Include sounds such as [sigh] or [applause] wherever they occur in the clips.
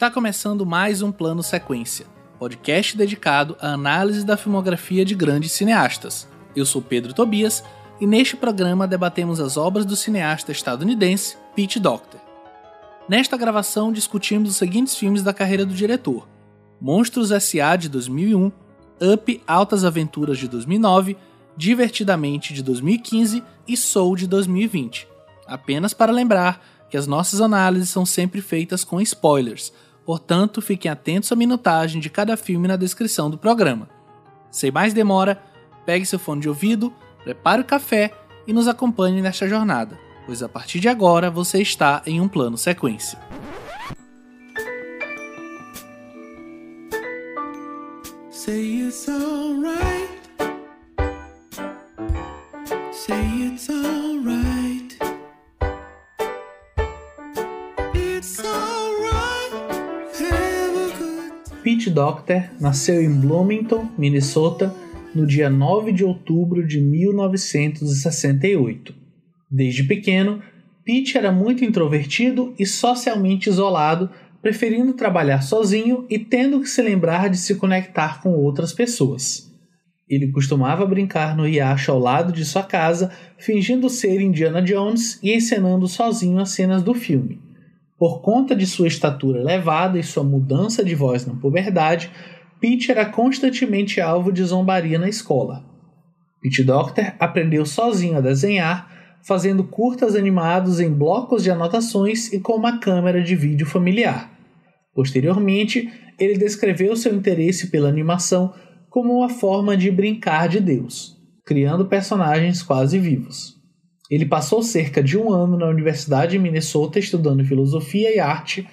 Está começando mais um Plano Sequência, podcast dedicado à análise da filmografia de grandes cineastas. Eu sou Pedro Tobias e neste programa debatemos as obras do cineasta estadunidense Pete Docter. Nesta gravação discutimos os seguintes filmes da carreira do diretor: Monstros S.A. de 2001, Up Altas Aventuras de 2009, Divertidamente de 2015 e Soul de 2020. Apenas para lembrar que as nossas análises são sempre feitas com spoilers, portanto fiquem atentos à minutagem de cada filme na descrição do programa. Sem mais demora, pegue seu fone de ouvido, prepare o café e nos acompanhe nesta jornada, pois a partir de agora você está em um plano sequência. Say it's. Pete Docter nasceu em Bloomington, Minnesota, no dia 9 de outubro de 1968. Desde pequeno, Pete era muito introvertido e socialmente isolado, preferindo trabalhar sozinho e tendo que se lembrar de se conectar com outras pessoas. Ele costumava brincar no riacho ao lado de sua casa, fingindo ser Indiana Jones e encenando sozinho as cenas do filme. Por conta de sua estatura elevada e sua mudança de voz na puberdade, Pete era constantemente alvo de zombaria na escola. Pete Docter aprendeu sozinho a desenhar, fazendo curtas animados em blocos de anotações e com uma câmera de vídeo familiar. Posteriormente, ele descreveu seu interesse pela animação como uma forma de brincar de Deus, criando personagens quase vivos. Ele passou cerca de um ano na Universidade de Minnesota estudando filosofia e arte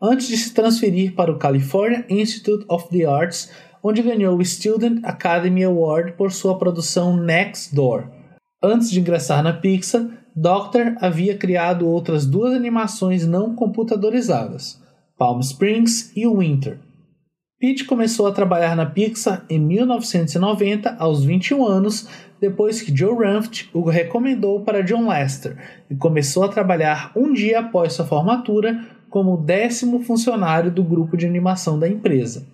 antes de se transferir para o California Institute of the Arts, onde ganhou o Student Academy Award por sua produção Next Door. Antes de ingressar na Pixar, Doctor havia criado outras duas animações não computadorizadas, Palm Springs e Winter. Pete começou a trabalhar na Pixar em 1990, aos 21 anos, depois que Joe Ranft o recomendou para John Lester, e começou a trabalhar um dia após sua formatura como décimo funcionário do grupo de animação da empresa.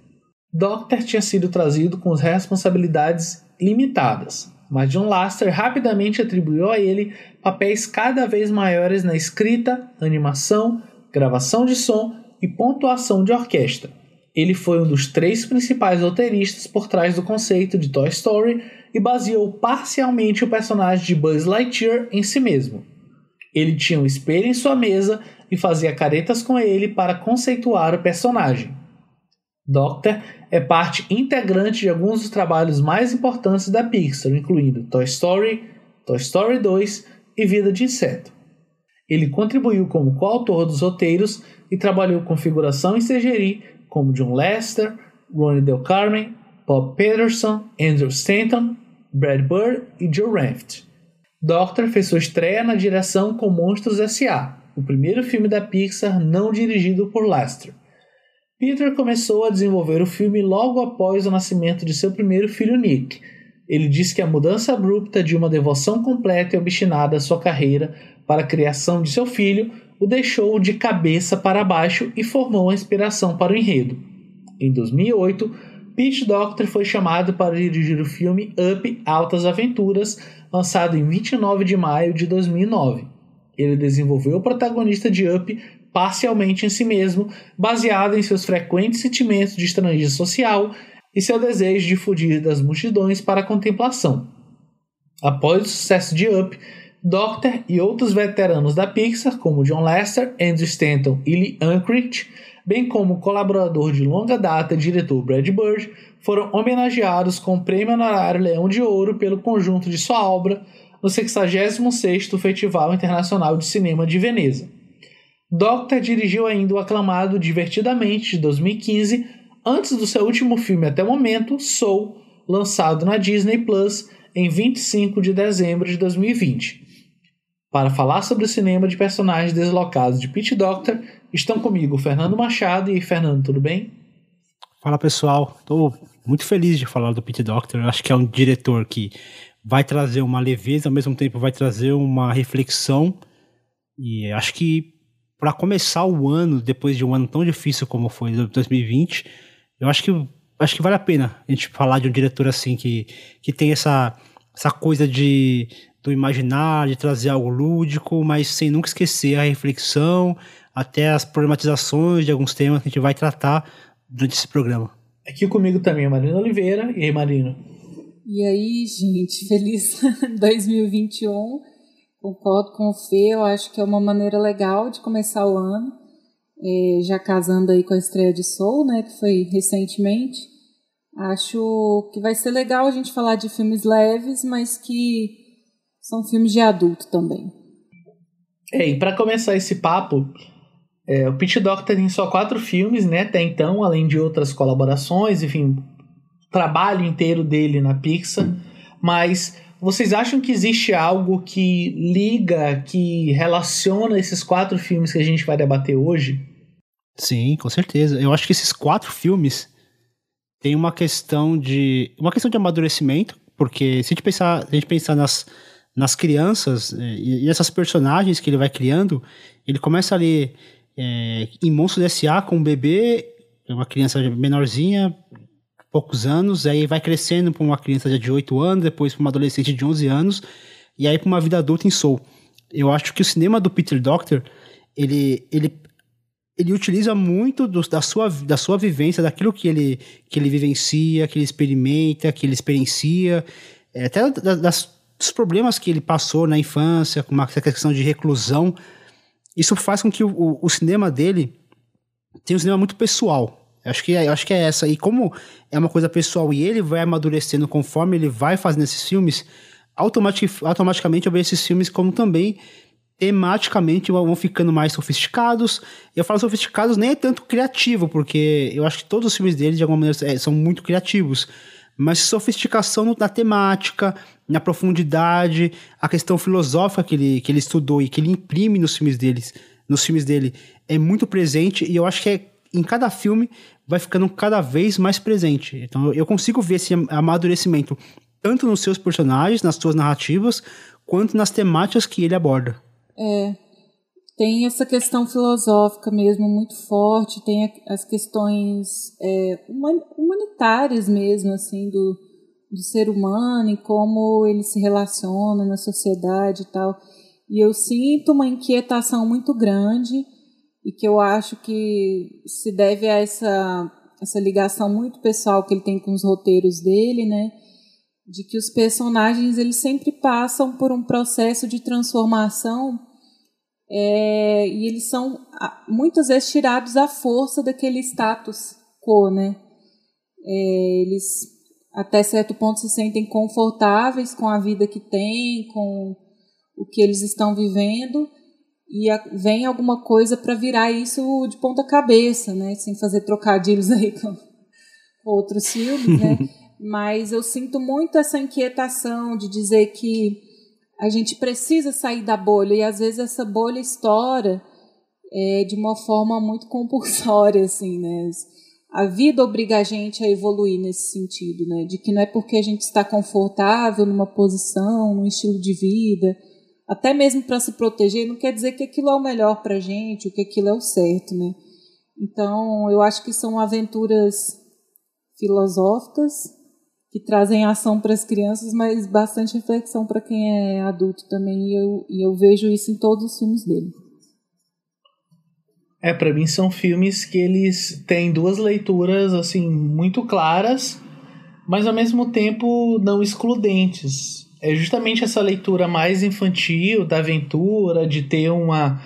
Doctor tinha sido trazido com responsabilidades limitadas, mas John Lasseter rapidamente atribuiu a ele papéis cada vez maiores na escrita, animação, gravação de som e pontuação de orquestra. Ele foi um dos três principais roteiristas por trás do conceito de Toy Story e baseou parcialmente o personagem de Buzz Lightyear em si mesmo. Ele tinha um espelho em sua mesa e fazia caretas com ele para conceituar o personagem. Doctor é parte integrante de alguns dos trabalhos mais importantes da Pixar, incluindo Toy Story, Toy Story 2 e Vida de Inseto. Ele contribuiu como coautor dos roteiros e trabalhou com figuração e CGI como John Lester, Ronnie Del Carmen, Bob Peterson, Andrew Stanton, Brad Bird e Joe Ranft. Doctor fez sua estreia na direção com Monstros S.A., o primeiro filme da Pixar não dirigido por Lester. Peter começou a desenvolver o filme logo após o nascimento de seu primeiro filho Nick. Ele disse que a mudança abrupta de uma devoção completa e obstinada à sua carreira para a criação de seu filho o deixou de cabeça para baixo e formou a inspiração para o enredo. Em 2008, Pete Docter foi chamado para dirigir o filme Up Altas Aventuras, lançado em 29 de maio de 2009. Ele desenvolveu o protagonista de Up parcialmente em si mesmo, baseado em seus frequentes sentimentos de estrangeiro social e seu desejo de fugir das multidões para a contemplação. Após o sucesso de Up, Doctor e outros veteranos da Pixar, como John Lester, Andrew Stanton e Lee Unkrich, bem como colaborador de longa data diretor Brad Bird, foram homenageados com o prêmio honorário Leão de Ouro pelo conjunto de sua obra, no 66º Festival Internacional de Cinema de Veneza. Doctor dirigiu ainda o aclamado Divertidamente de 2015, antes do seu último filme até o momento, Soul, lançado na Disney Plus em 25 de dezembro de 2020. Para falar sobre o cinema de personagens deslocados de Pete Doctor, estão comigo Fernando Machado e Fernando, tudo bem? Fala pessoal, estou muito feliz de falar do Pete Doctor. Acho que é um diretor que vai trazer uma leveza, ao mesmo tempo vai trazer uma reflexão. E acho que para começar o ano, depois de um ano tão difícil como foi 2020, eu acho que, acho que vale a pena a gente falar de um diretor assim que, que tem essa, essa coisa de do imaginar, de trazer algo lúdico, mas sem nunca esquecer a reflexão, até as problematizações de alguns temas que a gente vai tratar durante esse programa. Aqui comigo também é Marina Oliveira. E aí, Marino? E aí, gente, feliz [laughs] 2021. Concordo com o Fê, eu acho que é uma maneira legal de começar o ano, é, já casando aí com a estreia de Soul, né, que foi recentemente. Acho que vai ser legal a gente falar de filmes leves, mas que são filmes de adulto também. É, e para começar esse papo, é, o Pete Doctor tem só quatro filmes, né, até então, além de outras colaborações, enfim, trabalho inteiro dele na Pixar, mas vocês acham que existe algo que liga, que relaciona esses quatro filmes que a gente vai debater hoje? Sim, com certeza. Eu acho que esses quatro filmes têm uma questão de uma questão de amadurecimento, porque se a gente pensar, a gente pensar nas, nas crianças é, e, essas personagens que ele vai criando, ele começa ali é, em Monstros S.A. com um bebê, uma criança menorzinha, poucos anos, aí vai crescendo para uma criança de 8 anos, depois para uma adolescente de 11 anos, e aí para uma vida adulta em Soul. Eu acho que o cinema do Peter Doctor, ele, ele, ele utiliza muito do, da, sua, da sua vivência, daquilo que ele, que ele vivencia, que ele experimenta, que ele experiencia, é, até das, dos problemas que ele passou na infância, com uma questão de reclusão. Isso faz com que o, o, cinema dele tenha um cinema muito pessoal, Acho que, é, acho que é essa. E como é uma coisa pessoal e ele vai amadurecendo conforme ele vai fazendo esses filmes, automatic, automaticamente eu vejo esses filmes como também tematicamente vão ficando mais sofisticados. Eu falo sofisticados nem é tanto criativo, porque eu acho que todos os filmes dele, de alguma maneira, é, são muito criativos. Mas sofisticação na temática, na profundidade, a questão filosófica que ele, que ele estudou e que ele imprime nos filmes deles, nos filmes dele, é muito presente e eu acho que é em cada filme vai ficando cada vez mais presente. Então eu consigo ver esse amadurecimento tanto nos seus personagens, nas suas narrativas, quanto nas temáticas que ele aborda. É, tem essa questão filosófica mesmo muito forte, tem as questões é, humanitárias mesmo, assim, do, do ser humano e como ele se relaciona na sociedade e tal. E eu sinto uma inquietação muito grande e que eu acho que se deve a essa, essa ligação muito pessoal que ele tem com os roteiros dele, né? De que os personagens eles sempre passam por um processo de transformação é, e eles são muitas vezes tirados à força daquele status quo, né? É, eles até certo ponto se sentem confortáveis com a vida que têm, com o que eles estão vivendo, e a, vem alguma coisa para virar isso de ponta cabeça, né? Sem fazer trocadilhos [laughs] aí com, com outros filmes, né? [laughs] Mas eu sinto muito essa inquietação de dizer que a gente precisa sair da bolha e às vezes essa bolha estoura é, de uma forma muito compulsória, assim, né? A vida obriga a gente a evoluir nesse sentido, né? De que não é porque a gente está confortável numa posição, num estilo de vida, até mesmo para se proteger, não quer dizer que aquilo é o melhor para a gente, ou que aquilo é o certo, né? Então, eu acho que são aventuras filosóficas que trazem ação para as crianças, mas bastante reflexão para quem é adulto também, e eu, e eu vejo isso em todos os filmes dele. É, para mim são filmes que eles têm duas leituras assim muito claras, mas ao mesmo tempo não excludentes é justamente essa leitura mais infantil da aventura, de ter uma,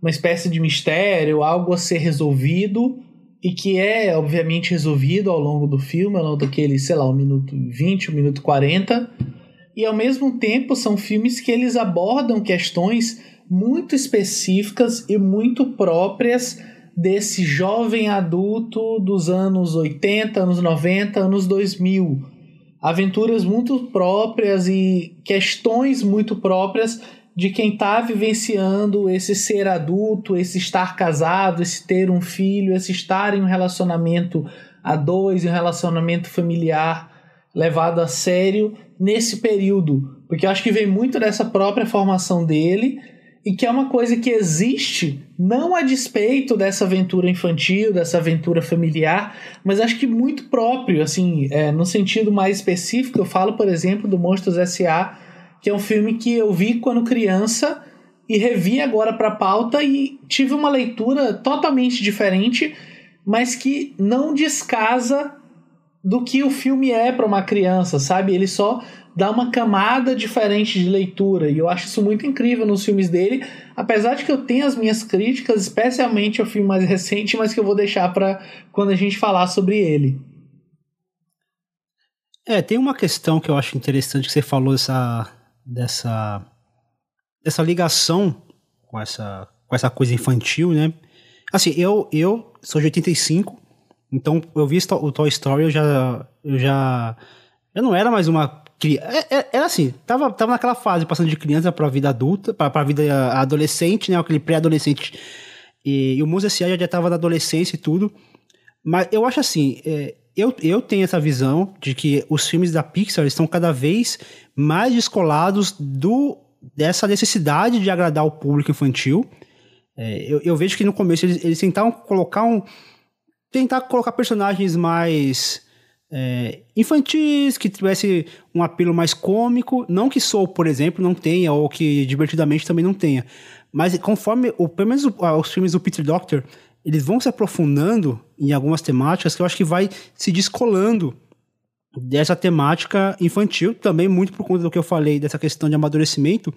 uma espécie de mistério, algo a ser resolvido, e que é, obviamente, resolvido ao longo do filme, ao longo daquele, sei lá, um minuto 20, um minuto 40. E ao mesmo tempo são filmes que eles abordam questões muito específicas e muito próprias desse jovem adulto dos anos 80, anos 90, anos 2000 aventuras muito próprias e questões muito próprias de quem está vivenciando esse ser adulto, esse estar casado, esse ter um filho, esse estar em um relacionamento a dois, em um relacionamento familiar levado a sério nesse período. Porque eu acho que vem muito dessa própria formação dele e que é uma coisa que existe não a despeito dessa aventura infantil, dessa aventura familiar, mas acho que muito próprio, assim, é, no sentido mais específico, eu falo, por exemplo, do Monstros S.A., que é um filme que eu vi quando criança e revi agora para pauta e tive uma leitura totalmente diferente, mas que não descasa do que o filme é para uma criança, sabe? Ele só dá uma camada diferente de leitura. E eu acho isso muito incrível nos filmes dele, apesar de que eu tenho as minhas críticas, especialmente ao filme mais recente, mas que eu vou deixar para quando a gente falar sobre ele. É, tem uma questão que eu acho interessante que você falou dessa dessa dessa ligação com essa com essa coisa infantil, né? Assim, eu eu sou de 85, então eu vi o Toy Story, eu já eu já eu não era mais uma é, é, era assim, tava, tava naquela fase, passando de criança pra vida adulta, pra vida adolescente, né? Aquele pré-adolescente. E, e, o Musa S.A. já tava na adolescência e tudo. Mas eu acho assim, é, eu, eu tenho essa visão de que os filmes da Pixar estão cada vez mais descolados do, dessa necessidade de agradar o público infantil. É, eu, eu, vejo que no começo eles, eles colocar um. Tentar colocar personagens mais é, infantis, que tivesse um apelo mais cômico. Não que Soul, por exemplo, não tenha, ou que Divertidamente também não tenha. Mas conforme, o, pelo menos os filmes do Peter Doctor, eles vão se aprofundando em algumas temáticas que eu acho que vai se descolando dessa temática infantil, também muito por conta do que eu falei, dessa questão de amadurecimento.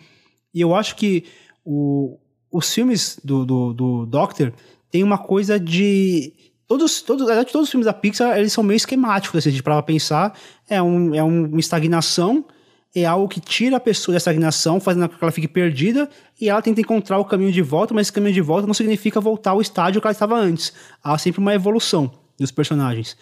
E eu acho que o, os filmes do, do, do Doctor tem uma coisa de Todos, todos, todos os filmes da Pixar, eles são meio esquemáticos, assim, para pensar. É, um, é uma estagnação, é algo que tira a pessoa da estagnação, fazendo com que ela fique perdida, e ela tenta encontrar o caminho de volta, mas esse caminho de volta não significa voltar ao estádio que ela estava antes. Há sempre uma evolução dos personagens.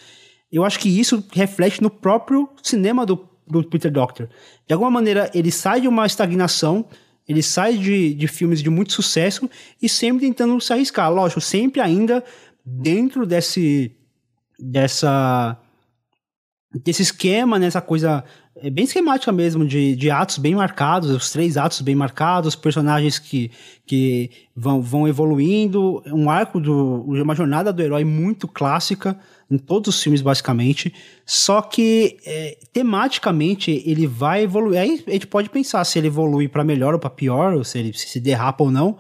Eu acho que isso reflete no próprio cinema do, do Peter Doctor. De alguma maneira, ele sai de uma estagnação, ele sai de, de filmes de muito sucesso e sempre tentando se arriscar. Lógico, sempre ainda dentro desse dessa desse esquema, nessa né, coisa é bem esquemática mesmo, de, de atos bem marcados, os três atos bem marcados, personagens que, que vão, vão evoluindo, um arco, do, uma jornada do herói muito clássica, em todos os filmes basicamente, só que é, tematicamente ele vai evoluir, aí a gente pode pensar se ele evolui para melhor ou para pior, ou se ele se derrapa ou não,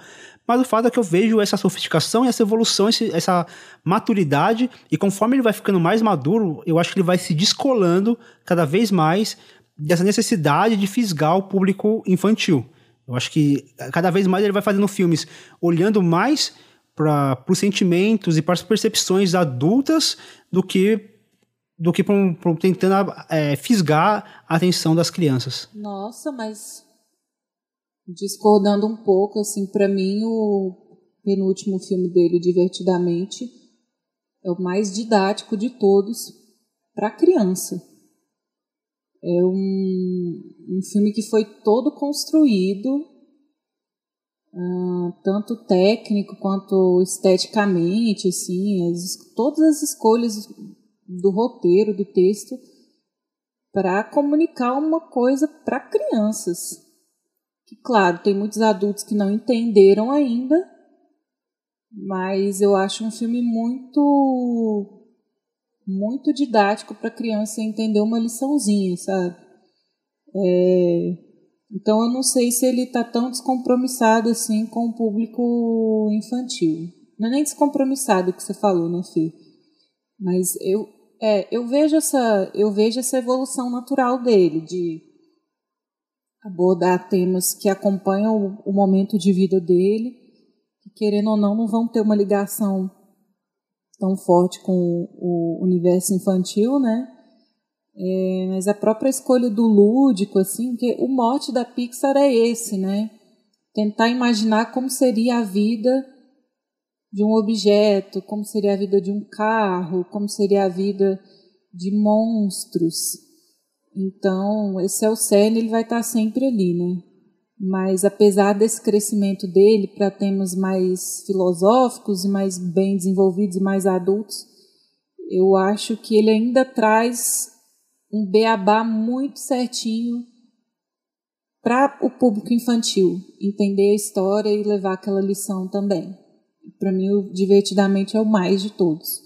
mas o fato é que eu vejo essa sofisticação, essa evolução, essa maturidade, e conforme ele vai ficando mais maduro, eu acho que ele vai se descolando cada vez mais dessa necessidade de fisgar o público infantil. Eu acho que cada vez mais ele vai fazendo filmes olhando mais para os sentimentos e para as percepções adultas do que do que pra, pra, tentando é, fisgar a atenção das crianças. Nossa, mas discordando um pouco, assim, para mim o penúltimo filme dele, Divertidamente, é o mais didático de todos para criança. É um, um filme que foi todo construído, uh, tanto técnico quanto esteticamente, assim, as, todas as escolhas do roteiro, do texto, para comunicar uma coisa para crianças que, claro, tem muitos adultos que não entenderam ainda, mas eu acho um filme muito muito didático para a criança entender uma liçãozinha, sabe? É, então eu não sei se ele está tão descompromissado assim com o público infantil. Não é nem descompromissado que você falou, né, Fê? Mas eu, é, eu vejo essa eu vejo essa evolução natural dele de abordar temas que acompanham o, momento de vida dele, que querendo ou não, não vão ter uma ligação tão forte com o, o universo infantil, né? É, mas a própria escolha do lúdico, assim, que o mote da Pixar é esse, né? Tentar imaginar como seria a vida de um objeto, como seria a vida de um carro, como seria a vida de monstros. Então, esse é o cerne, ele vai estar sempre ali, né? Mas apesar desse crescimento dele para temas mais filosóficos e mais bem desenvolvidos e mais adultos, eu acho que ele ainda traz um beabá muito certinho para o público infantil entender a história e levar aquela lição também. Para mim, o Divertidamente é o mais de todos.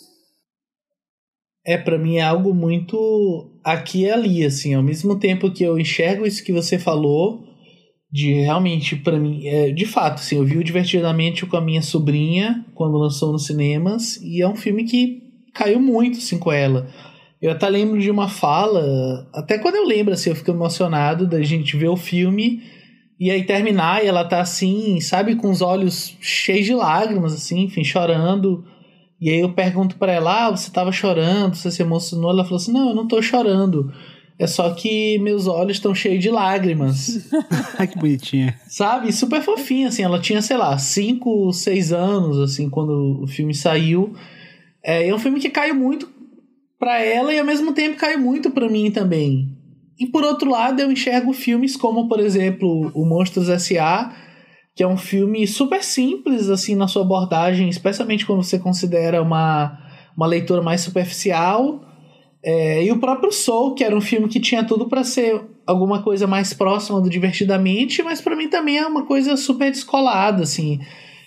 É, para mim é algo muito aqui e ali, assim, ao mesmo tempo que eu enxergo isso que você falou, de realmente, para mim, é, de fato, assim, eu vi o Divertidamente com a minha sobrinha quando lançou nos cinemas, e é um filme que caiu muito, assim, com ela. Eu até lembro de uma fala, até quando eu lembro, assim, eu fico emocionado da gente ver o filme e aí terminar e ela tá assim, sabe, com os olhos cheios de lágrimas, assim, enfim, chorando. E aí eu pergunto para ela, ah, você tava chorando, você se emocionou? Ela falou assim, não, eu não tô chorando. É só que meus olhos estão cheios de lágrimas. [laughs] que bonitinha. Sabe? Super fofinha, assim. Ela tinha, sei lá, 5, 6 anos, assim, quando o filme saiu. É, é um filme que caiu muito pra ela e ao mesmo tempo caiu muito pra mim também. E por outro lado, eu enxergo filmes como, por exemplo, o Monstros S.A., que é um filme super simples, assim, na sua abordagem, especialmente quando você considera uma, uma leitura mais superficial. É, e o próprio Soul, que era um filme que tinha tudo para ser alguma coisa mais próxima do Divertidamente, mas para mim também é uma coisa super descolada, assim.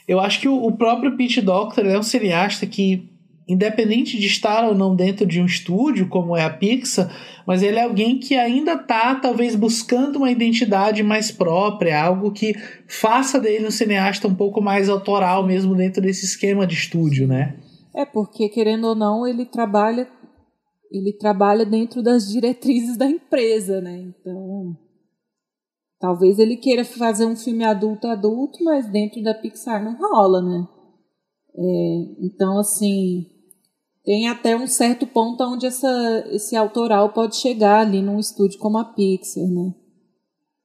Eu acho que o, o próprio Pete Doctor é um cineasta que independente de estar ou não dentro de um estúdio, como é a Pixar, mas ele é alguém que ainda está, talvez, buscando uma identidade mais própria, algo que faça dele um cineasta um pouco mais autoral, mesmo dentro desse esquema de estúdio, né? É, porque, querendo ou não, ele trabalha ele trabalha dentro das diretrizes da empresa, né? Então, talvez ele queira fazer um filme adulto adulto, mas dentro da Pixar não rola, né? É, então, assim, tem até um certo ponto onde essa, esse autoral pode chegar ali num estúdio como a Pixar, né?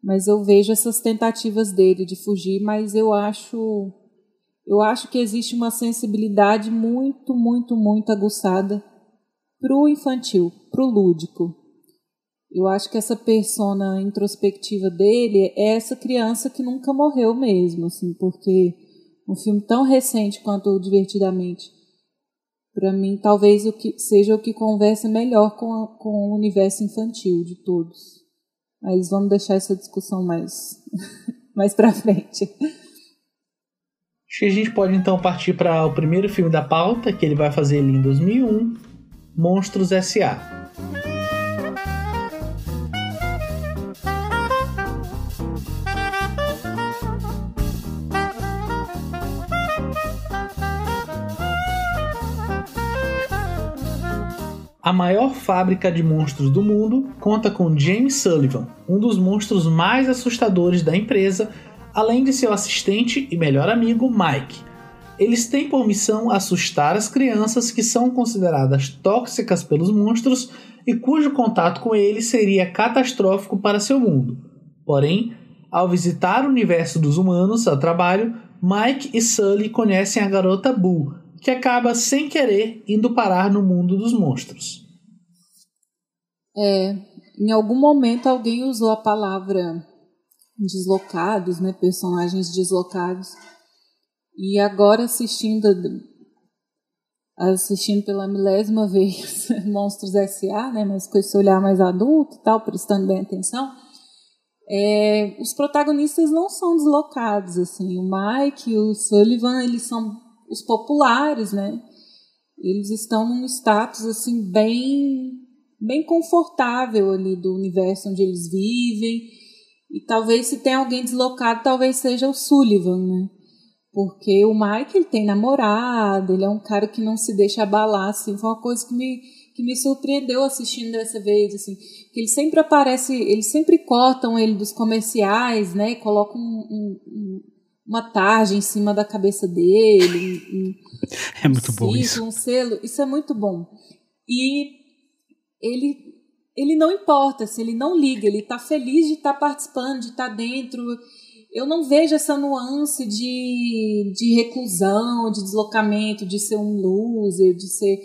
Mas eu vejo essas tentativas dele de fugir, mas eu acho eu acho que existe uma sensibilidade muito, muito, muito aguçada pro infantil, pro lúdico. Eu acho que essa persona introspectiva dele é essa criança que nunca morreu mesmo, assim, porque um filme tão recente quanto Divertidamente para mim, talvez o que seja o que conversa melhor com, a, com o universo infantil de todos. Mas vamos deixar essa discussão mais, [laughs] mais para frente. Acho que a gente pode então partir para o primeiro filme da pauta, que ele vai fazer em 2001, Monstros S.A. A maior fábrica de monstros do mundo conta com James Sullivan, um dos monstros mais assustadores da empresa, além de seu assistente e melhor amigo Mike. Eles têm por missão assustar as crianças que são consideradas tóxicas pelos monstros e cujo contato com eles seria catastrófico para seu mundo. Porém, ao visitar o universo dos humanos a trabalho, Mike e Sully conhecem a garota Boo, que acaba sem querer indo parar no mundo dos monstros. É, em algum momento alguém usou a palavra deslocados, né, personagens deslocados. E agora assistindo assistindo pela milésima [laughs] vez Monstros S.A., né, mas com esse olhar mais adulto e tal, prestando bem atenção, é, os protagonistas não são deslocados, assim, o Mike e o Sullivan, eles são os populares, né? Eles estão num status assim bem bem confortável ali do universo onde eles vivem. E talvez se tem alguém deslocado, talvez seja o Sullivan, né? Porque o Mike ele tem namorado, ele é um cara que não se deixa abalar, assim, foi uma coisa que me, que me surpreendeu assistindo dessa vez, assim, que ele sempre aparece, eles sempre cortam ele dos comerciais, né, colocam um, um, uma tarja em cima da cabeça dele. Um, [laughs] é muito um bom isso. Um selo, isso é muito bom. E ele ele não importa se ele não liga, ele está feliz de estar tá participando, de estar tá dentro. Eu não vejo essa nuance de, de reclusão, de deslocamento, de ser um loser, de ser.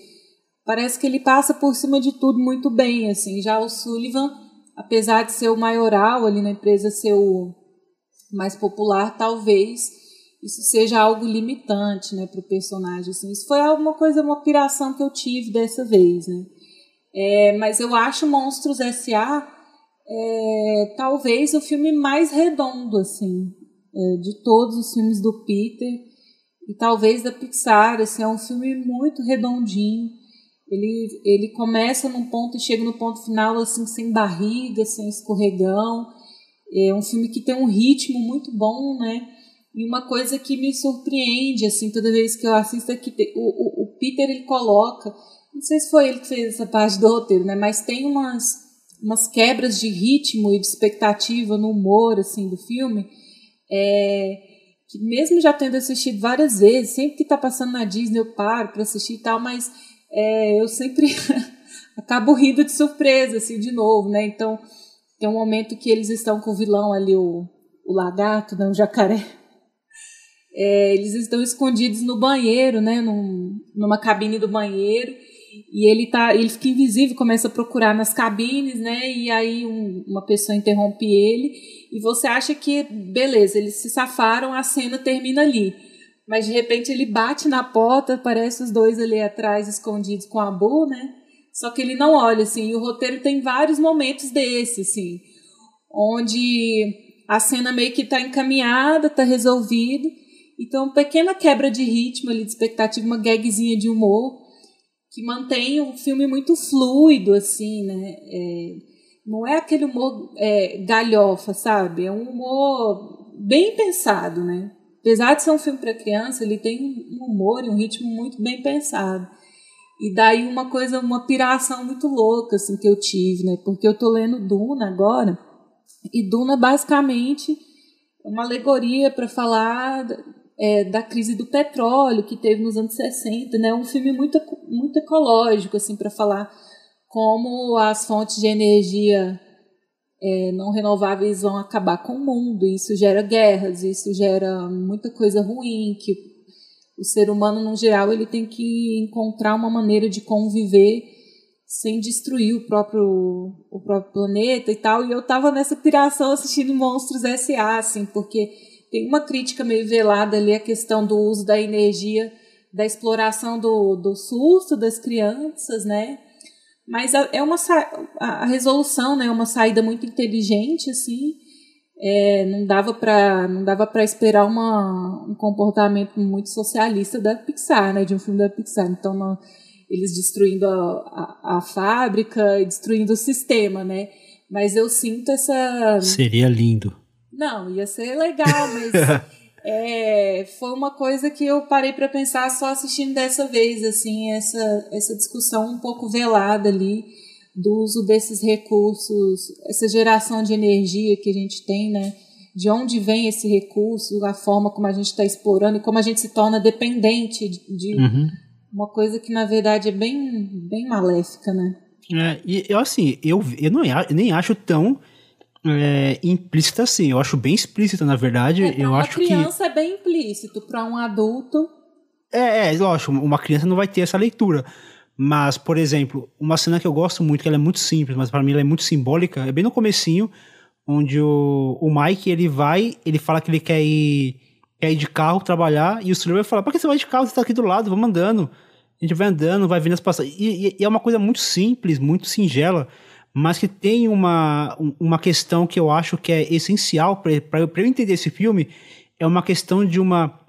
Parece que ele passa por cima de tudo muito bem, assim. Já o Sullivan, apesar de ser o maioral ali na empresa, ser o, mais popular, talvez isso seja algo limitante, né, para o personagem. Assim. Isso foi alguma coisa, uma piração que eu tive dessa vez, né. É, mas eu acho Monstros S.A. é talvez o filme mais redondo, assim, é, de todos os filmes do Peter e talvez da Pixar, assim, é um filme muito redondinho. Ele, ele começa num ponto e chega no ponto final, assim, sem barriga, sem escorregão. É um filme que tem um ritmo muito bom, né? E uma coisa que me surpreende, assim, toda vez que eu assisto é que o, o, o Peter, ele coloca não sei se foi ele que fez essa parte do roteiro, né? Mas tem umas, umas quebras de ritmo e de expectativa no humor, assim, do filme. É, que mesmo já tendo assistido várias vezes, sempre que tá passando na Disney eu paro para assistir e tal, mas é, eu sempre [laughs] acabo rindo de surpresa, assim, de novo, né? Então, tem um momento que eles estão com o vilão ali, o, o lagarto, né? O jacaré. É, eles estão escondidos no banheiro, né? Num, numa cabine do banheiro e ele tá, ele fica invisível, começa a procurar nas cabines, né? E aí um, uma pessoa interrompe ele e você acha que beleza, eles se safaram, a cena termina ali. Mas de repente ele bate na porta, aparece os dois ali atrás escondidos com a Bu, né? Só que ele não olha assim, e o roteiro tem vários momentos desses, assim, onde a cena meio que está encaminhada, está resolvido. Então, pequena quebra de ritmo ali, de expectativa, uma gagzinha de humor que mantém o filme muito fluido, assim, né? É, não é aquele humor é, galhofa, sabe? É um humor bem pensado, né? Apesar de ser um filme para criança, ele tem um humor e um ritmo muito bem pensado. E daí uma coisa, uma piração muito louca, assim, que eu tive, né? Porque eu tô lendo Duna agora, e Duna basicamente é uma alegoria para falar é, da crise do petróleo que teve nos anos 60, né? Um filme muito, muito ecológico, assim, para falar como as fontes de energia é, não renováveis vão acabar com o mundo. Isso gera guerras, isso gera muita coisa ruim, que o ser humano, no geral, ele tem que encontrar uma maneira de conviver sem destruir o próprio, o próprio planeta e tal. E eu tava nessa piração assistindo Monstros S.A., assim, porque tem uma crítica meio velada ali a questão do uso da energia, da exploração do, do susto das crianças, né? Mas é uma a resolução, né? É uma saída muito inteligente, assim. É, não dava para não dava para esperar uma, um comportamento muito socialista da Pixar, né? De um filme da Pixar. Então não, eles destruindo a, a, a fábrica, destruindo o sistema, né? Mas eu sinto essa. Seria lindo. Não, ia ser legal, mas [laughs] é, foi uma coisa que eu parei para pensar só assistindo dessa vez, assim, essa, essa discussão um pouco velada ali do uso desses recursos, essa geração de energia que a gente tem, né? De onde vem esse recurso, a forma como a gente está explorando e como a gente se torna dependente de, uhum. uma coisa que na verdade é bem, bem maléfica, né? É, e eu assim, eu, eu não, nem acho tão é, implícita sim. Eu acho bem explícita, na verdade. É, eu uma acho criança que... é bem implícito, para um adulto. É, é, lógico, uma criança não vai ter essa leitura. Mas, por exemplo, uma cena que eu gosto muito, que ela é muito simples, mas para mim ela é muito simbólica, é bem no comecinho, onde o, o Mike, ele vai, ele fala que ele quer ir, quer ir de carro trabalhar, e o Sullivan vai falar, por que você vai de carro? Você tá aqui do lado, vamos andando. A gente vai andando, vai vendo as passagens. E, e, e é uma coisa muito simples, muito singela, mas que tem uma, uma questão que eu acho que é essencial para eu entender esse filme, é uma questão de uma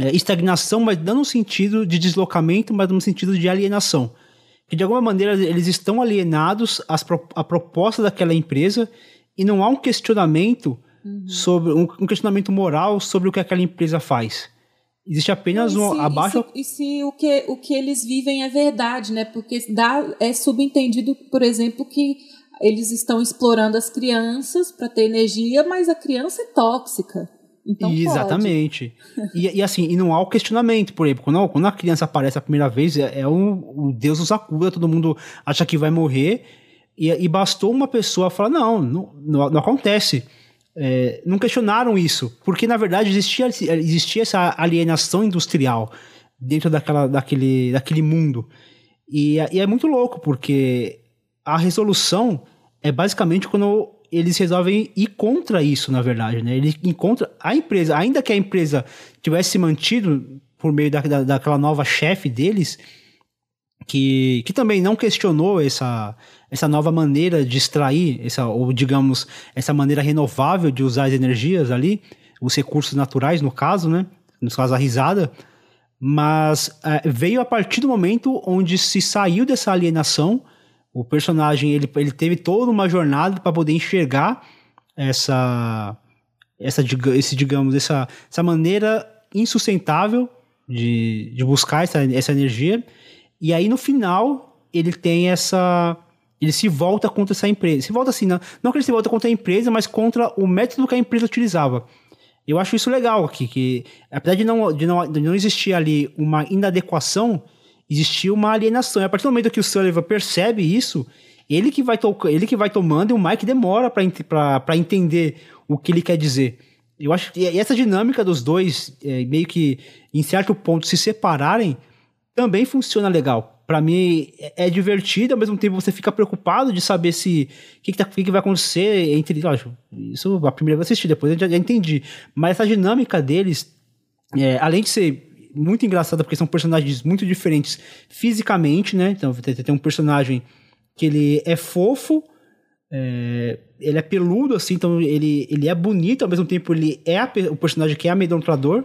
é, estagnação, mas não no sentido de deslocamento, mas no sentido de alienação. Que de alguma maneira eles estão alienados às, à proposta daquela empresa e não há um questionamento uhum. sobre um, um questionamento moral sobre o que aquela empresa faz. Existe apenas um abaixo. E se, e se, o, que, o que eles vivem é verdade, né? Porque dá, é subentendido, por exemplo, que eles estão explorando as crianças para ter energia, mas a criança é tóxica. Então Exatamente. e, e, assim, e não há o questionamento, por exemplo, quando, quando a criança aparece a primeira vez, é, é o Deus nos acuda, todo mundo acha que vai morrer, e, e bastou uma pessoa falar, não, não, não, não acontece é, não questionaram isso, porque na verdade existia, existia essa alienação industrial dentro daquela, daquele, daquele mundo. E, e é muito louco, porque a resolução é basicamente quando eles resolvem ir contra isso, na verdade, né? Ele encontra a empresa, ainda que a empresa tivesse se mantido por meio da, da, daquela nova chefe deles, que, que também não questionou essa, essa nova maneira de extrair, essa, ou digamos, essa maneira renovável de usar as energias ali, os recursos naturais, no caso, né? No caso, a risada. Mas é, veio a partir do momento onde se saiu dessa alienação. O personagem ele, ele teve toda uma jornada para poder enxergar essa, essa, esse, digamos, essa, essa maneira insustentável de, de buscar essa, essa energia. E aí, no final, ele tem essa. Ele se volta contra essa empresa. Se volta assim, não, não que ele se volta contra a empresa, mas contra o método que a empresa utilizava. Eu acho isso legal aqui, que apesar de não, de não, de não existir ali uma inadequação, existia uma alienação. E a partir do momento que o Sullivan percebe isso, ele que vai, ele que vai tomando e o Mike demora para entender o que ele quer dizer. Eu acho que essa dinâmica dos dois, é, meio que em certo ponto se separarem, também funciona legal. Para mim é, é divertido, ao mesmo tempo você fica preocupado de saber se o que, que, tá, que, que vai acontecer entre. Isso a primeira vez assisti, depois eu já, já entendi. Mas essa dinâmica deles, é, além de ser muito engraçada, porque são personagens muito diferentes fisicamente, né? Então tem, um personagem que ele é fofo, é, ele é peludo, assim, então ele, ele é bonito, ao mesmo tempo ele é a, o personagem que é amedrontador.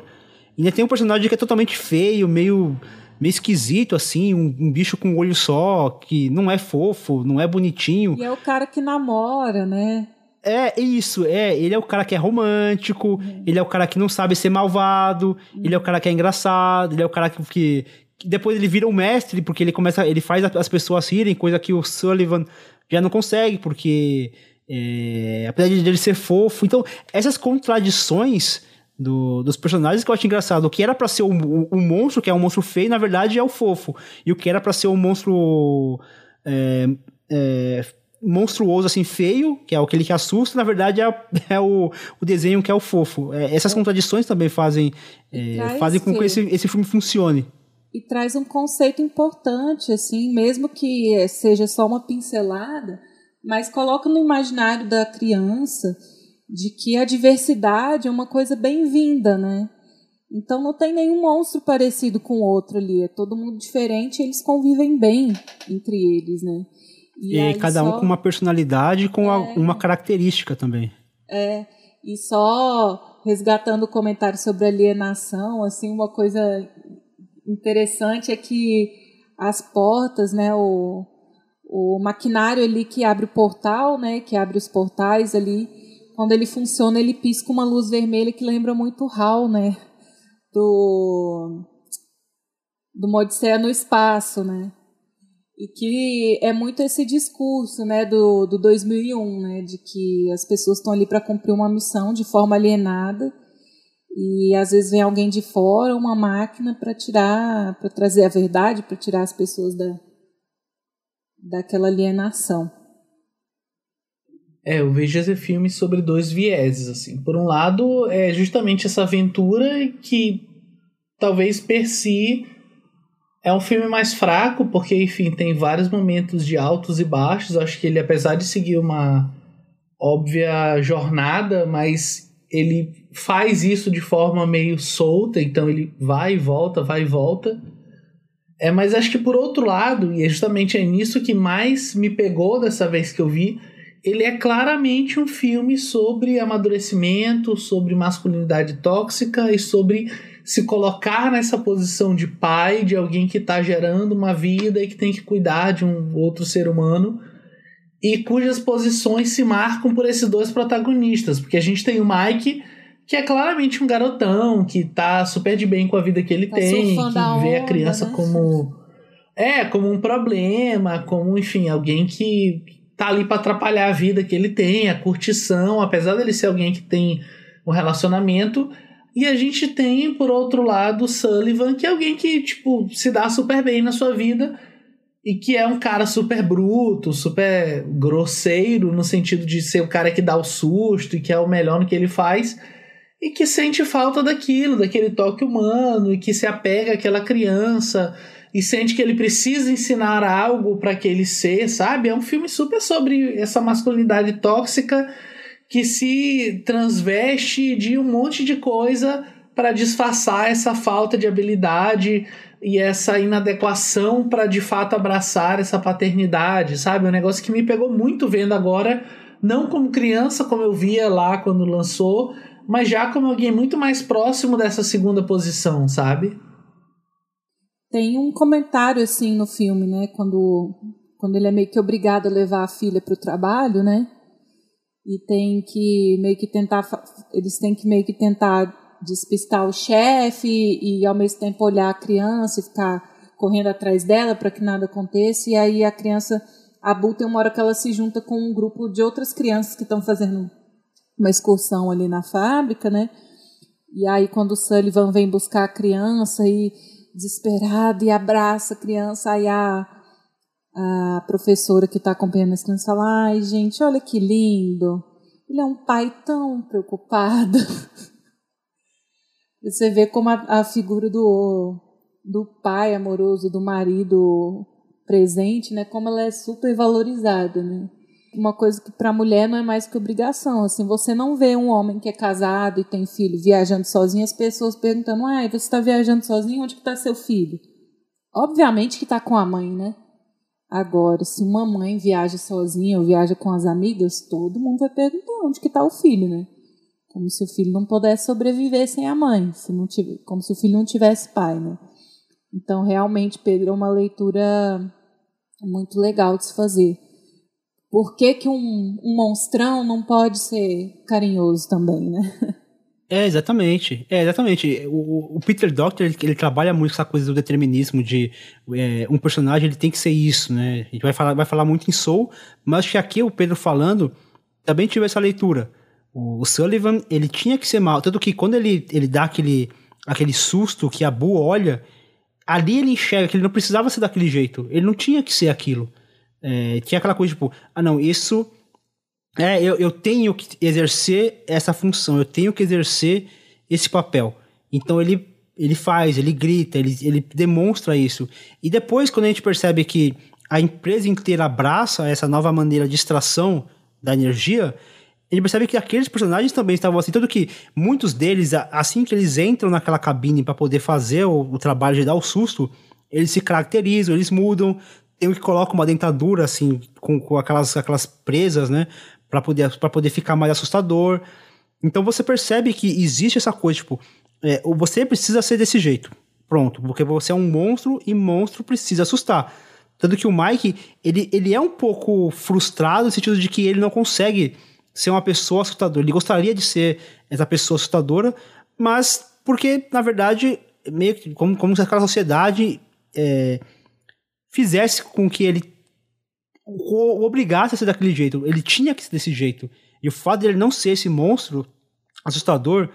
E ainda tem um personagem que é totalmente feio, meio, meio esquisito, assim, um, um, bicho com um olho só, que não é fofo, não é bonitinho. E é o cara que namora, né? É, isso, é. Ele é o cara que é romântico, uhum. ele é o cara que não sabe ser malvado, uhum. ele é o cara que é engraçado, ele é o cara que, que, que, depois ele vira um mestre, porque ele começa, ele faz as pessoas rirem, coisa que o Sullivan já não consegue, porque é, apesar de ele ser fofo. Então, essas contradições do, dos personagens que eu acho engraçado. O que era para ser um, um, um, monstro, que é um monstro feio, na verdade é o fofo. E o que era para ser um monstro. É, é, monstruoso, assim, feio, que é o que assusta, na verdade é, é o, o desenho que é o fofo. É, essas contradições também fazem, é, fazem com que esse, esse filme funcione e traz um conceito importante, assim, mesmo que seja só uma pincelada, mas coloca no imaginário da criança de que a diversidade é uma coisa bem-vinda, né? Então não tem nenhum monstro parecido com o outro ali, é todo mundo diferente, e eles convivem bem entre eles, né? E, e cada só... um com uma personalidade, com é... uma característica também. É, e só resgatando o comentário sobre alienação, assim, uma coisa interessante é que as portas, né, o, o maquinário ali que abre o portal, né, que abre os portais ali, quando ele funciona, ele pisca uma luz vermelha que lembra muito o HAL, né, do do Odisseia no espaço, né? E que é muito esse discurso, né, do, do 2001, né, de que as pessoas estão ali para cumprir uma missão de forma alienada e às vezes vem alguém de fora, uma máquina para tirar, para trazer a verdade, para tirar as pessoas da daquela alienação. É, eu vejo esse filme sobre dois vieses, assim. Por um lado, é justamente essa aventura que talvez per si é um filme mais fraco, porque, enfim, tem vários momentos de altos e baixos. acho que ele, apesar de seguir uma óbvia jornada, mas ele faz isso de forma meio solta, então ele vai e volta, vai e volta. É, mas acho que por outro lado, e é justamente é nisso que mais me pegou dessa vez que eu vi, ele é claramente um filme sobre amadurecimento, sobre masculinidade tóxica e sobre se colocar nessa posição de pai de alguém que está gerando uma vida e que tem que cuidar de um outro ser humano e cujas posições se marcam por esses dois protagonistas, porque a gente tem o Mike, que é claramente um garotão, que tá super de bem com a vida que ele tá tem, que vê a criança né? como é, como um problema, como, enfim, alguém que tá ali para atrapalhar a vida que ele tem, a curtição, apesar dele ser alguém que tem um relacionamento, e a gente tem, por outro lado, o Sullivan, que é alguém que, tipo, se dá super bem na sua vida, e que é um cara super bruto, super grosseiro, no sentido de ser o cara que dá o susto e que é o melhor no que ele faz, e que sente falta daquilo, daquele toque humano, e que se apega àquela criança, e sente que ele precisa ensinar algo para aquele ser, sabe? É um filme super sobre essa masculinidade tóxica que se transveste de um monte de coisa para disfarçar essa falta de habilidade e essa inadequação para de fato abraçar essa paternidade, sabe? Um negócio que me pegou muito vendo agora, não como criança, como eu via lá quando lançou, mas já como alguém muito mais próximo dessa segunda posição, sabe? Tem um comentário assim no filme, né? Quando, quando ele é meio que obrigado a levar a filha para o trabalho, né? E tem que meio que tentar, eles têm que meio que tentar despistar o chefe e ao mesmo tempo olhar a criança e ficar correndo atrás dela para que nada aconteça. E aí a criança, a Bu tem uma hora que ela se junta com um grupo de outras crianças que estão fazendo uma excursão ali na fábrica, né? E aí quando o Sullivan vem buscar a criança e desesperado e abraça a criança, aí a, a professora que está acompanhando as crianças fala, ai gente, olha que lindo, ele é um pai tão preocupado. [laughs] Você vê como a, a figura do, do pai amoroso, do marido presente, né, como ela é super valorizada, né? Uma coisa que para a mulher não é mais que obrigação. Assim, você não vê um homem que é casado e tem filho viajando sozinho, as pessoas perguntando: "Ah, você está viajando sozinho? Onde que está seu filho?" Obviamente que está com a mãe, né? Agora, se uma mãe viaja sozinha ou viaja com as amigas, todo mundo vai perguntar onde que está o filho, né? Como se o filho não pudesse sobreviver sem a mãe, se não tivesse, como se o filho não tivesse pai, né? Então, realmente, Pedro, é uma leitura muito legal de se fazer. Por que, que um, um monstrão não pode ser carinhoso também, né? É, exatamente. É, exatamente. O, o Peter Doctor, ele, ele, trabalha muito essa coisa do determinismo de é, um personagem, ele tem que ser isso, né? A gente vai falar, vai falar muito em Soul, mas que aqui o Pedro falando também tive essa leitura. O, o Sullivan, ele tinha que ser mal, tanto que quando ele, ele dá aquele, aquele susto que a Boo olha, ali ele enxerga que ele não precisava ser daquele jeito, ele não tinha que ser aquilo. É, tinha aquela coisa tipo, ah não, isso. É, eu, eu tenho que exercer essa função, eu tenho que exercer esse papel. Então ele, ele faz, ele grita, ele, ele demonstra isso. E depois, quando a gente percebe que a empresa inteira abraça essa nova maneira de extração da energia, a gente percebe que aqueles personagens também estavam assim, tanto que muitos deles, assim que eles entram naquela cabine para poder fazer o, o, trabalho de dar o susto, eles se caracterizam, eles mudam, tem que coloca uma dentadura, assim, com, com aquelas, aquelas presas, né? Pra poder, pra poder ficar mais assustador. Então você percebe que existe essa coisa, tipo, é, você precisa ser desse jeito. Pronto, porque você é um monstro e monstro precisa assustar. Tanto que o Mike, ele, ele é um pouco frustrado no sentido de que ele não consegue ser uma pessoa assustadora. Ele gostaria de ser essa pessoa assustadora, mas porque, na verdade, meio que como, como se aquela sociedade é, fizesse com que ele o obrigasse a ser daquele jeito. Ele tinha que ser desse jeito. E o fato de ele não ser esse monstro assustador,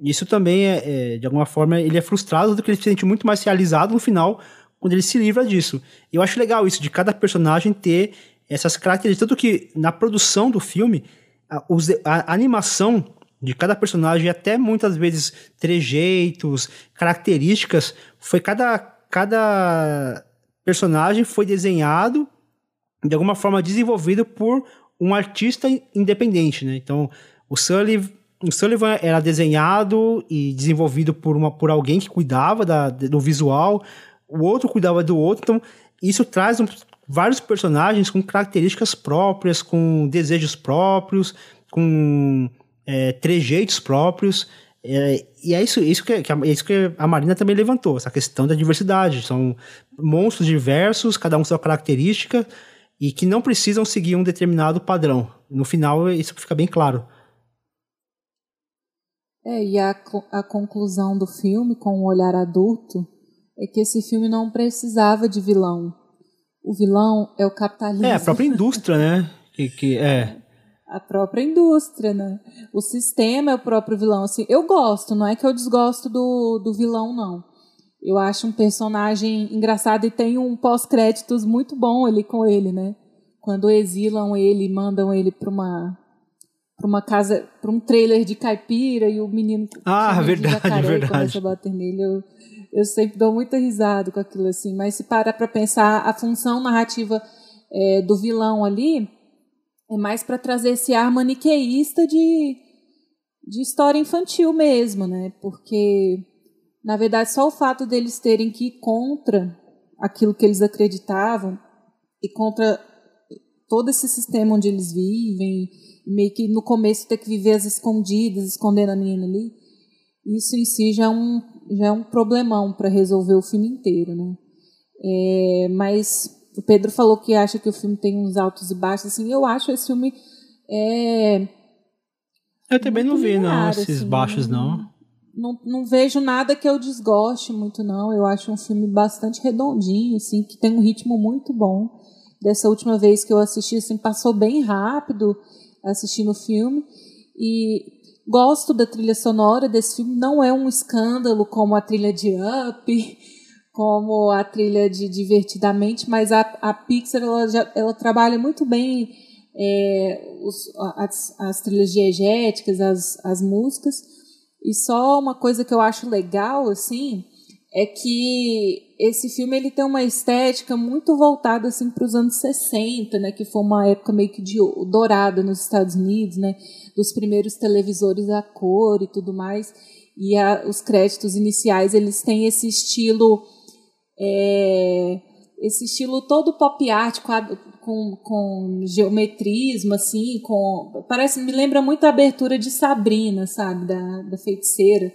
isso também é, é, de alguma forma, ele é frustrado do que ele se sente muito mais realizado no final, quando ele se livra disso. Eu acho legal isso, de cada personagem ter essas características. Tanto que na produção do filme, a, a animação de cada personagem, até muitas vezes trejeitos, características, foi cada, cada personagem foi desenhado, de alguma forma desenvolvido por um artista independente, né? Então, o Sullivan, o Sullivan era desenhado e desenvolvido por, uma, por alguém que cuidava da, do visual, o outro cuidava do outro, então isso traz um, vários personagens com características próprias, com desejos próprios, com é, trejeitos próprios, é, e é isso, isso, que, que, é isso que a Marina também levantou, essa questão da diversidade. São monstros diversos, cada um com sua característica, e que não precisam seguir um determinado padrão. No final, isso fica bem claro. É, e a, a conclusão do filme, com o um olhar adulto, é que esse filme não precisava de vilão. O vilão é o capitalismo. É, a própria indústria, né? [laughs] Que, que, é a própria indústria, né? O sistema é o próprio vilão. Assim, eu gosto, não é que eu desgosto do, do vilão, não. Eu acho um personagem engraçado e tem um pós-créditos muito bom ali com ele, né? Quando exilam ele, mandam ele para uma para uma casa, para um trailer de caipira e o menino ah, verdade, jacaré, verdade. começa a bater nele. Eu, eu sempre dou muita risada com aquilo assim, mas se parar para pensar a função narrativa é, do vilão ali, é mais para trazer esse ar maniqueísta de, de história infantil mesmo, né? Porque, na verdade, só o fato deles terem que ir contra aquilo que eles acreditavam e contra todo esse sistema onde eles vivem, meio que no começo ter que viver as escondidas, escondendo a menina ali, isso em si já é um, já é um problemão para resolver o filme inteiro, né? É, mas o Pedro falou que acha que o filme tem uns altos e baixos, assim, eu acho esse filme é, eu também não vi, não, esses assim, baixos, não. não. Não vejo nada que eu desgoste muito, não. Eu acho um filme bastante redondinho, assim, que tem um ritmo muito bom. Dessa última vez que eu assisti, assim, passou bem rápido assistindo o filme. E gosto da trilha sonora desse filme. Não é um escândalo como a trilha de Up, como a trilha de Divertidamente, mas a, a Pixar ela, já, ela trabalha muito bem é, os, as, as, trilhas diegéticas, as, as músicas. E só uma coisa que eu acho legal, assim, é que esse filme ele tem uma estética muito voltada assim para os anos 60, né, que foi uma época meio que de dourada nos Estados Unidos, né, dos primeiros televisores a cor e tudo mais. E a, os créditos iniciais eles têm esse estilo é, esse estilo todo pop art com, com geometrismo, assim, com. Parece, me lembra muito a abertura de Sabrina, sabe? Da, da feiticeira.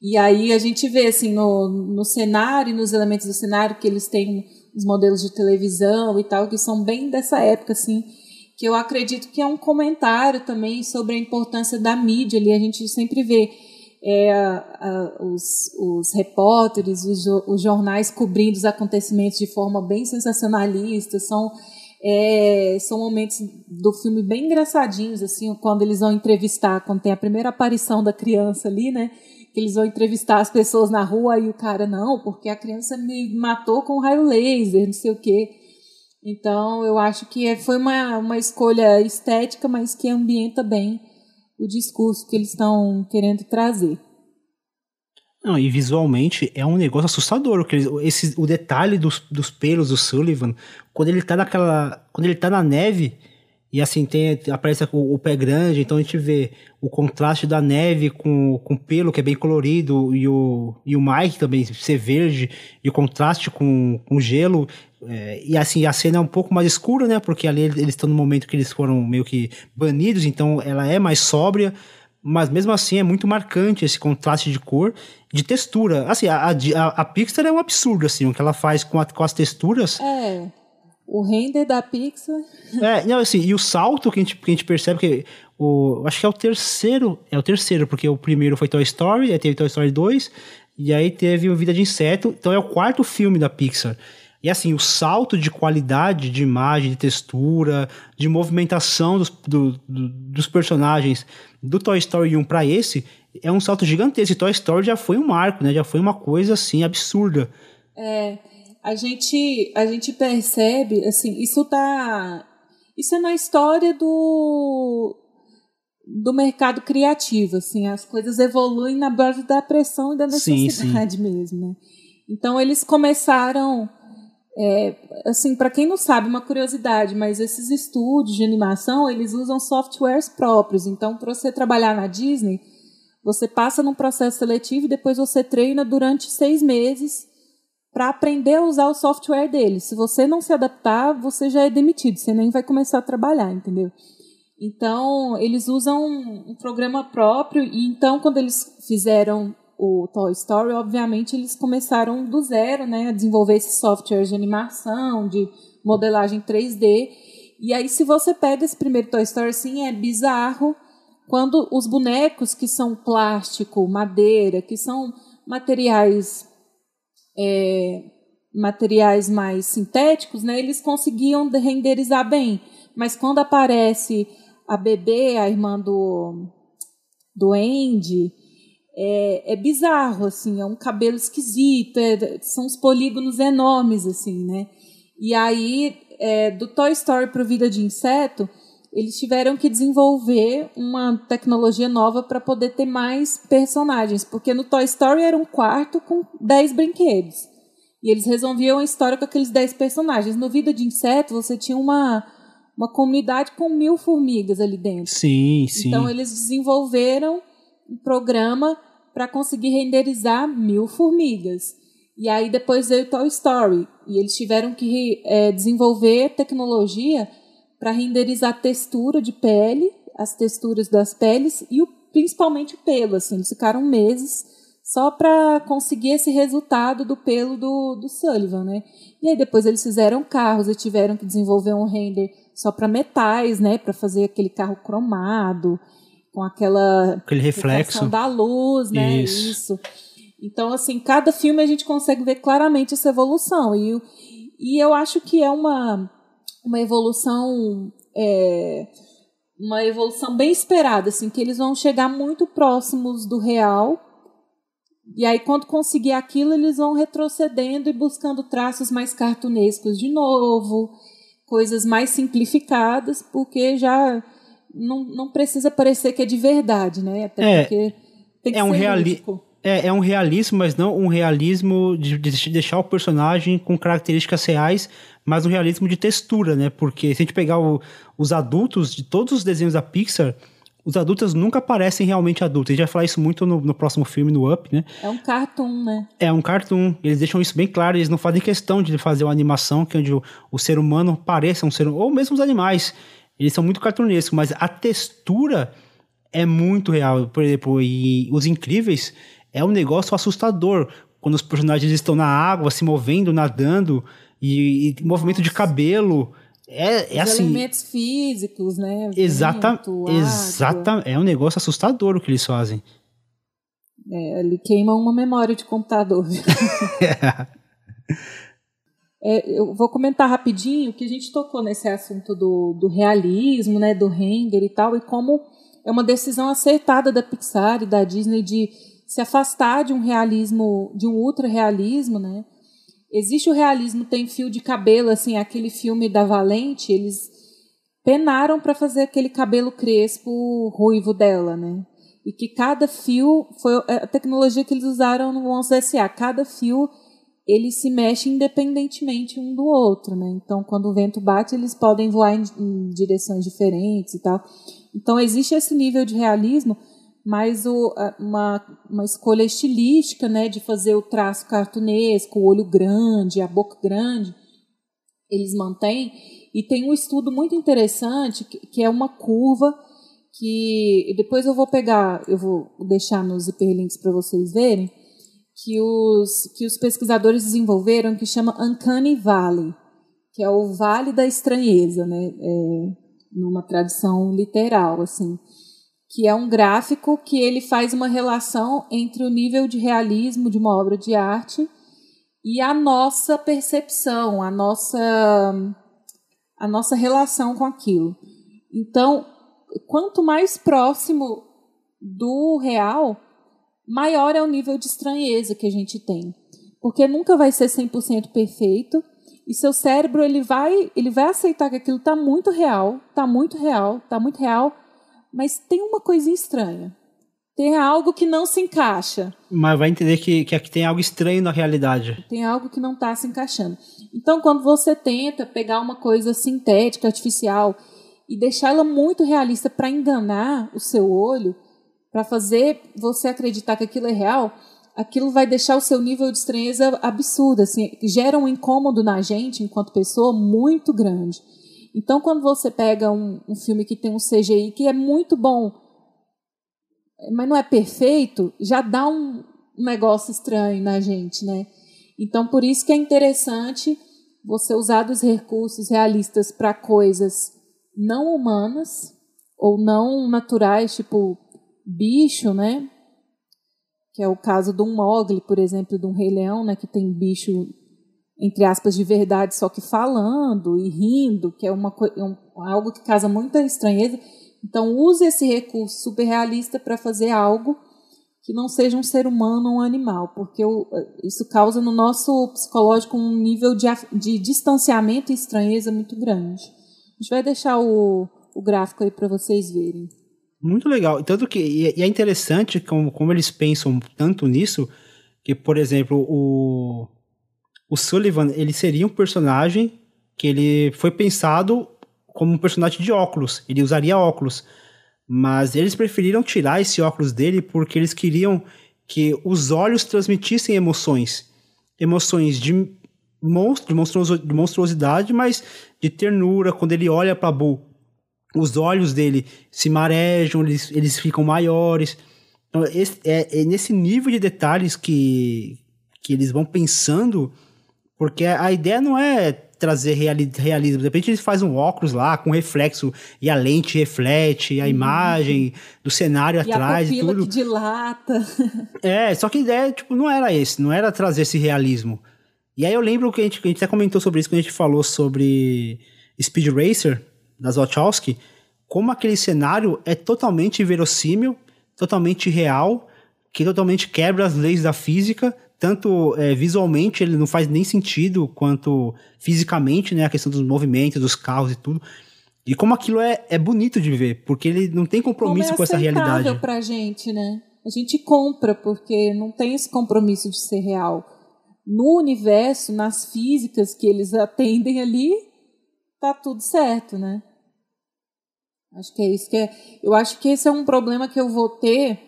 E aí a gente vê, assim, no, no cenário, nos elementos do cenário, que eles têm os modelos de televisão e tal, que são bem dessa época, assim, que eu acredito que é um comentário também sobre a importância da mídia ali. A gente sempre vê é, a, os, os repórteres, os, os, jornais cobrindo os acontecimentos de forma bem sensacionalista, são, é, são momentos do filme bem engraçadinhos, assim, quando eles vão entrevistar, quando tem a primeira aparição da criança ali, né, que eles vão entrevistar as pessoas na rua e o cara, não, porque a criança me matou com raio laser, não sei o quê. Então, eu acho que é, foi uma, uma escolha estética, mas que ambienta bem o discurso que eles estão querendo trazer. Não, e visualmente é um negócio assustador. Que esse, o detalhe dos, dos pelos do Sullivan, quando ele tá naquela. Quando ele tá na neve, e assim, tem, aparece o, o, pé grande, então a gente vê o contraste da neve com, com o pelo, que é bem colorido, e o, e o Mike também ser verde, e o contraste com, com o gelo. É, e assim, a cena é um pouco mais escura, né? Porque ali eles estão no momento que eles foram meio que banidos, então ela é mais sóbria, mas mesmo assim é muito marcante esse contraste de cor, de textura. Assim, a, a, a Pixar é um absurdo, assim, o que ela faz com, a, com as texturas. É. O render da Pixar. É, não, assim, e o salto que a gente, que a gente percebe que o, acho que é o terceiro, é o terceiro, porque o primeiro foi Toy Story, aí teve Toy Story 2, e aí teve o Vida de Inseto, então é o quarto filme da Pixar. E assim, o salto de qualidade de imagem, de textura, de movimentação dos, do, do, dos personagens do Toy Story 1 para esse é um salto gigantesco. E Toy Story já foi um marco, né? Já foi uma coisa assim absurda. É, a gente a gente percebe assim, isso tá isso é na história do do mercado criativo, assim, as coisas evoluem na base da pressão e da necessidade sim, sim. mesmo, né? Então eles começaram é, assim, para quem não sabe, uma curiosidade, mas esses estúdios de animação, eles usam softwares próprios. Então, para você trabalhar na Disney, você passa num processo seletivo e depois você treina durante seis meses para aprender a usar o software deles. Se você não se adaptar, você já é demitido, você nem vai começar a trabalhar, entendeu? Então, eles usam um programa próprio e então quando eles fizeram o Toy Story, obviamente eles começaram do zero, né, a desenvolver esses softwares de animação, de modelagem 3D. E aí, se você pega esse primeiro Toy Story, assim, é bizarro quando os bonecos que são plástico, madeira, que são materiais é, materiais mais sintéticos, né, eles conseguiam renderizar bem. Mas quando aparece a bebê, a irmã do, do Andy, é, é bizarro, assim, é um cabelo esquisito, é, são uns polígonos enormes, assim, né? E aí, é, do Toy Story para o Vida de Inseto, eles tiveram que desenvolver uma tecnologia nova para poder ter mais personagens, porque no Toy Story era um quarto com 10 brinquedos. E eles resolviam a história com aqueles 10 personagens. No Vida de Inseto, você tinha uma, uma comunidade com mil formigas ali dentro. Sim, sim. Então eles desenvolveram um programa para conseguir renderizar mil formigas. E aí depois veio Toy Story e eles tiveram que é, desenvolver tecnologia para renderizar a textura de pele, as texturas das peles e o, principalmente o pelo. Assim, eles ficaram meses só para conseguir esse resultado do pelo do, do Sullivan, né? E aí depois eles fizeram carros e tiveram que desenvolver um render só para metais, né? Para fazer aquele carro cromado com aquela aquele reflexo da luz, né? Isso. Isso. Então, assim, cada filme a gente consegue ver claramente essa evolução e, e eu acho que é uma uma evolução é, uma evolução bem esperada, assim, que eles vão chegar muito próximos do real. E aí, quando conseguir aquilo, eles vão retrocedendo e buscando traços mais cartunescos de novo, coisas mais simplificadas, porque já não, não precisa parecer que é de verdade, né? Até é, porque tem que é ser um realismo. É, é um realismo, mas não um realismo de, de deixar o personagem com características reais, mas um realismo de textura, né? Porque se a gente pegar o, os adultos de todos os desenhos da Pixar, os adultos nunca parecem realmente adultos. A gente vai falar isso muito no, no, próximo filme, no Up, né? É um cartoon, né? É um cartoon. Eles deixam isso bem claro. Eles não fazem questão de fazer uma animação que onde o, o ser humano pareça um ser ou mesmo os animais. Eles são muito cartunescos, mas a textura é muito real. Por exemplo, e Os Incríveis é um negócio assustador. Quando os personagens estão na água, se movendo, nadando, e, e movimento de cabelo. É, é assim. elementos físicos, né? Exata, exata, é um negócio assustador o que eles fazem. É, ele queima uma memória de computador. é, [laughs] [laughs] eu vou comentar rapidinho que a gente tocou nesse assunto do, do realismo, né, do render e tal, e como é uma decisão acertada da Pixar e da Disney de se afastar de um realismo, de um ultra realismo, né? Existe o realismo, tem fio de cabelo, assim, aquele filme da Valente, eles penaram para fazer aquele cabelo crespo ruivo dela, né? E que cada fio foi a tecnologia que eles usaram no 11 SA, cada fio ele se mexe independentemente um do outro, né? Então, quando o vento bate, eles podem voar em, em direções diferentes e tal. Então, existe esse nível de realismo, mas o, uma, uma escolha estilística, né, de fazer o traço cartunesco, o olho grande, a boca grande, eles mantêm. E tem um estudo muito interessante, que, que é uma curva que depois eu vou pegar, eu vou deixar nos hiperlinks para vocês verem, que os, que os pesquisadores desenvolveram, que chama Uncanny Valley, que é o Vale da Estranheza, né, é, numa tradução literal, assim que é um gráfico que ele faz uma relação entre o nível de realismo de uma obra de arte e a nossa percepção, a nossa a nossa relação com aquilo. Então, quanto mais próximo do real, maior é o nível de estranheza que a gente tem. Porque nunca vai ser 100% perfeito e seu cérebro ele vai, ele vai aceitar que aquilo está muito real, está muito real, está muito real, mas tem uma coisinha estranha. Tem algo que não se encaixa. Mas vai entender que, que aqui tem algo estranho na realidade. Tem algo que não está se encaixando. Então, quando você tenta pegar uma coisa sintética, artificial, e deixá-la muito realista para enganar o seu olho, para fazer você acreditar que aquilo é real, aquilo vai deixar o seu nível de estranheza absurdo, assim, gera um incômodo na gente, enquanto pessoa, muito grande. Então, quando você pega um, um filme que tem um CGI que é muito bom, mas não é perfeito, já dá um negócio estranho na gente, né? Então, por isso que é interessante você usar dos recursos realistas para coisas não humanas ou não naturais, tipo bicho, né? Que é o caso do Mogli, por exemplo, do Rei Leão, né? Que tem bicho entre aspas, de verdade, só que falando e rindo, que é uma, um, algo que causa muita estranheza. Então, use esse recurso super realista para fazer algo que não seja um ser humano ou um animal, porque isso causa no nosso psicológico um nível de, de distanciamento e estranheza muito grande. A gente vai deixar o, o gráfico aí para vocês verem. Muito legal. Tanto que e é interessante como, como eles pensam tanto nisso, que, por exemplo, o, o Sullivan, ele seria um personagem que ele foi pensado como um personagem de óculos. Ele usaria óculos. Mas eles preferiram tirar esse óculos dele porque eles queriam que os olhos transmitissem emoções. Emoções de, monstro, de, monstruosidade, mas de ternura. Quando ele olha para Boo, os olhos dele se marejam, eles, eles ficam maiores. Então, esse, é, é nesse nível de detalhes que, que eles vão pensando, porque a ideia não é trazer realismo. De repente eles fazem um óculos lá com reflexo e a lente reflete a uhum. imagem do cenário e atrás e tudo. Que dilata. [laughs] É, só que a ideia tipo, não era esse, não era trazer esse realismo. E aí eu lembro que a gente, que a gente até comentou sobre isso quando a gente falou sobre Speed Racer, das Wachowski, como aquele cenário é totalmente verossímil, totalmente real, que totalmente quebra as leis da física, tanto é, visualmente ele não faz nem sentido, quanto fisicamente, né? A questão dos movimentos, dos carros e tudo. E como aquilo é, é bonito de ver, porque ele não tem compromisso é com essa realidade. É pra gente, né? A gente compra porque não tem esse compromisso de ser real. No universo, nas físicas que eles atendem ali, tá tudo certo, né? Acho que é isso que é. Eu acho que esse é um problema que eu vou ter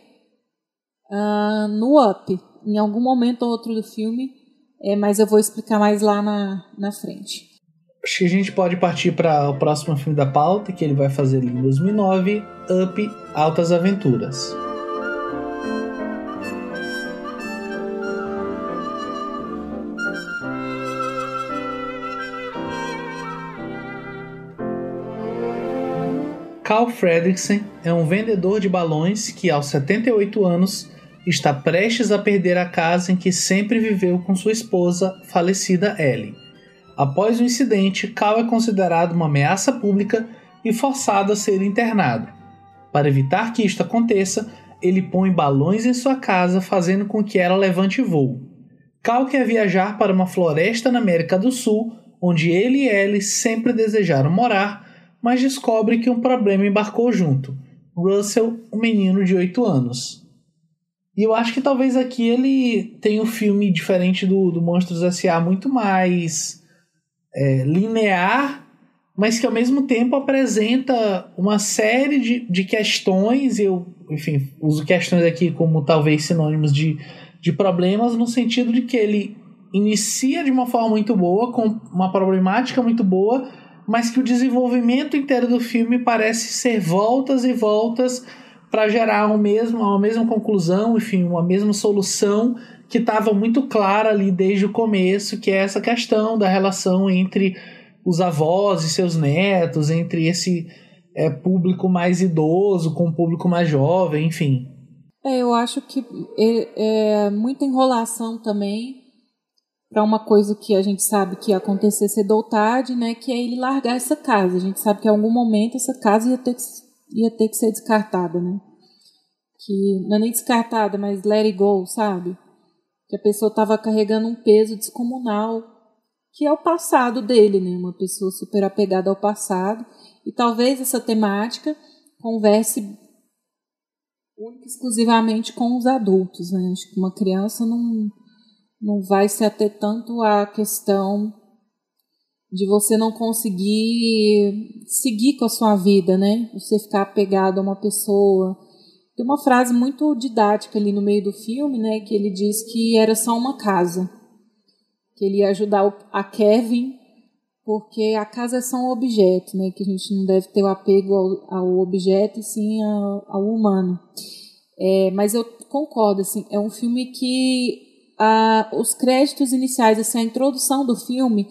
uh, no Up em algum momento ou outro do filme, é, mas eu vou explicar mais lá na, na frente. Acho que a gente pode partir para o próximo filme da pauta, que ele vai fazer em 2009, Up Altas Aventuras. Carl Fredricksen é um vendedor de balões que, aos 78 anos, está prestes a perder a casa em que sempre viveu com sua esposa, falecida Ellen. Após o incidente, Cal é considerado uma ameaça pública e forçado a ser internado. Para evitar que isto aconteça, ele põe balões em sua casa, fazendo com que ela levante voo. Cal quer viajar para uma floresta na América do Sul, onde ele e Ellie sempre desejaram morar, mas descobre que um problema embarcou junto. Russell, um menino de 8 anos. E eu acho que talvez aqui ele tenha um filme diferente do, do Monstros S.A. muito mais é, linear, mas que ao mesmo tempo apresenta uma série de, de questões. Eu, enfim, uso questões aqui como talvez sinônimos de, de problemas, no sentido de que ele inicia de uma forma muito boa, com uma problemática muito boa, mas que o desenvolvimento inteiro do filme parece ser voltas e voltas para gerar um mesmo, uma mesma conclusão, enfim, uma mesma solução que estava muito clara ali desde o começo, que é essa questão da relação entre os avós e seus netos, entre esse é, público mais idoso com o público mais jovem, enfim. É, eu acho que é, é muita enrolação também para uma coisa que a gente sabe que ia acontecer cedo ou tarde, né, que é ele largar essa casa. A gente sabe que em algum momento essa casa ia ter que ia ter que ser descartada, né? Que não é nem descartada, mas let it go, sabe? Que a pessoa estava carregando um peso descomunal, que é o passado dele, né? Uma pessoa super apegada ao passado. E talvez essa temática converse exclusivamente com os adultos, né? Acho que uma criança não, não vai se ater tanto à questão de você não conseguir seguir com a sua vida, né? Você ficar apegado a uma pessoa. Tem uma frase muito didática ali no meio do filme, né? Que ele diz que era só uma casa. Que ele ia ajudar a Kevin, porque a casa é só um objeto, né? Que a gente não deve ter o apego ao, ao objeto e sim ao, ao humano. É, mas eu concordo, assim, é um filme que a, os créditos iniciais, assim, a introdução do filme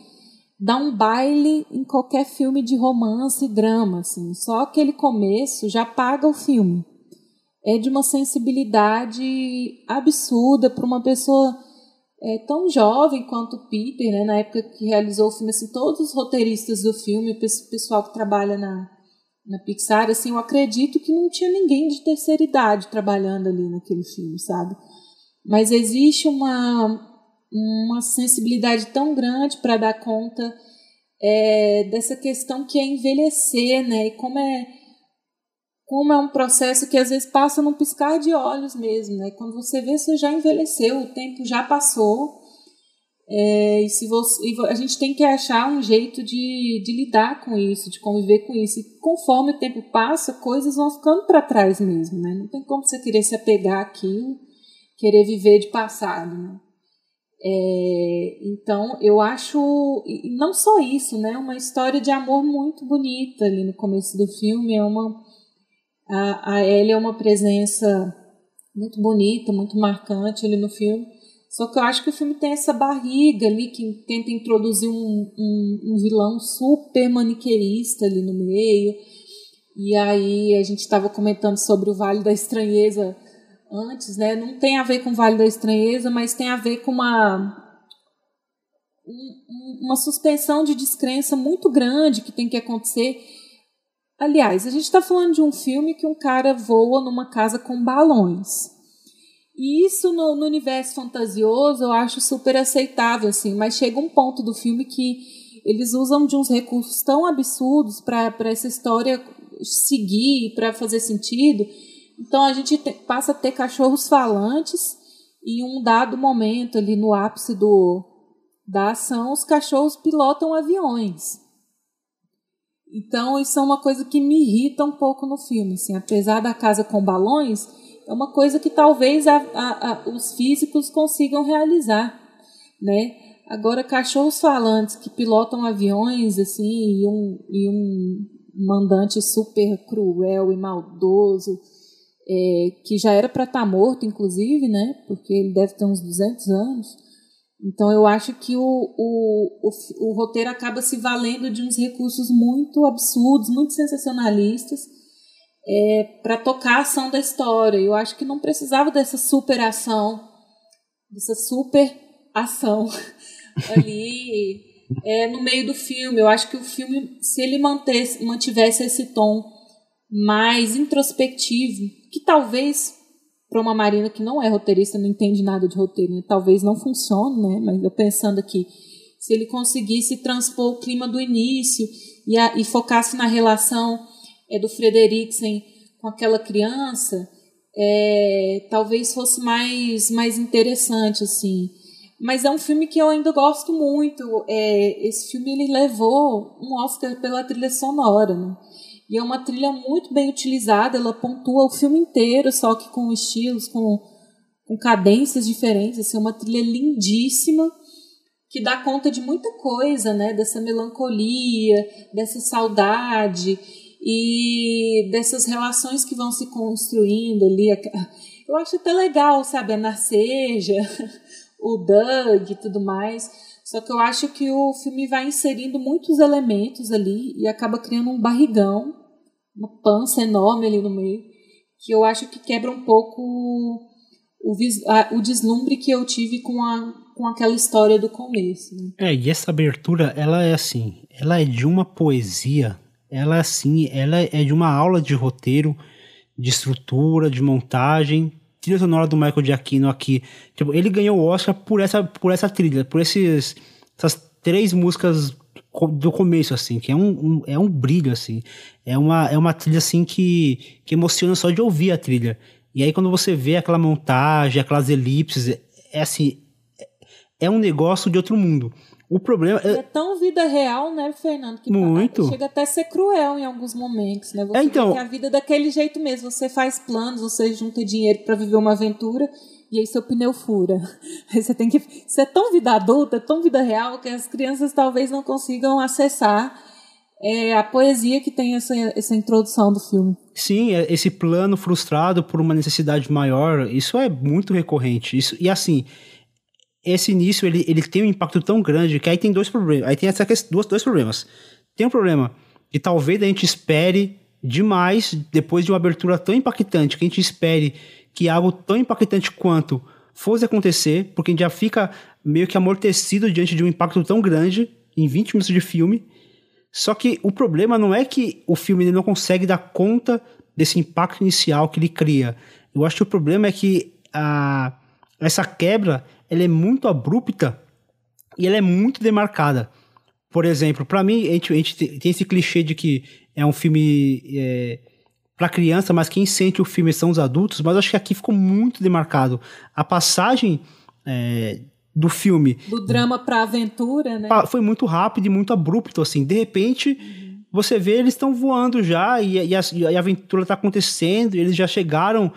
dá um baile em qualquer filme de romance e drama, assim. Só aquele começo já paga o filme. É de uma sensibilidade absurda para uma pessoa é, tão jovem quanto Peter, né? Na época que realizou o filme, assim, todos os roteiristas do filme, o pessoal que trabalha na, na Pixar, assim, eu acredito que não tinha ninguém de terceira idade trabalhando ali naquele filme, sabe? Mas existe uma uma sensibilidade tão grande para dar conta é, dessa questão que é envelhecer, né? E como é como é um processo que às vezes passa num piscar de olhos mesmo, né? Quando você vê, você já envelheceu, o tempo já passou. É, e se você, e a gente tem que achar um jeito de, de lidar com isso, de conviver com isso. E conforme o tempo passa, coisas vão ficando para trás mesmo, né? Não tem como você querer se apegar àquilo, querer viver de passado, né? É, então, eu acho, não só isso, né? Uma história de amor muito bonita ali no começo do filme. É uma, a, a Ellie é uma presença muito bonita, muito marcante ali no filme. Só que eu acho que o filme tem essa barriga ali que tenta introduzir um, um, um vilão super maniqueísta ali no meio. E aí a gente estava comentando sobre o Vale da Estranheza antes, né? Não tem a ver com o Vale da Estranheza, mas tem a ver com uma uma suspensão de descrença muito grande que tem que acontecer. Aliás, a gente está falando de um filme que um cara voa numa casa com balões. E isso no, no, universo fantasioso eu acho super aceitável, assim, mas chega um ponto do filme que eles usam de uns recursos tão absurdos para essa história seguir, para fazer sentido. Então a gente te, passa a ter cachorros falantes e em um dado momento ali no ápice do, da ação, os cachorros pilotam aviões. Então isso é uma coisa que me irrita um pouco no filme, assim, apesar da casa com balões, é uma coisa que talvez a, a, a, os físicos consigam realizar, né? Agora, cachorros falantes que pilotam aviões, assim, e um, e um mandante super cruel e maldoso, é, que já era para estar tá morto, inclusive, né? Porque ele deve ter uns 200 anos. Então, eu acho que o, o, o, o roteiro acaba se valendo de uns recursos muito absurdos, muito sensacionalistas, é, para tocar a ação da história. Eu acho que não precisava dessa super ação, dessa super ação [laughs] ali é, no meio do filme. Eu acho que o filme, se ele mantesse, mantivesse esse tom mais introspectivo, que talvez para uma Marina que não é roteirista, não entende nada de roteiro, né? talvez não funcione, né? mas eu pensando aqui, se ele conseguisse transpor o clima do início e, a, e focasse na relação é, do Frederiksen com aquela criança, é, talvez fosse mais, mais interessante, assim. Mas é um filme que eu ainda gosto muito. É, esse filme ele levou um Oscar pela trilha sonora, né? E é uma trilha muito bem utilizada, ela pontua o filme inteiro, só que com estilos, com, com cadências diferentes. Assim, é uma trilha lindíssima que dá conta de muita coisa, né? Dessa melancolia, dessa saudade e dessas relações que vão se construindo ali. Eu acho até legal, sabe, a Narceja, [laughs] o Doug e tudo mais. Só que eu acho que o filme vai inserindo muitos elementos ali e acaba criando um barrigão, uma pança enorme ali no meio, que eu acho que quebra um pouco o, o deslumbre que eu tive com, a, com aquela história do começo. Né? É, e essa abertura, ela é assim, ela é de uma poesia ela assim, ela é de uma aula de roteiro, de estrutura, de montagem. Trilha sonora do Michael Giacchino aqui, tipo, ele ganhou o Oscar por essa, por essa trilha, por esses, essas três músicas do começo, assim, que é um, um, é um brilho, assim. É uma, é uma trilha, assim, que, que emociona só de ouvir a trilha. E aí, quando você vê aquela montagem, aquelas elipses, é, é assim, é, é um negócio de outro mundo. O problema é... é tão vida real, né, Fernando? Que Muito. Chega até a ser cruel em alguns momentos, né? Você é, então... a vida é daquele jeito mesmo. Você faz planos, você junta dinheiro para viver uma aventura e aí seu pneu fura. [laughs] Aí você tem que. Isso é tão vida adulta, tão vida real, que as crianças talvez não consigam acessar é, a poesia que tem essa, essa introdução do filme. Sim, é, esse plano frustrado por uma necessidade maior, isso é muito recorrente. Isso, e assim, esse início ele, ele tem um impacto tão grande que aí tem dois problemas. Aí tem essa questão, dois, dois problemas. Tem um problema que talvez a gente espere demais depois de uma abertura tão impactante, que a gente espere que algo tão impactante quanto fosse acontecer, porque a gente já fica meio que amortecido diante de um impacto tão grande em 20 minutos de filme. Só que o problema não é que o filme não consegue dar conta desse impacto inicial que ele cria. Eu acho que o problema é que a, essa quebra ela é muito abrupta e ela é muito demarcada. Por exemplo, para mim, a gente, a gente, tem esse clichê de que é um filme é, para criança, mas quem sente o filme são os adultos, mas acho que aqui ficou muito demarcado. A passagem é, do filme. Do drama pra aventura, né? Foi muito rápido e muito abrupto, assim. De repente, uhum. você vê eles estão voando já e, e, a, e, a, aventura tá acontecendo, eles já chegaram.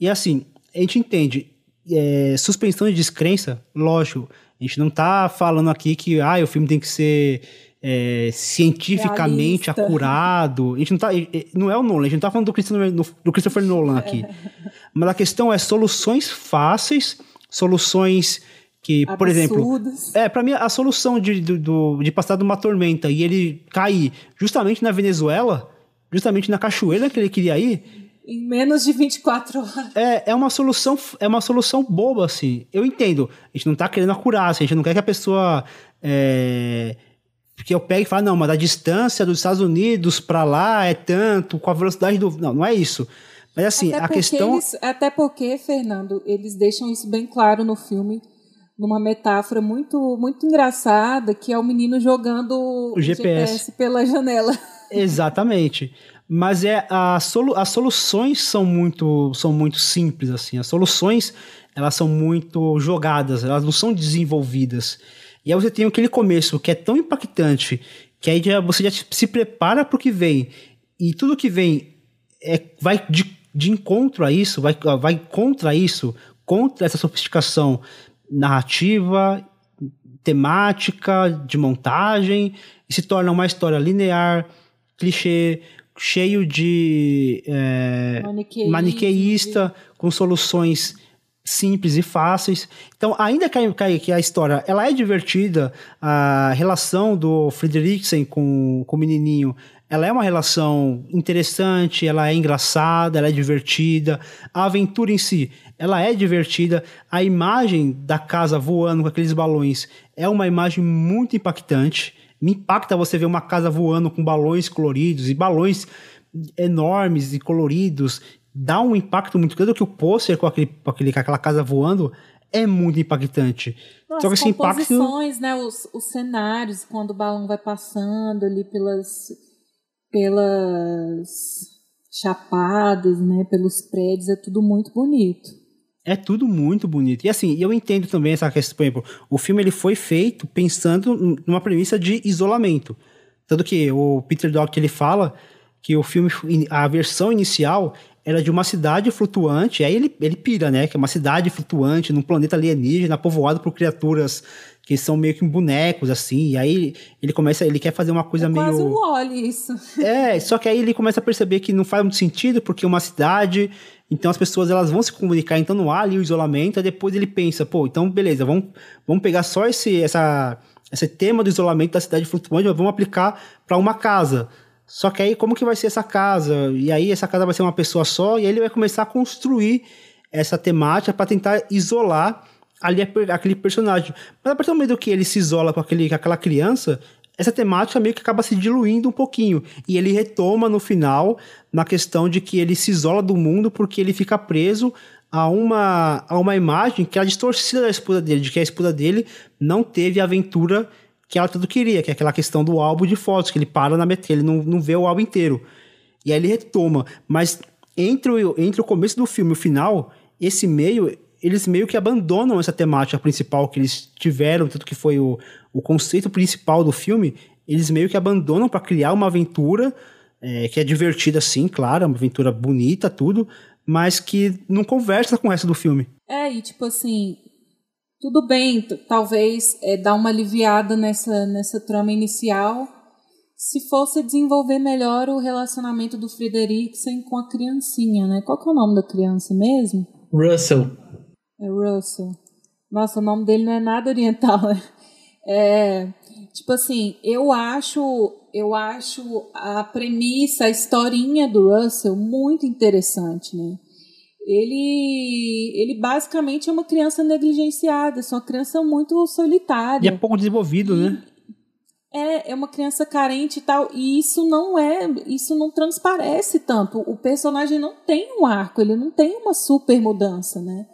E assim, a gente entende. É, suspensão de descrença, lógico. A gente não tá falando aqui que ah, o filme tem que ser é, cientificamente Realista. acurado. A gente não tá. Não é o Nolan, a gente não tá falando do Christopher, do Christopher Nolan aqui. [laughs] Mas a questão é soluções fáceis, soluções que, Absurdas. por exemplo. É, para mim, a solução de, de, de passar de uma tormenta e ele cair justamente na Venezuela, justamente na cachoeira que ele queria ir. Em menos de 24 horas. É, é uma solução, é uma solução boba, assim. Eu entendo. A gente não tá querendo acurar, assim, a gente não quer que a pessoa. É, porque eu pego e falo, não, mas a distância dos Estados Unidos para lá é tanto, com a velocidade do. Não, não é isso. Mas assim, a questão. Eles, até porque, Fernando, eles deixam isso bem claro no filme, numa metáfora muito, muito engraçada, que é o menino jogando o, o GPS. GPS pela janela. [laughs] Exatamente. Mas é a solu as soluções são muito, são muito simples, assim. As soluções elas são muito jogadas, elas não são desenvolvidas. E aí você tem aquele começo que é tão impactante que aí já, você já se prepara para o que vem. E tudo que vem é, vai de, de encontro a isso, vai, vai contra isso, contra essa sofisticação narrativa, temática, de montagem, e se torna uma história linear, clichê, cheio de é, maniqueísta, com soluções simples e fáceis. Então, ainda que, a história ela é divertida, a relação do Frederiksen com, com o menininho, ela é uma relação interessante, ela é engraçada, ela é divertida. A aventura em si, ela é divertida. A imagem da casa voando com aqueles balões é uma imagem muito impactante. Me impacta você ver uma casa voando com balões coloridos e balões enormes e coloridos dá um impacto muito grande, que o pôster com, aquele, com, aquele, com aquela casa voando é muito impactante. Nossa, Só que esse impacto... né? Os, os cenários, quando o balão vai passando ali pelas, pelas chapadas, né? Pelos prédios, é tudo muito bonito. É tudo muito bonito. E assim, eu entendo também essa questão, por exemplo, o filme ele foi feito pensando numa premissa de isolamento. Tanto que o Peter Dock ele fala que o filme, a versão inicial, era de uma cidade flutuante, aí ele, ele pira, né? Que é uma cidade flutuante num planeta alienígena povoado por criaturas que são meio que bonecos, assim, e aí ele começa, ele quer fazer uma coisa é meio... quase um Wally isso. É, só que aí ele começa a perceber que não faz muito sentido, porque uma cidade, então as pessoas elas vão se comunicar, então não há ali o isolamento, aí depois ele pensa, pô, então beleza, vamos, vamos pegar só esse, essa, esse tema do isolamento da cidade flutuante, vamos aplicar para uma casa. Só que aí, como que vai ser essa casa? E aí, essa casa vai ser uma pessoa só, e aí ele vai começar a construir essa temática para tentar isolar ali aquele personagem. Mas a partir do momento que ele se isola com, aquele, com aquela criança, essa temática meio que acaba se diluindo um pouquinho. E ele retoma no final na questão de que ele se isola do mundo porque ele fica preso a uma, a uma imagem que é distorcida da esposa dele, de que a esposa dele não teve aventura que ela tudo queria, que é aquela questão do álbum de fotos, que ele para na metade, ele não, não vê o álbum inteiro. E aí ele retoma. Mas entre o, entre o começo do filme e o final, esse meio, eles meio que abandonam essa temática principal que eles tiveram, tanto que foi o, o conceito principal do filme, eles meio que abandonam para criar uma aventura é, que é divertida sim, claro, uma aventura bonita, tudo, mas que não conversa com resto do filme. É, e tipo assim, tudo bem, talvez é, dar uma aliviada nessa, nessa trama inicial, se fosse desenvolver melhor o relacionamento do Frederiksen com a criancinha, né? Qual que é o nome da criança mesmo? Russell. É Russell. Nossa, o nome dele não é nada oriental, né? É, tipo assim, eu acho, eu acho a premissa, a historinha do Russell muito interessante, né? Ele, ele basicamente é uma criança negligenciada, é uma criança muito solitária. E é pouco desenvolvido, e, né? É, é uma criança carente e tal, e isso não é, isso não transparece tanto. O personagem não tem um arco, ele não tem uma super mudança, né?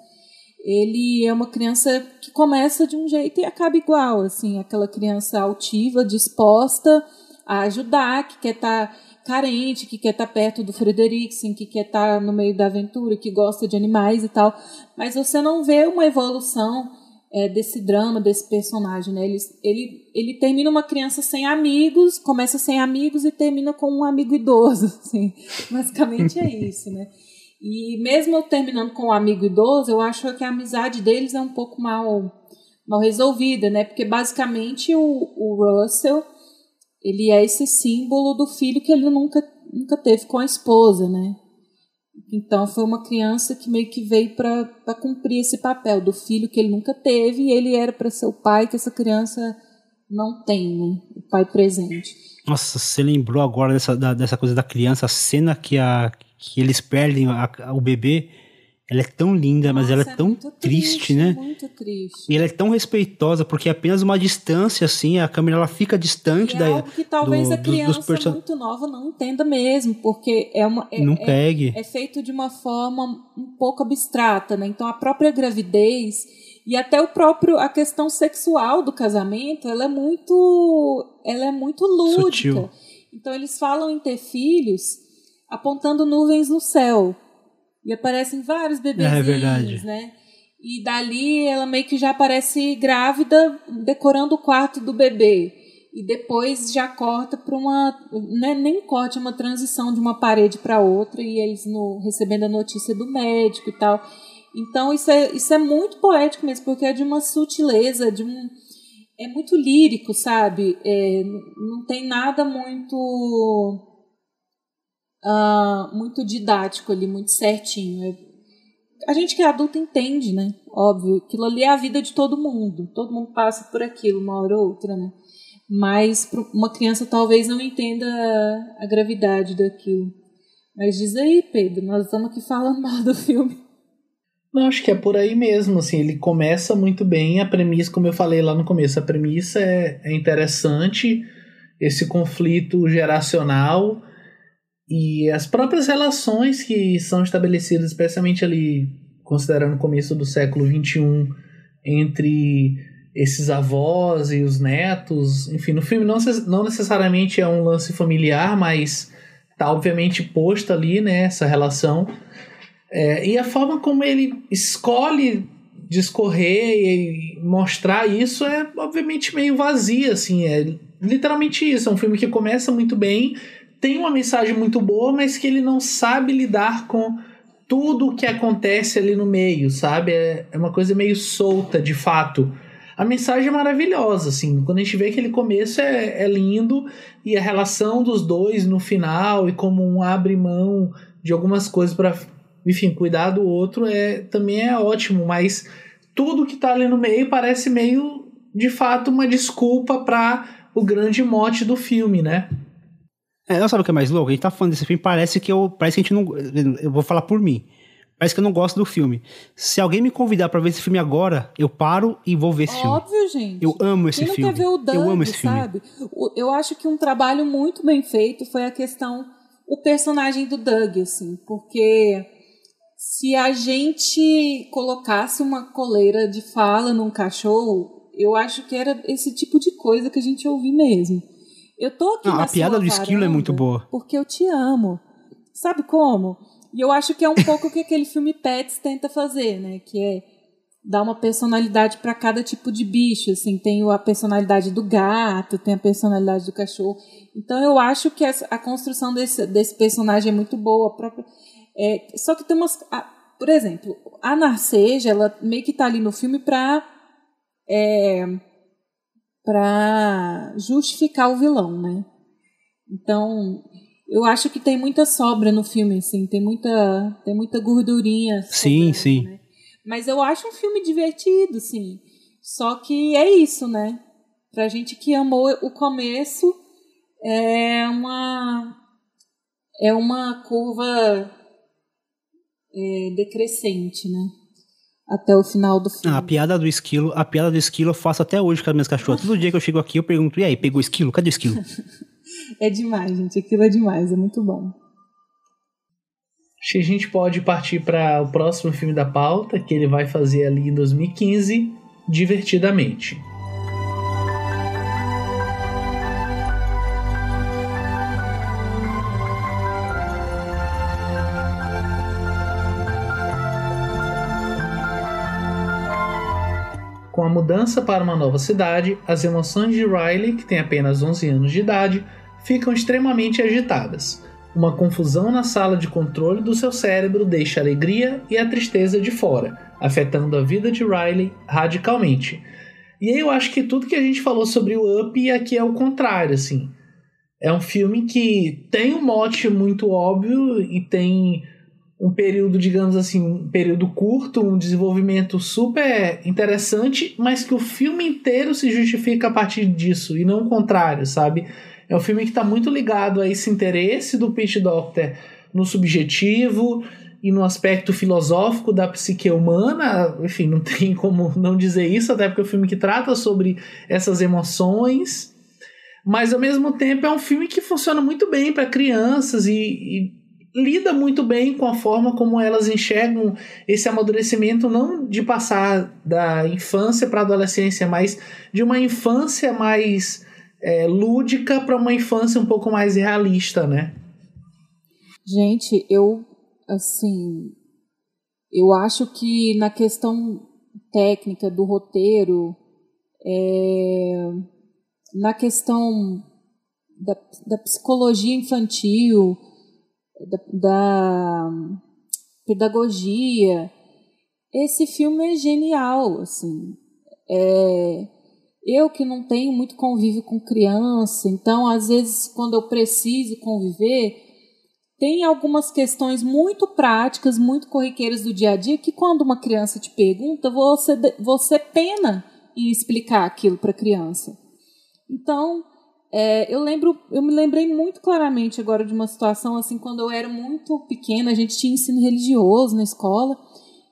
Ele é uma criança que começa de um jeito e acaba igual, assim, aquela criança altiva, disposta a ajudar, que quer estar tá carente, que quer estar tá perto do Frederiksen, que quer estar tá no meio da aventura, que gosta de animais e tal. Mas você não vê uma evolução é, desse drama desse personagem, né? Ele, ele, ele termina uma criança sem amigos, começa sem amigos e termina com um amigo idoso, [laughs] assim. Basicamente é isso, né? E mesmo terminando com um amigo idoso, eu acho que a amizade deles é um pouco mal, mal resolvida, né? Porque basicamente o, o Russell, ele é esse símbolo do filho que ele nunca, nunca teve com a esposa, né? Então foi uma criança que meio que veio para cumprir esse papel do filho que ele nunca teve e ele era para ser o pai que essa criança não tem, né? O pai presente. Nossa, você lembrou agora dessa, da, dessa coisa da criança, a cena que, a, que eles perdem a, a, o bebê ela é tão linda, Nossa, mas ela é tão é triste, triste, né? Muito triste. E ela é tão respeitosa, porque é apenas uma distância, assim, a câmera ela fica distante e da. É algo que talvez do, a criança person... muito nova não entenda mesmo, porque é uma. É, não é, pegue. É, feito de uma forma um pouco abstrata, né? Então a própria gravidez e até o próprio a questão sexual do casamento, ela é muito, ela é muito lúdica. Sutil. Então eles falam em ter filhos apontando nuvens no céu. E aparecem vários bebezinhos, é, verdade. né? E dali ela meio que já aparece grávida, decorando o quarto do bebê. E depois já corta para uma. Né, nem corte, é uma transição de uma parede para outra, e eles no, recebendo a notícia do médico e tal. Então isso é, isso é muito poético mesmo, porque é de uma sutileza, de um. É muito lírico, sabe? É, não tem nada muito uh, muito didático ali, muito certinho. É, a gente que é adulto entende, né? Óbvio, aquilo ali é a vida de todo mundo. Todo mundo passa por aquilo, uma hora ou outra, né? Mas uma criança talvez não entenda a gravidade daquilo. Mas diz aí, Pedro, nós estamos aqui falando [laughs] mal do filme. Não, acho que é por aí mesmo, assim, ele começa muito bem, a premissa, como eu falei lá no começo, a premissa é, é interessante, esse conflito geracional, e as próprias relações que são estabelecidas, especialmente ali, considerando o começo do século XXI, entre esses avós e os netos. Enfim, no filme não, não necessariamente é um lance familiar, mas tá obviamente posto ali, né, essa relação. É, e a forma como ele escolhe discorrer e mostrar isso é obviamente meio vazia, assim, é literalmente isso. É um filme que começa muito bem tem uma mensagem muito boa, mas que ele não sabe lidar com tudo o que acontece ali no meio, sabe? É, é uma coisa meio solta, de fato. A mensagem é maravilhosa, assim. Quando a gente vê aquele começo é, é lindo e a relação dos dois no final e como um abre mão de algumas coisas para, enfim, cuidar do outro é também é ótimo. Mas tudo que tá ali no meio parece meio, de fato, uma desculpa para o grande mote do filme, né? É, não sabe o que é mais louco? A gente tá falando desse filme, parece que eu. Parece que a gente não. Eu vou falar por mim. Parece que eu não gosto do filme. Se alguém me convidar para ver esse filme agora, eu paro e vou ver esse Óbvio, filme. Óbvio, gente. Eu amo esse Quem filme. Quer ver o Doug, eu amo esse filme. Sabe? Eu acho que um trabalho muito bem feito foi a questão o personagem do Doug, assim, porque se a gente colocasse uma coleira de fala num cachorro, eu acho que era esse tipo de coisa que a gente ouvi mesmo. Eu tô aqui Não, a piada do esquilo é muito boa. Porque eu te amo. Sabe como? E eu acho que é um pouco o que aquele filme Pets tenta fazer, né? Que é dar uma personalidade para cada tipo de bicho. Assim, tem a personalidade do gato, tem a personalidade do cachorro. Então eu acho que a construção desse, desse personagem é muito boa. Própria, é, só que tem umas. A, por exemplo, a Narceja, ela meio que tá ali no filme pra. É, para justificar o vilão, né? Então, eu acho que tem muita sobra no filme, assim, tem muita, tem muita gordurinha. Sim, sim. Né? Mas eu acho um filme divertido, sim. Só que é isso, né? Pra gente que amou o começo, é uma é uma curva é, decrescente, né? Até o final do filme. Ah, a piada do esquilo, a piada do esquilo eu faço até hoje com as minhas cachorras. Todo dia que eu chego aqui eu pergunto, e aí, pegou o esquilo? Cadê o esquilo? [laughs] é demais, gente. Aquilo é demais, é muito bom. Acho que a gente pode partir para o próximo filme da pauta, que ele vai fazer ali em 2015, Divertidamente. A mudança para uma nova cidade, as emoções de Riley, que tem apenas 11 anos de idade, ficam extremamente agitadas. Uma confusão na sala de controle do seu cérebro deixa a alegria e a tristeza de fora, afetando a vida de Riley radicalmente. E aí eu acho que tudo que a gente falou sobre o Up aqui é o contrário, assim. É um filme que tem um mote muito óbvio e tem um período, digamos assim, um período curto, um desenvolvimento super interessante, mas que o filme inteiro se justifica a partir disso e não o contrário, sabe? É um filme que está muito ligado a esse interesse do Pete Doctor no subjetivo e no aspecto filosófico da psique humana. Enfim, não [laughs] tem como não dizer isso, até porque é um filme que trata sobre essas emoções. Mas ao mesmo tempo é um filme que funciona muito bem para crianças e, e lida muito bem com a forma como elas enxergam esse amadurecimento, não de passar da infância para a adolescência, mas de uma infância mais é, lúdica para uma infância um pouco mais realista, né? Gente, eu assim, eu acho que na questão técnica do roteiro, é, na questão da, da psicologia infantil, da, da pedagogia, esse filme é genial, assim. É, eu que não tenho muito convívio com criança, então às vezes quando eu preciso conviver, tem algumas questões muito práticas, muito corriqueiras do dia a dia que quando uma criança te pergunta, você você pena em explicar aquilo para a criança. Então, é, eu lembro, eu me lembrei muito claramente agora de uma situação assim quando eu era muito pequena, a gente tinha ensino religioso na escola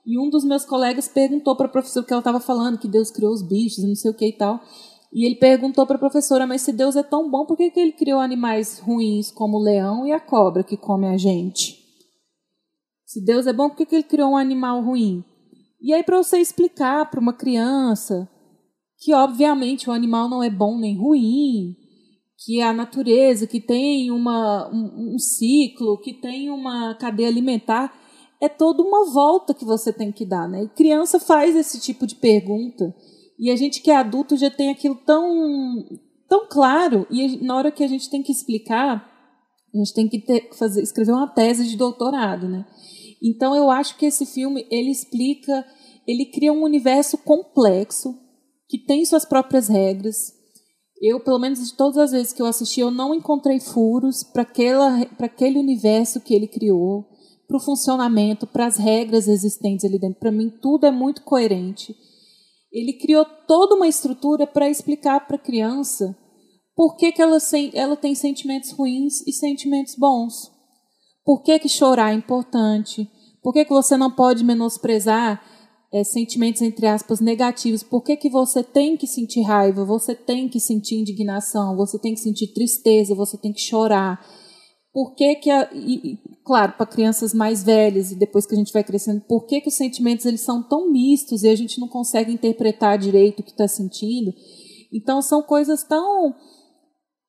e um dos meus colegas perguntou para a professora que ela estava falando que Deus criou os bichos não sei o que e tal. E ele perguntou para a professora, mas se Deus é tão bom, por que, que ele criou animais ruins como o leão e a cobra que come a gente? Se Deus é bom, por que, que ele criou um animal ruim? E aí, para você explicar para uma criança que, obviamente, o animal não é bom nem ruim, que a natureza, que tem uma, um, um ciclo, que tem uma cadeia alimentar, é toda uma volta que você tem que dar, né? E criança faz esse tipo de pergunta e a gente que é adulto já tem aquilo tão tão claro e na hora que a gente tem que explicar, a gente tem que ter, fazer, escrever uma tese de doutorado, né? Então eu acho que esse filme ele explica, ele cria um universo complexo que tem suas próprias regras. Eu, pelo menos de todas as vezes que eu assisti, eu não encontrei furos para aquele universo que ele criou para o funcionamento, para as regras existentes ali dentro. Para mim, tudo é muito coerente. Ele criou toda uma estrutura para explicar para a criança por que, que ela, ela tem sentimentos ruins e sentimentos bons. Por que, que chorar é importante? Por que, que você não pode menosprezar é, sentimentos, entre aspas, negativos? Por que, que você tem que sentir raiva? Você tem que sentir indignação? Você tem que sentir tristeza? Você tem que chorar? por que, que a, e, claro, para crianças mais velhas e depois que a gente vai crescendo, por que, que os sentimentos eles são tão mistos e a gente não consegue interpretar direito o que está sentindo? Então são coisas tão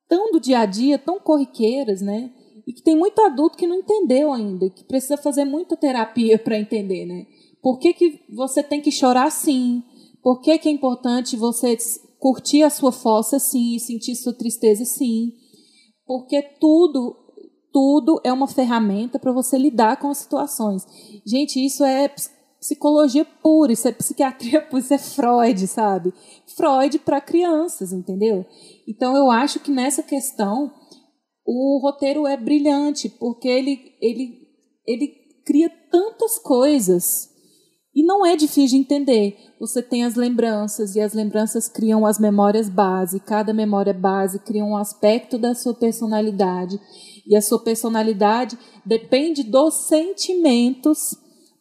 tão do dia a dia, tão corriqueiras, né? E que tem muito adulto que não entendeu ainda, que precisa fazer muita terapia [laughs] para entender, né? Por que, que você tem que chorar sim? Por que, que é importante você curtir a sua fossa sim e sentir sua tristeza sim? Porque tudo tudo é uma ferramenta para você lidar com as situações. Gente, isso é psicologia pura, isso é psiquiatria pura, isso é Freud, sabe? Freud para crianças, entendeu? Então eu acho que nessa questão o roteiro é brilhante, porque ele, ele, ele cria tantas coisas e não é difícil de entender. Você tem as lembranças e as lembranças criam as memórias base, cada memória base cria um aspecto da sua personalidade e a sua personalidade depende dos sentimentos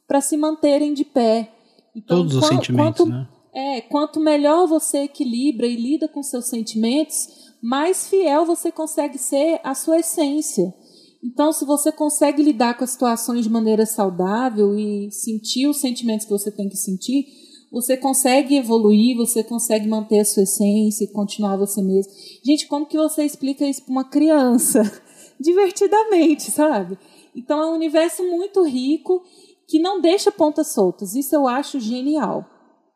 para se manterem de pé. Então, Todos os sentimentos, quanto, né? É, quanto melhor você equilibra e lida com seus sentimentos, mais fiel você consegue ser à sua essência. Então, se você consegue lidar com as situações de maneira saudável e sentir os sentimentos que você tem que sentir, você consegue evoluir, você consegue manter a sua essência e continuar você mesmo. Gente, como que você explica isso para uma criança? [laughs] divertidamente, sabe? Então é um universo muito rico que não deixa pontas soltas. Isso eu acho genial.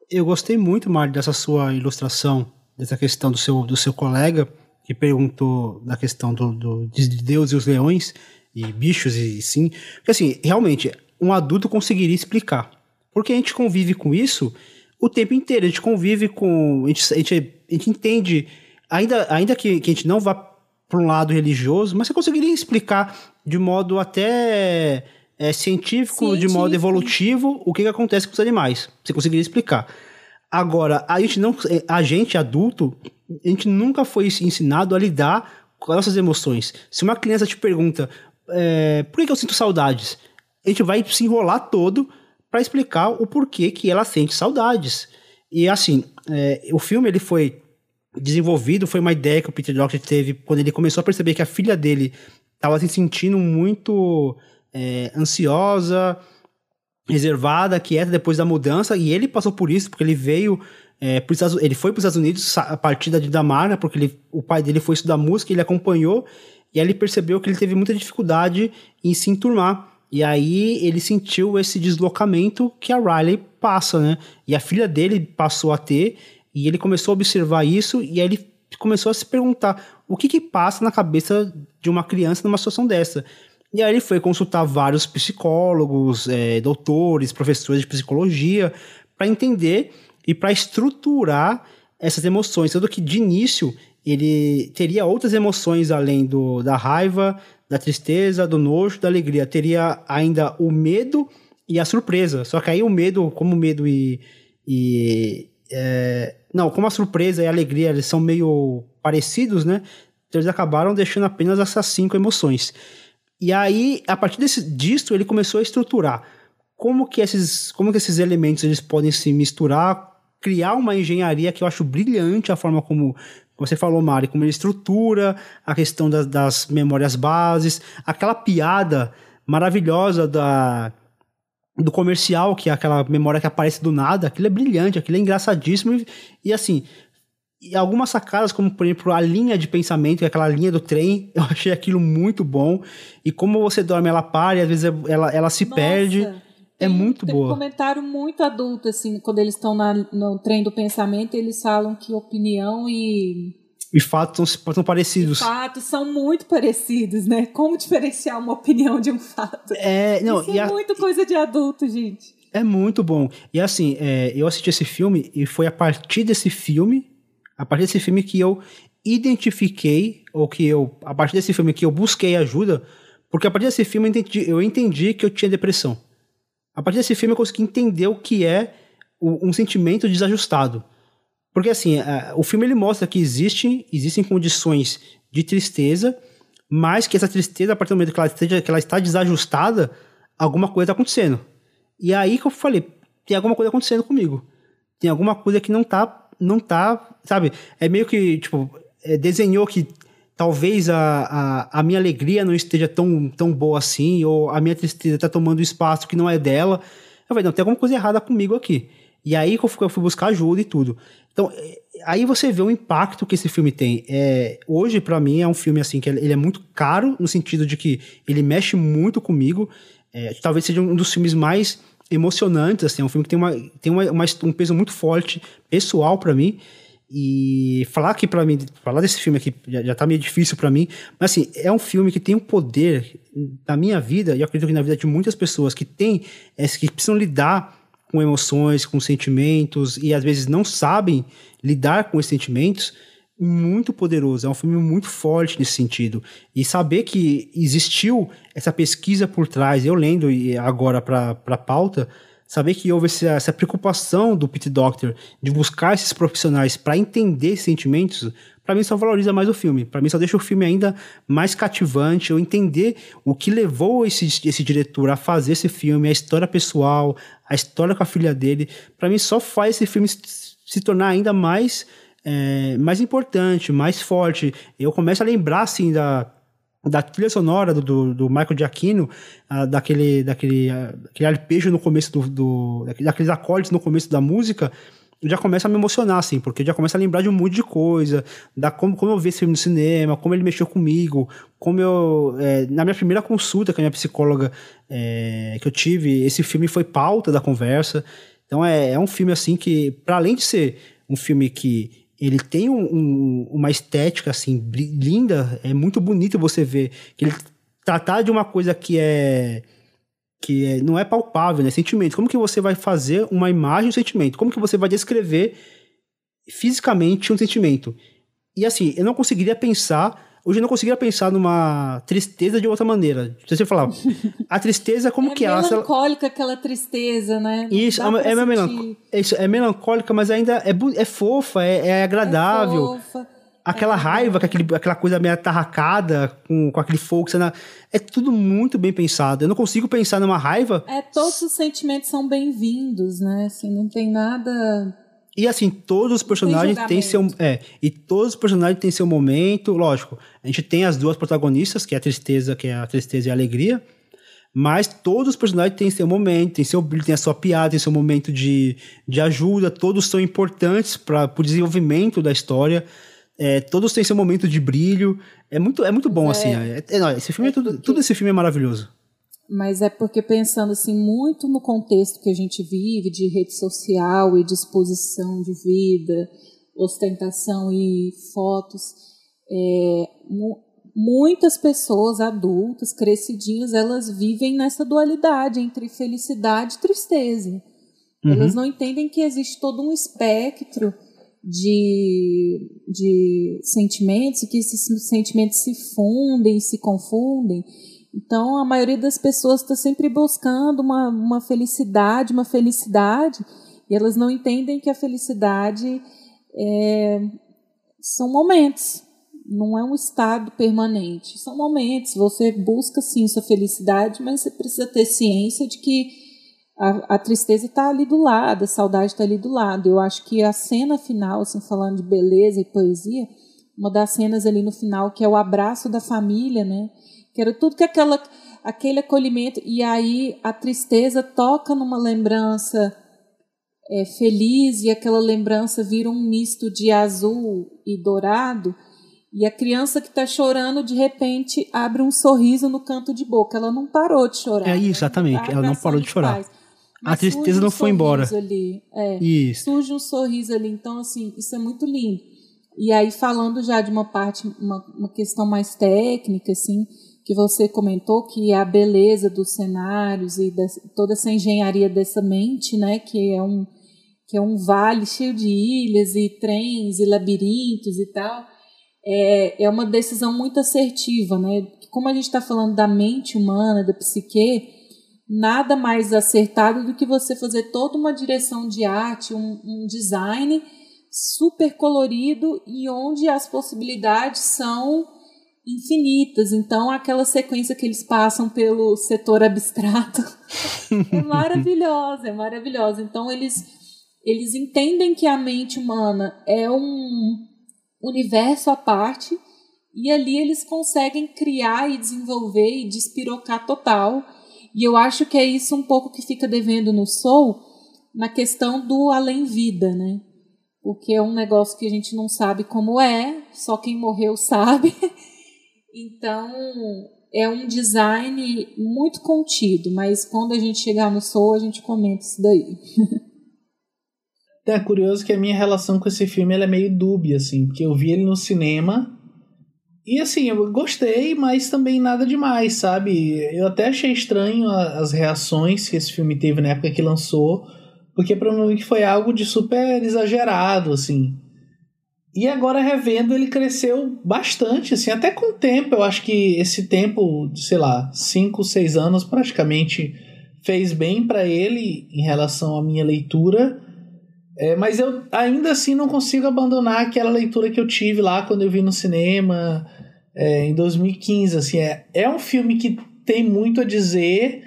Eu gostei muito, Mário, dessa sua ilustração, dessa questão do seu, do seu colega, que perguntou da questão do, do, de Deus e os leões, e bichos, e sim. Porque, assim, realmente, um adulto conseguiria explicar. Porque a gente convive com isso o tempo inteiro. A gente convive com. A gente, a gente, a gente entende, ainda, ainda que, que a gente não vá para um lado religioso, mas você conseguiria explicar de modo até é, científico, científico, de modo evolutivo, o que, que acontece com os animais. Você conseguiria explicar. Agora, a gente não, a gente adulto, a gente nunca foi ensinado a lidar com as nossas emoções. Se uma criança te pergunta é, por que eu sinto saudades, a gente vai se enrolar todo para explicar o porquê que ela sente saudades. E assim, é, o filme ele foi desenvolvido, foi uma ideia que o Peter Doctor teve quando ele começou a perceber que a filha dele estava se sentindo muito é, ansiosa, reservada, quieta depois da mudança, e ele passou por isso, porque ele veio. É, Estados, ele foi para os Estados Unidos a partir da Dinamarca, porque ele, o pai dele foi estudar música, ele acompanhou, e aí ele percebeu que ele teve muita dificuldade em se enturmar. E aí ele sentiu esse deslocamento que a Riley passa, né? E a filha dele passou a ter, e ele começou a observar isso, e aí ele começou a se perguntar o que que passa na cabeça de uma criança numa situação dessa. E aí ele foi consultar vários psicólogos, é, doutores, professores de psicologia, para entender e para estruturar essas emoções. Tanto que de início ele teria outras emoções além do, da raiva, da tristeza, do nojo, da alegria. Teria ainda o medo e a surpresa. Só que aí o medo, como medo e. e é, não, como a surpresa e a alegria eles são meio parecidos, né? Então eles acabaram deixando apenas essas cinco emoções. E aí, a partir desse, disso, ele começou a estruturar como que esses, como que esses elementos eles podem se misturar, criar uma engenharia que eu acho brilhante a forma como você falou, Mari, como ele estrutura a questão das, das memórias bases, aquela piada maravilhosa da do comercial, que é aquela memória que aparece do nada, aquilo é brilhante, aquilo é engraçadíssimo e, e assim, e algumas sacadas, como por exemplo a linha de pensamento, aquela linha do trem, [laughs] eu achei aquilo muito bom. E como você dorme, ela para e às vezes ela, ela se Nossa, perde. É tem, muito tem boa. um comentário muito adulto, assim, quando eles estão no trem do pensamento, eles falam que opinião e. E fatos são, são parecidos. E fatos são muito parecidos, né? Como diferenciar uma opinião de um fato? É, não, Isso é a, muito coisa de adulto, gente. É muito bom. E assim, é, eu assisti esse filme e foi a partir desse filme a partir desse filme que eu identifiquei, ou que eu, a partir desse filme que eu busquei ajuda, porque a partir desse filme eu entendi, eu entendi que eu tinha depressão. A partir desse filme eu consegui entender o que é um sentimento desajustado. Porque assim, o filme ele mostra que existe, existem condições de tristeza, mas que essa tristeza, a partir do momento que ela, esteja, que ela está desajustada, alguma coisa está acontecendo. E aí que eu falei, tem alguma coisa acontecendo comigo. Tem alguma coisa que não está não tá, sabe? É meio que, tipo, é, desenhou que talvez a, a, a, minha alegria não esteja tão, tão boa assim, ou a minha tristeza está tomando espaço que não é dela. Eu falei, não, tem alguma coisa errada comigo aqui. E aí que eu fui, eu fui buscar ajuda e tudo. Então, é, aí você vê o impacto que esse filme tem. É, hoje, para mim, é um filme assim que ele é muito caro, no sentido de que ele mexe muito comigo. É, talvez seja um dos filmes mais emocionantes, assim, é um filme que tem, uma, tem uma, uma um peso muito forte, pessoal para mim, e falar aqui para mim, falar desse filme aqui já, já tá meio difícil para mim, mas assim, é um filme que tem um poder na minha vida, e acredito que na vida de muitas pessoas que tem, é, que precisam lidar com emoções, com sentimentos, e às vezes não sabem lidar com esses sentimentos, muito poderoso, é um filme muito forte nesse sentido. E saber que existiu essa pesquisa por trás, eu lendo agora para a pauta, saber que houve essa, essa, preocupação do Pete Doctor de buscar esses profissionais para entender sentimentos, para mim só valoriza mais o filme. Para mim só deixa o filme ainda mais cativante, eu entender o que levou esse, esse diretor a fazer esse filme, a história pessoal, a história com a filha dele. Para mim só faz esse filme se tornar ainda mais é, mais importante, mais forte. Eu começo a lembrar, assim, da, da trilha sonora do, do, do Michael Giacchino, uh, daquele, daquele, uh, daquele arpejo no começo do, do, daqueles acordes no começo da música, já começa a me emocionar, assim, porque já começo a lembrar de um monte de coisa, da como, como eu vi esse filme no cinema, como ele mexeu comigo, como eu... É, na minha primeira consulta com a minha psicóloga é, que eu tive, esse filme foi pauta da conversa, Então é, é um filme assim que, para além de ser um filme que ele tem um, um, uma estética assim linda, é muito bonito você ver que ele tratar de uma coisa que é que é, não é palpável, né? Sentimento. Como que você vai fazer uma imagem um sentimento? Como que você vai descrever fisicamente um sentimento? E assim, eu não conseguiria pensar Hoje eu não conseguiria pensar numa tristeza de outra maneira. Se você falar, a tristeza, como é que é? É melancólica aquela tristeza, né? Isso, é, é, melancólica, isso, é melancólica, mas ainda é, é fofa, é, é agradável. É fofa. Aquela é. raiva, aquele, aquela coisa meio atarracada, com, com aquele fogo. É tudo muito bem pensado. Eu não consigo pensar numa raiva. É, todos os sentimentos são bem-vindos, né? Assim, não tem nada e assim, todos os personagens têm seu. É, e todos os personagens têm seu momento. Lógico, a gente tem as duas protagonistas, que é a tristeza, que é a tristeza e a alegria. Mas todos os personagens têm seu momento, tem seu brilho, tem a sua piada, tem seu momento de, de ajuda, todos são importantes para o desenvolvimento da história. É, todos têm seu momento de brilho. É muito, é muito bom, é, assim. É, é, não, esse filme é, é tudo, tudo esse filme é maravilhoso mas é porque pensando assim muito no contexto que a gente vive de rede social e disposição de vida, ostentação e fotos, é, muitas pessoas adultas, crescidinhas, elas vivem nessa dualidade entre felicidade e tristeza. Uhum. Elas não entendem que existe todo um espectro de, de sentimentos, que esses sentimentos se fundem, se confundem então, a maioria das pessoas está sempre buscando uma, uma felicidade, uma felicidade, e elas não entendem que a felicidade é, são momentos, não é um estado permanente. São momentos, você busca sim sua felicidade, mas você precisa ter ciência de que a, a tristeza está ali do lado, a saudade está ali do lado. Eu acho que a cena final, assim, falando de beleza e poesia, uma das cenas ali no final, que é o abraço da família, né? Que era tudo que aquela, aquele acolhimento. E aí a tristeza toca numa lembrança é, feliz e aquela lembrança vira um misto de azul e dourado. E a criança que está chorando, de repente, abre um sorriso no canto de boca. Ela não parou de chorar. É, exatamente. Tá ela não parou de chorar. a tristeza não um foi embora. Ali. É, isso. Surge um sorriso ali. Então, assim, isso é muito lindo. E aí, falando já de uma parte, uma, uma questão mais técnica, assim, que você comentou, que é a beleza dos cenários e toda essa engenharia dessa mente, né, que é um que é um vale cheio de ilhas e trens e labirintos e tal, é, é uma decisão muito assertiva, né? Como a gente está falando da mente humana, da psique, nada mais acertado do que você fazer toda uma direção de arte, um, um design super colorido e onde as possibilidades são infinitas. Então, aquela sequência que eles passam pelo setor abstrato [laughs] é maravilhosa, é maravilhosa. Então, eles, eles entendem que a mente humana é um universo à parte e ali eles conseguem criar e desenvolver e despirocar total. E eu acho que é isso um pouco que fica devendo no Soul na questão do além-vida, né? Porque é um negócio que a gente não sabe como é, só quem morreu sabe. [laughs] Então, é um design muito contido, mas quando a gente chegar no Soul, a gente comenta isso daí. É curioso que a minha relação com esse filme é meio dúbia, assim, porque eu vi ele no cinema e assim, eu gostei, mas também nada demais, sabe? Eu até achei estranho as reações que esse filme teve na época que lançou, porque para mim foi algo de super exagerado, assim. E agora revendo, ele cresceu bastante, assim, até com o tempo. Eu acho que esse tempo, sei lá, 5, 6 anos praticamente fez bem para ele em relação à minha leitura. É, mas eu ainda assim não consigo abandonar aquela leitura que eu tive lá quando eu vi no cinema é, em 2015. Assim, é, é um filme que tem muito a dizer,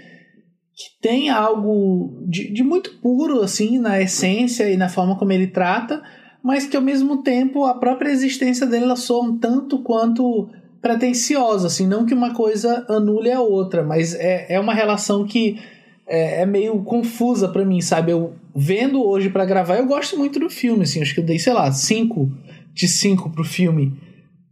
que tem algo de, de muito puro assim na essência e na forma como ele trata mas que ao mesmo tempo a própria existência dela soa um tanto quanto pretensiosa, assim, não que uma coisa anule a outra, mas é, é uma relação que é, é meio confusa para mim, sabe? Eu vendo hoje para gravar, eu gosto muito do filme, assim, acho que eu dei, sei lá, 5 de 5 pro filme.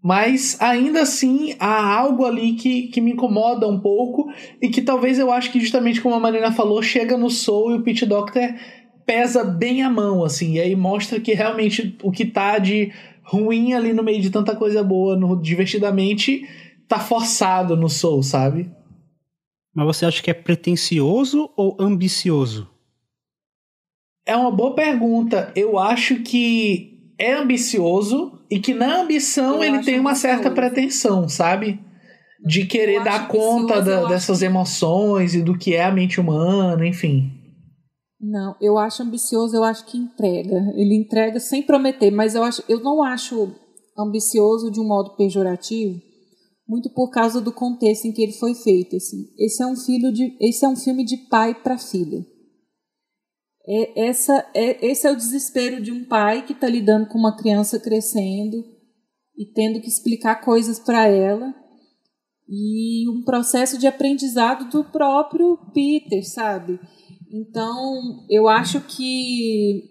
Mas ainda assim há algo ali que, que me incomoda um pouco e que talvez eu acho que justamente como a Marina falou, chega no Soul e o Pete Doctor pesa bem a mão, assim, e aí mostra que realmente o que tá de ruim ali no meio de tanta coisa boa no Divertidamente tá forçado no Soul, sabe? Mas você acha que é pretencioso ou ambicioso? É uma boa pergunta. Eu acho que é ambicioso e que na ambição eu ele tem uma certa pretensão, sabe? De querer dar conta da, dessas emoções e do que é a mente humana, enfim. Não, eu acho ambicioso, eu acho que entrega. Ele entrega sem prometer, mas eu, acho, eu não acho ambicioso de um modo pejorativo, muito por causa do contexto em que ele foi feito. Assim. Esse é um filho de, esse é um filme de pai para filha. É, essa, é, esse é o desespero de um pai que está lidando com uma criança crescendo e tendo que explicar coisas para ela e um processo de aprendizado do próprio Peter, sabe? Então, eu acho que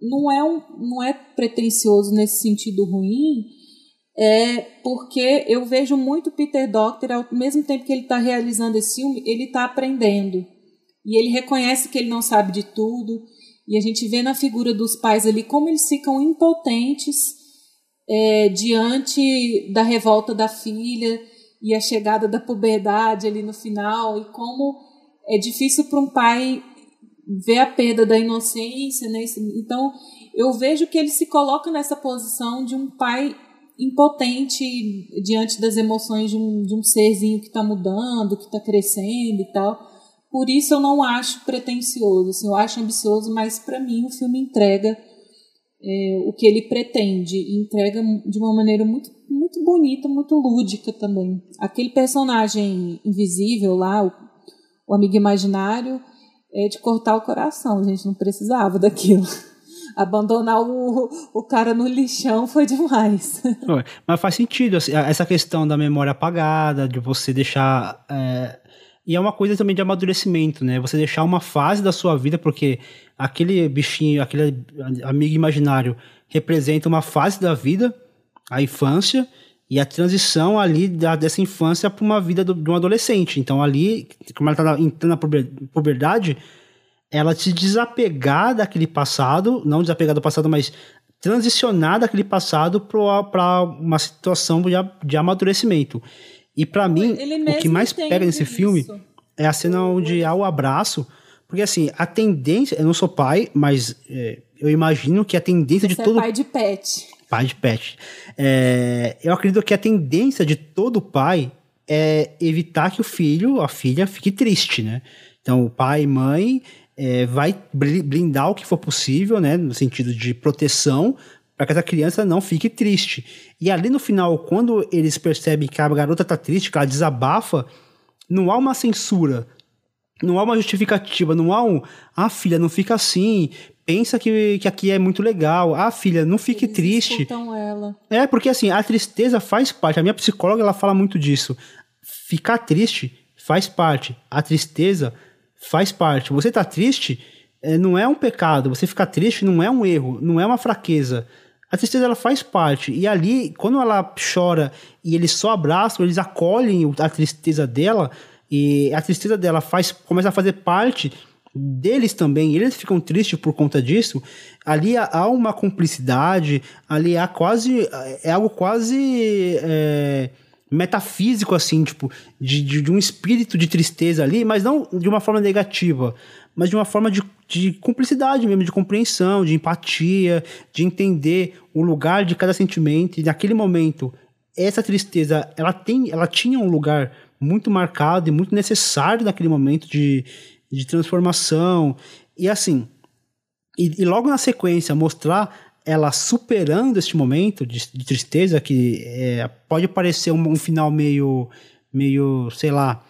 não é, um, não é pretencioso nesse sentido ruim, é porque eu vejo muito Peter Docter, ao mesmo tempo que ele está realizando esse filme, ele está aprendendo. E ele reconhece que ele não sabe de tudo. E a gente vê na figura dos pais ali como eles ficam impotentes é, diante da revolta da filha e a chegada da puberdade ali no final e como é difícil para um pai ver a perda da inocência, né? Então eu vejo que ele se coloca nessa posição de um pai impotente diante das emoções de um, de um serzinho que está mudando, que está crescendo e tal. Por isso eu não acho pretencioso, assim, eu acho ambicioso, mas para mim o filme entrega é, o que ele pretende, entrega de uma maneira muito, muito bonita, muito lúdica também. Aquele personagem invisível lá, o, o amigo imaginário, é de cortar o coração, a gente não precisava daquilo. [laughs] Abandonar o, o cara no lixão foi demais. [laughs] Mas faz sentido, assim, essa questão da memória apagada, de você deixar. É... E é uma coisa também de amadurecimento, né? Você deixar uma fase da sua vida, porque aquele bichinho, aquele amigo imaginário representa uma fase da vida, a infância, e a transição ali da, dessa infância para uma vida do, de um adolescente. Então ali, como ela está entrando na puberdade, ela se desapegar daquele passado, não desapegar do passado, mas transicionar daquele passado para uma situação de, de amadurecimento. E para mim, o que mais pega nesse isso. filme é a cena onde há o abraço, porque assim, a tendência, eu não sou pai, mas é, eu imagino que a tendência Você de todo é pai de pet pai de pet. É, eu acredito que a tendência de todo pai é evitar que o filho, a filha, fique triste, né? Então, o pai e mãe é, vai blindar o que for possível, né? No sentido de proteção, para que essa criança não fique triste. E ali no final, quando eles percebem que a garota tá triste, que ela desabafa, não há uma censura, não há uma justificativa, não há um, ah, filha, não fica assim, pensa que, que aqui é muito legal. Ah, filha, não fique Eles triste. Ela. É, porque assim, a tristeza faz parte. A minha psicóloga, ela fala muito disso. Ficar triste faz parte. A tristeza faz parte. Você tá triste, é, não é um pecado. Você ficar triste não é um erro, não é uma fraqueza. A tristeza ela faz parte. E ali, quando ela chora e eles só abraçam, eles acolhem a tristeza dela, e a tristeza dela faz, começa a fazer parte deles também, eles ficam tristes por conta disso, ali há uma cumplicidade, ali há quase, é algo quase é, metafísico, assim, tipo, de, de, de, um espírito de tristeza ali, mas não de uma forma negativa, mas de uma forma de, de cumplicidade mesmo, de compreensão, de empatia, de entender o lugar de cada sentimento, e naquele momento, essa tristeza, ela, tem, ela tinha um lugar muito marcado e muito necessário naquele momento de, de transformação. E assim, e, e, logo na sequência mostrar ela superando este momento de, de tristeza que é, pode parecer um, um, final meio, meio, sei lá,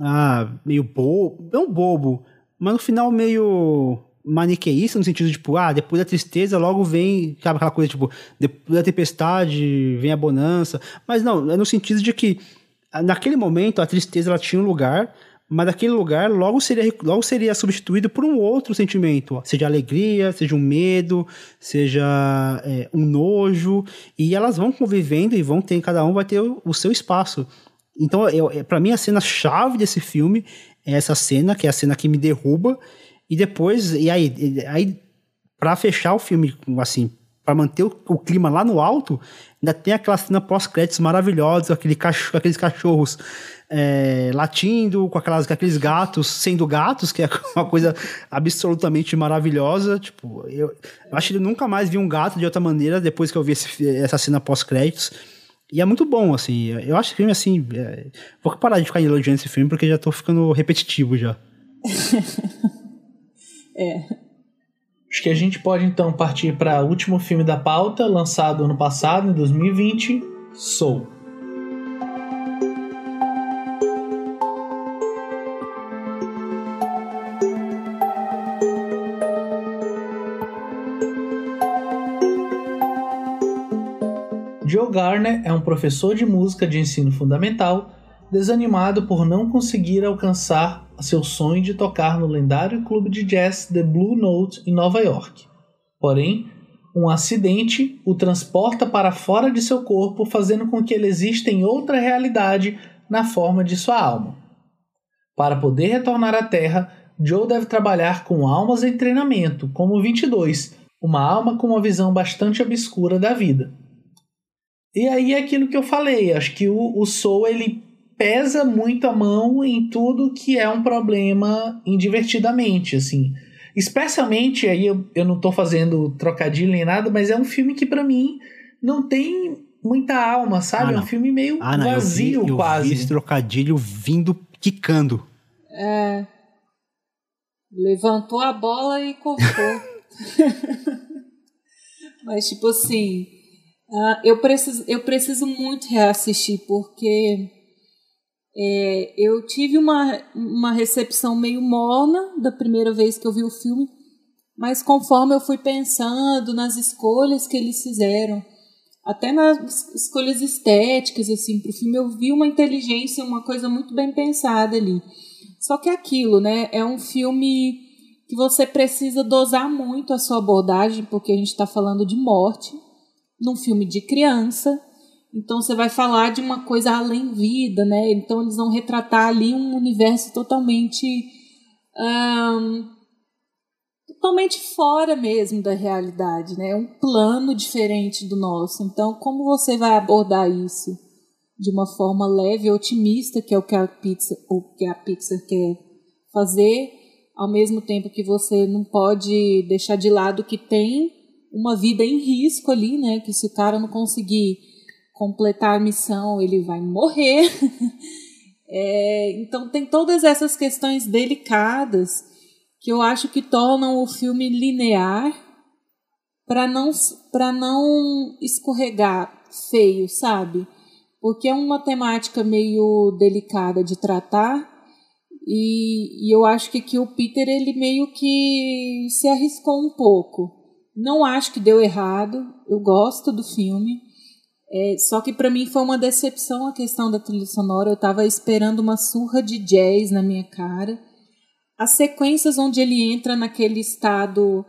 ah, meio bobo, não bobo, mas no final meio maniqueísta no sentido de, tipo, ah, depois da tristeza logo vem, sabe aquela coisa, tipo, depois da tempestade vem a bonança, mas não, é no sentido de que naquele momento a tristeza ela tinha um lugar, mas aquele lugar logo seria, logo seria substituído por um outro sentimento, seja alegria, seja um medo, seja é, um nojo, e elas vão convivendo e vão ter, cada um vai ter o, o seu espaço. Então, é, para mim, a cena chave desse filme é essa cena, que é a cena que me derruba, E depois, e aí, aí para fechar o filme, assim, para manter o, o, clima lá no alto, ainda tem aquela cena pós-créditos maravilhosa, aquele cachorro, aqueles cachorros é, latindo, com, aquelas, com aqueles gatos sendo gatos, que é [laughs] uma coisa absolutamente maravilhosa. Tipo, eu, eu acho que eu nunca mais vi um gato de outra maneira depois que eu vi esse, essa cena pós-créditos. E é muito bom, assim. Eu acho que filme, assim. É... Vou parar de ficar elogiando esse filme porque já tô ficando repetitivo já. [laughs] é. Acho que a gente pode então partir para o último filme da pauta, lançado ano passado, em 2020, Soul. Garner é um professor de música de ensino fundamental desanimado por não conseguir alcançar seu sonho de tocar no lendário clube de jazz The Blue Note em Nova York. Porém, um acidente o transporta para fora de seu corpo, fazendo com que ele exista em outra realidade na forma de sua alma. Para poder retornar à Terra, Joe deve trabalhar com almas em treinamento, como o 22, uma alma com uma visão bastante obscura da vida. E aí é aquilo que eu falei, acho que o, o Soul ele pesa muito a mão em tudo que é um problema indivertidamente, assim. Especialmente, aí eu, eu não tô fazendo trocadilho nem nada, mas é um filme que para mim não tem muita alma, sabe? Ah, é um filme meio ah, não, vazio eu vi, eu quase. Vi esse trocadilho vindo quicando. É. Levantou a bola e cortou. [laughs] mas tipo assim, uh, eu preciso eu preciso muito reassistir porque é, eu tive uma, uma recepção meio morna da primeira vez que eu vi o filme, mas conforme eu fui pensando nas escolhas que eles fizeram, até nas escolhas estéticas assim para o filme, eu vi uma inteligência, uma coisa muito bem pensada ali. Só que aquilo, né? É um filme que você precisa dosar muito a sua abordagem, porque a gente está falando de morte, num filme de criança então você vai falar de uma coisa além vida, né? Então eles vão retratar ali um universo totalmente um, totalmente fora mesmo da realidade, né? Um plano diferente do nosso. Então como você vai abordar isso de uma forma leve e otimista, que é o que a pizza, o que a Pixar quer fazer, ao mesmo tempo que você não pode deixar de lado que tem uma vida em risco ali, né? Que se o cara não conseguir completar a missão, ele vai morrer. [laughs] é, então tem todas essas questões delicadas que eu acho que tornam o filme linear para não para não escorregar feio, sabe? Porque é uma temática meio delicada de tratar e, e eu acho que aqui o Peter ele meio que se arriscou um pouco. Não acho que deu errado, eu gosto do filme, é, só que para mim foi uma decepção a questão da trilha sonora. Eu estava esperando uma surra de jazz na minha cara. As sequências onde ele entra naquele estado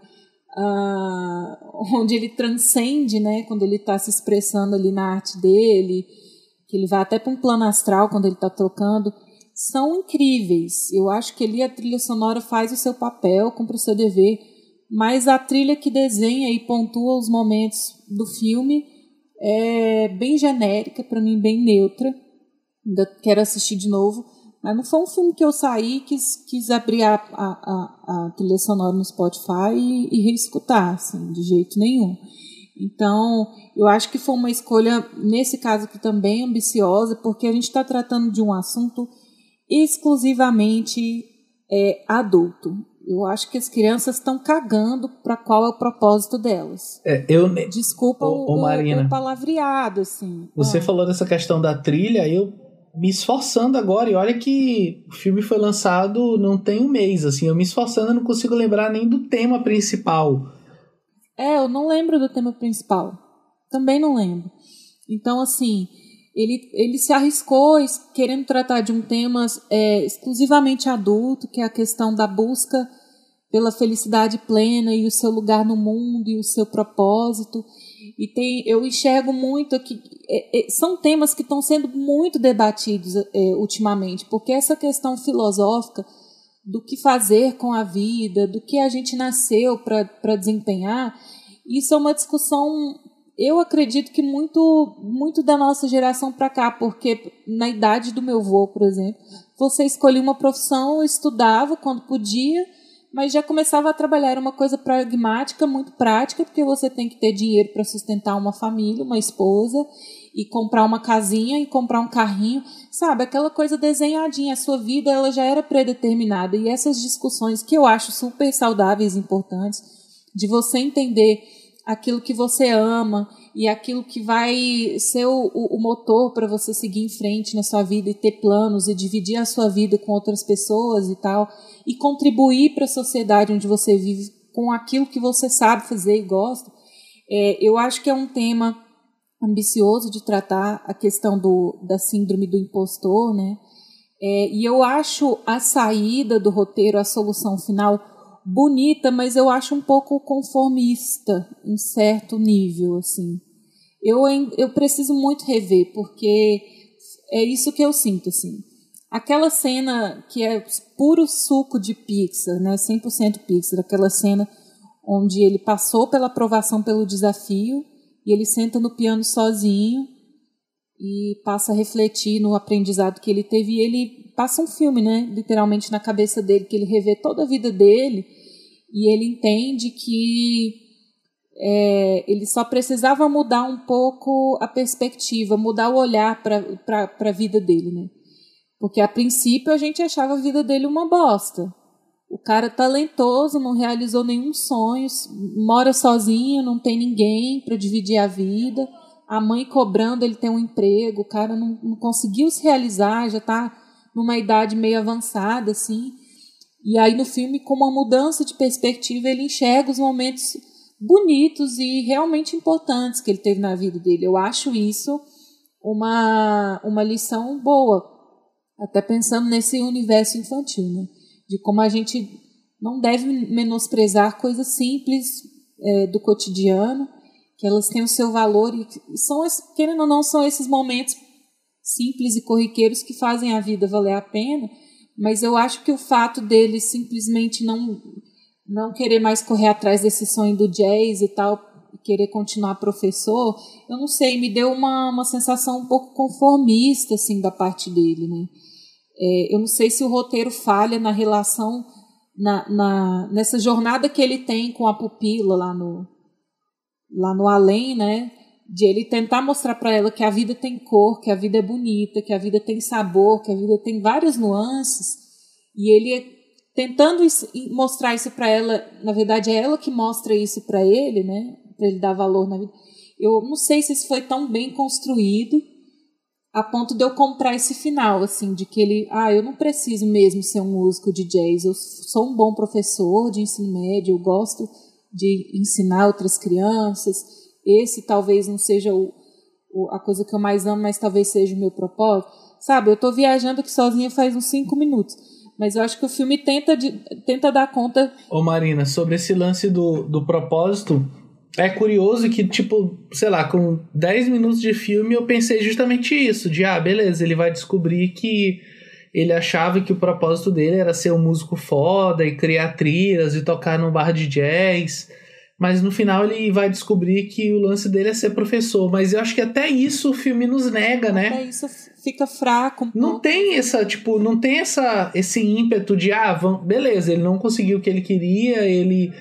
uh, onde ele transcende, né, quando ele está se expressando ali na arte dele, que ele vai até para um plano astral quando ele está tocando, são incríveis. Eu acho que ali a trilha sonora faz o seu papel, cumpre o seu dever, mas a trilha que desenha e pontua os momentos do filme é bem genérica, para mim bem neutra. Ainda quero assistir de novo. Mas não foi um filme que eu saí quis, quis abrir a, a, a, a trilha sonora no Spotify e, e reescutar, assim, de jeito nenhum. Então, eu acho que foi uma escolha, nesse caso aqui também, ambiciosa, porque a gente está tratando de um assunto exclusivamente é, adulto. Eu acho que as crianças estão cagando para qual é o propósito delas. É, eu Desculpa o, o, Marina, o palavreado, assim. Você ah. falou dessa questão da trilha, eu me esforçando agora, e olha que o filme foi lançado não tem um mês, assim, eu me esforçando, eu não consigo lembrar nem do tema principal. É, eu não lembro do tema principal. Também não lembro. Então, assim, ele, ele se arriscou querendo tratar de um tema é, exclusivamente adulto, que é a questão da busca pela felicidade plena e o seu lugar no mundo e o seu propósito. E tem, eu enxergo muito aqui, é, é, são temas que estão sendo muito debatidos é, ultimamente, porque essa questão filosófica do que fazer com a vida, do que a gente nasceu para desempenhar, isso é uma discussão, eu acredito que muito, muito da nossa geração para cá, porque na idade do meu avô, por exemplo, você escolhia uma profissão, estudava quando podia, mas já começava a trabalhar. Uma coisa pragmática, muito prática, porque você tem que ter dinheiro para sustentar uma família, uma esposa, e comprar uma casinha e comprar um carrinho, sabe? Aquela coisa desenhadinha. A sua vida ela já era predeterminada. E essas discussões que eu acho super saudáveis e importantes, de você entender aquilo que você ama e aquilo que vai ser o, o, motor para você seguir em frente na sua vida e ter planos e dividir a sua vida com outras pessoas e tal, e contribuir para a sociedade onde você vive com aquilo que você sabe fazer e gosta. É, eu acho que é um tema ambicioso de tratar a questão do, da síndrome do impostor, né? É, e eu acho a saída do roteiro, a solução final, bonita, mas eu acho um pouco conformista em certo nível, assim. Eu, eu preciso muito rever, porque é isso que eu sinto, assim. Aquela cena que é puro suco de Pixar, né? 100% Pixar, aquela cena onde ele passou pela aprovação pelo desafio e ele senta no piano sozinho e passa a refletir no aprendizado que ele teve. E ele passa um filme, né? Literalmente na cabeça dele, que ele revê toda a vida dele e ele entende que é, ele só precisava mudar um pouco a perspectiva, mudar o olhar para a vida dele, né? Porque a princípio a gente achava a vida dele uma bosta. O cara talentoso, não realizou nenhum sonho, mora sozinho, não tem ninguém para dividir a vida. A mãe cobrando ele ter um emprego, o cara não, não conseguiu se realizar, já está numa idade meio avançada, assim. E aí no filme, com uma mudança de perspectiva, ele enxerga os momentos bonitos e realmente importantes que ele teve na vida dele. Eu acho isso uma, uma lição boa, até pensando nesse universo infantil, né? de como a gente não deve menosprezar coisas simples é, do cotidiano, que elas têm o seu valor e são, querendo ou não, são esses momentos simples e corriqueiros que fazem a vida valer a pena, mas eu acho que o fato dele simplesmente não não querer mais correr atrás desse sonho do jazz e tal, querer continuar professor, eu não sei, me deu uma, uma sensação um pouco conformista assim da parte dele, né? É, eu não sei se o roteiro falha na relação, na, na, nessa jornada que ele tem com a pupila lá no, lá no além, né? De ele tentar mostrar para ela que a vida tem cor, que a vida é bonita, que a vida tem sabor, que a vida tem várias nuances. E ele tentando isso, mostrar isso para ela, na verdade é ela que mostra isso para ele, né? Para ele dar valor na vida. Eu não sei se isso foi tão bem construído a ponto de eu comprar esse final, assim, de que ele, ah, eu não preciso mesmo ser um músico de jazz, eu sou um bom professor de ensino médio, eu gosto de ensinar outras crianças, esse talvez não seja o, o, a coisa que eu mais amo, mas talvez seja o meu propósito. Sabe, eu estou viajando aqui sozinha faz uns cinco minutos, mas eu acho que o filme tenta, de, tenta dar conta... Ô Marina, sobre esse lance do, do propósito, é curioso que, tipo, sei lá, com 10 minutos de filme eu pensei justamente isso: de ah, beleza, ele vai descobrir que ele achava que o propósito dele era ser um músico foda e criar trilhas e tocar num bar de jazz. Mas no final ele vai descobrir que o lance dele é ser professor. Mas eu acho que até isso o filme nos nega, né? Até isso fica fraco. Um não tem essa, tipo, não tem essa, esse ímpeto de, ah, vamos, beleza, ele não conseguiu o que ele queria, ele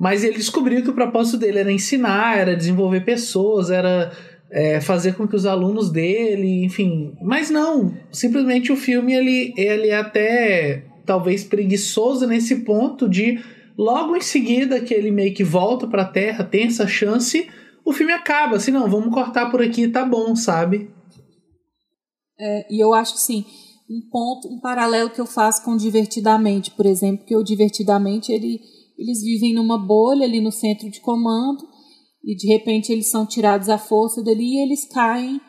mas ele descobriu que o propósito dele era ensinar, era desenvolver pessoas, era é, fazer com que os alunos dele, enfim. Mas não, simplesmente o filme ele, ele é até talvez preguiçoso nesse ponto de logo em seguida que ele meio que volta para a Terra, tem essa chance, o filme acaba. Assim, não, vamos cortar por aqui, tá bom, sabe? É, e eu acho que sim um ponto, um paralelo que eu faço com Divertidamente, por exemplo, que o Divertidamente ele eles vivem numa bolha ali no centro de comando e de repente eles são tirados à força dali e eles caem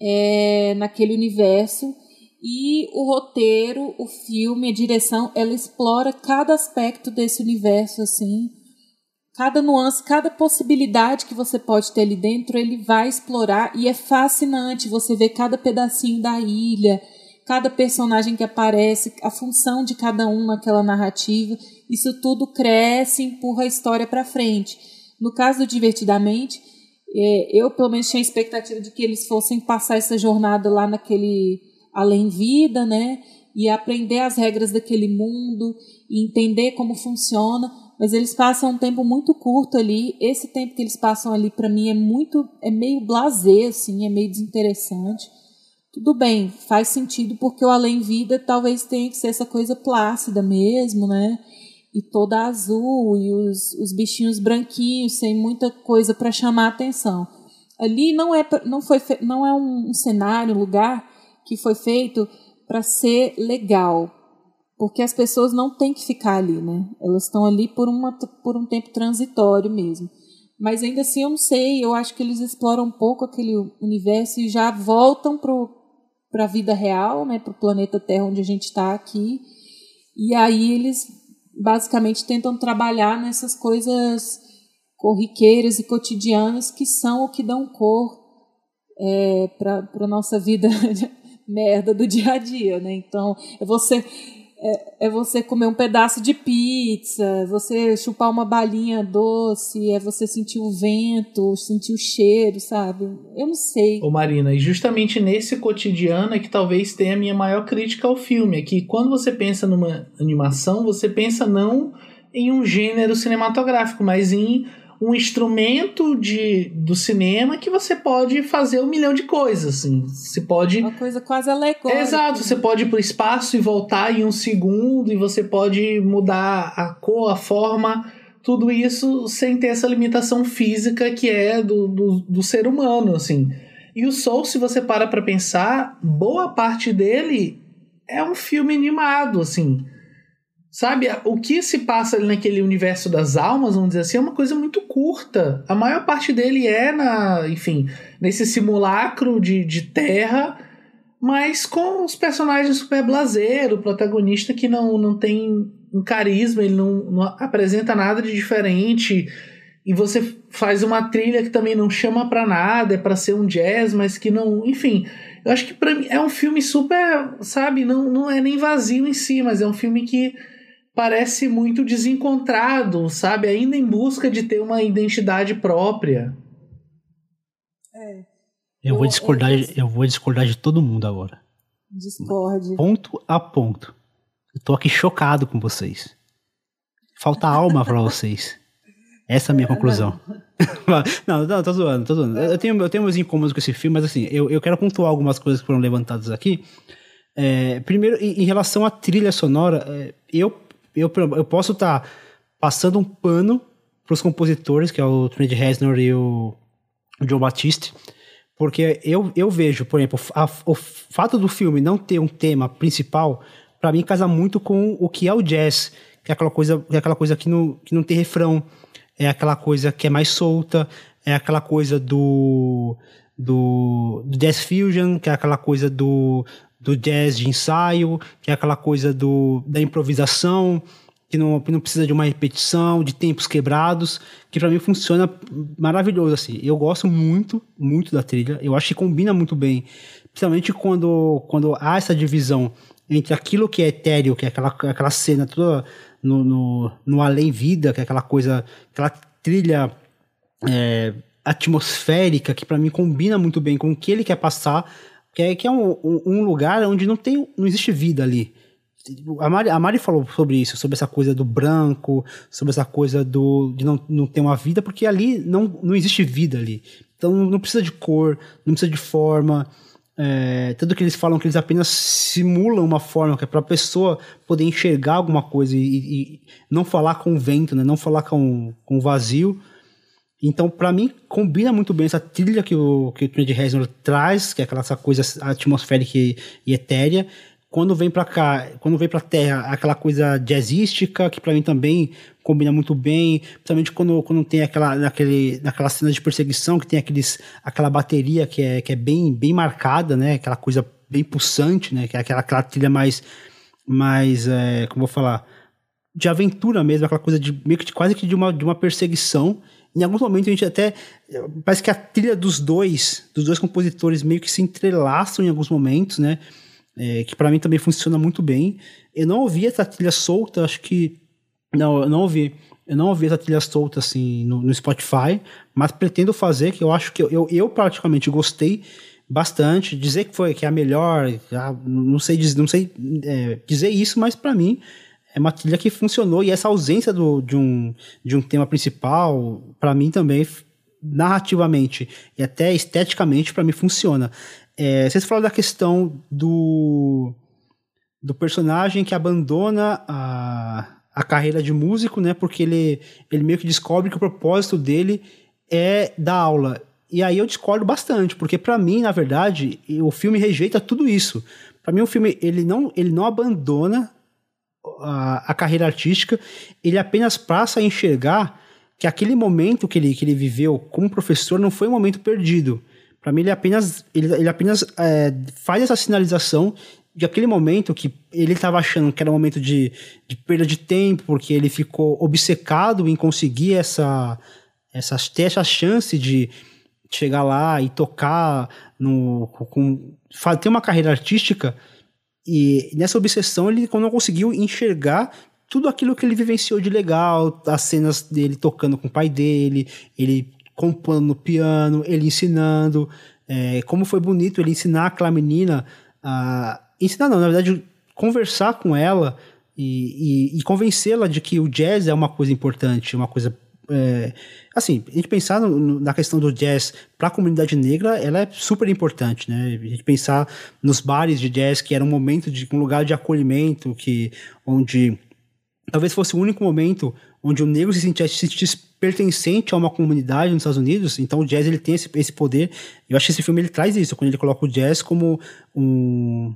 é, naquele universo. E o roteiro, o filme, a direção, ela explora cada aspecto desse universo assim, cada nuance, cada possibilidade que você pode ter ali dentro, ele vai explorar. E é fascinante você ver cada pedacinho da ilha, cada personagem que aparece, a função de cada um naquela narrativa, isso tudo cresce, empurra a história para frente. No caso do Divertidamente, é, eu pelo menos tinha a expectativa de que eles fossem passar essa jornada lá naquele além vida, né? E aprender as regras daquele mundo e entender como funciona, mas eles passam um tempo muito curto ali. Esse tempo que eles passam ali para mim é muito é meio blasé assim, é meio desinteressante. Tudo bem, faz sentido porque o além vida talvez tenha que ser essa coisa plácida mesmo, né? E toda azul e os, os bichinhos branquinhos sem muita coisa para chamar atenção. Ali não é não foi não é um, cenário, um lugar que foi feito para ser legal, porque as pessoas não têm que ficar ali, né? Elas estão ali por uma por um tempo transitório mesmo. Mas ainda assim eu não sei, eu acho que eles exploram um pouco aquele universo e já voltam para a vida real, né, para o planeta Terra onde a gente está aqui. E aí eles basicamente tentam trabalhar nessas coisas corriqueiras e cotidianas que são o que dão cor é, para a nossa vida [laughs] merda do dia a dia, né? Então, é você é, é, você comer um pedaço de pizza, é você chupar uma balinha doce, é você sentir o vento, sentir o cheiro, sabe? Eu não sei. Ô Marina, e justamente nesse cotidiano é que talvez tenha a minha maior crítica ao filme, é que quando você pensa numa animação, você pensa não em um gênero cinematográfico, mas em um instrumento de, do cinema que você pode fazer um milhão de coisas, assim. Você pode... Uma coisa quase alegórica. Exato, você pode ir pro espaço e voltar em um segundo, e você pode mudar a cor, a forma, tudo isso sem ter essa limitação física que é do, do, do ser humano, assim. E o Soul, se você para pra pensar, boa parte dele é um filme animado, assim. Sabe, o que se passa ali naquele universo das almas, vamos dizer assim, é uma coisa muito curta. A maior parte dele é na, enfim, nesse simulacro de, de terra, mas com os personagens super blazer, o protagonista que não, não tem um carisma, ele não, não apresenta nada de diferente. E você faz uma trilha que também não chama para nada, é para ser um jazz, mas que não, enfim, eu acho que para mim é um filme super, sabe, não, não é nem vazio em si, mas é um filme que parece muito desencontrado, sabe? Ainda em busca de ter uma identidade própria. É. Eu vou discordar, eu vou discordar de todo mundo agora. Discorde. Ponto a ponto. Eu tô aqui chocado com vocês. Falta alma para vocês. Essa é a minha conclusão. [laughs] não, não, tô zoando, tô zoando. Eu tenho, eu tenho meus incômodos com esse filme, mas assim, eu, eu quero pontuar algumas coisas que foram levantadas aqui. É, primeiro, em, em, relação à trilha sonora, é, eu eu, eu posso estar tá passando um pano para os compositores, que é o Trent Reznor e o John Batiste, porque eu, eu vejo, por exemplo, a, o fato do filme não ter um tema principal, para mim casa muito com o que é o jazz, que é aquela coisa, é aquela coisa que, não, que não tem refrão, é aquela coisa que é mais solta, é aquela coisa do, do, do jazz fusion, que é aquela coisa do, do jazz de ensaio, que é aquela coisa do, da improvisação, que não, não precisa de uma repetição, de tempos quebrados, que para mim funciona maravilhoso assim. Eu gosto muito, muito da trilha. Eu acho que combina muito bem, principalmente quando quando há essa divisão entre aquilo que é etéreo, que é aquela aquela cena toda no, no, no além vida, que é aquela coisa, aquela trilha é, atmosférica que para mim combina muito bem com o que ele quer passar que é, que é um, um, lugar onde não tem não existe vida ali. A Mari, a Mari falou sobre isso, sobre essa coisa do branco, sobre essa coisa do, de não, não ter uma vida, porque ali não, não existe vida ali. Então não precisa de cor, não precisa de forma. É, tanto que eles falam que eles apenas simulam uma forma que é para a pessoa poder enxergar alguma coisa e, e, não falar com o vento, né? não falar com, com o vazio. Então, para mim, combina muito bem essa trilha que o, que o Trent Reznor traz, que é aquela essa coisa atmosférica e, e etérea. Quando vem para cá, quando vem pra Terra, aquela coisa jazzística, que para mim também combina muito bem, principalmente quando, quando tem aquela, naquele, naquela cena de perseguição, que tem aqueles, aquela bateria que é, que é bem, bem marcada, né? Aquela coisa bem pulsante, né? Que é aquela, aquela trilha mais, mais é, como vou falar, de aventura mesmo, aquela coisa de meio que de, quase que de uma, de uma perseguição em alguns momentos a gente até. Parece que a trilha dos dois, dos dois compositores, meio que se entrelaçam em alguns momentos, né? é, que para mim também funciona muito bem. Eu não ouvi essa trilha solta, acho que. Não, eu não ouvi. Eu não ouvi essa trilha solta assim no, no Spotify, mas pretendo fazer, que eu acho que eu, eu, eu praticamente gostei bastante. Dizer que foi que é a melhor, não sei, não sei é, dizer isso, mas para mim é uma trilha que funcionou e essa ausência do, de, um, de um tema principal, para mim também narrativamente e até esteticamente para mim funciona. É, vocês falaram da questão do do personagem que abandona a, a carreira de músico, né? Porque ele, ele meio que descobre que o propósito dele é dar aula. E aí eu discordo bastante, porque para mim, na verdade, o filme rejeita tudo isso. Para mim, o filme ele não, ele não abandona a, a, carreira artística, ele apenas passa a enxergar que aquele momento que ele, que ele viveu como professor não foi um momento perdido. Para mim, ele apenas, ele, ele apenas é, faz essa sinalização de aquele momento que ele estava achando que era um momento de, de perda de tempo, porque ele ficou obcecado em conseguir essa, essa, ter essa chance de chegar lá e tocar, no, com, ter uma carreira artística. E nessa obsessão ele não conseguiu enxergar tudo aquilo que ele vivenciou de legal, as cenas dele tocando com o pai dele, ele compondo no piano, ele ensinando, é, como foi bonito ele ensinar aquela menina a ensinar não, na verdade, conversar com ela e, e, e convencê-la de que o jazz é uma coisa importante, uma coisa. É, assim, a gente pensar no, na questão do jazz para a comunidade negra, ela é super importante, né? A gente pensar nos bares de jazz, que era um momento de um lugar de acolhimento, que onde talvez fosse o único momento onde o negro se sentisse, se sentisse pertencente a uma comunidade nos Estados Unidos, então o jazz ele tem esse, esse poder. Eu acho que esse filme ele traz isso, quando ele coloca o jazz como um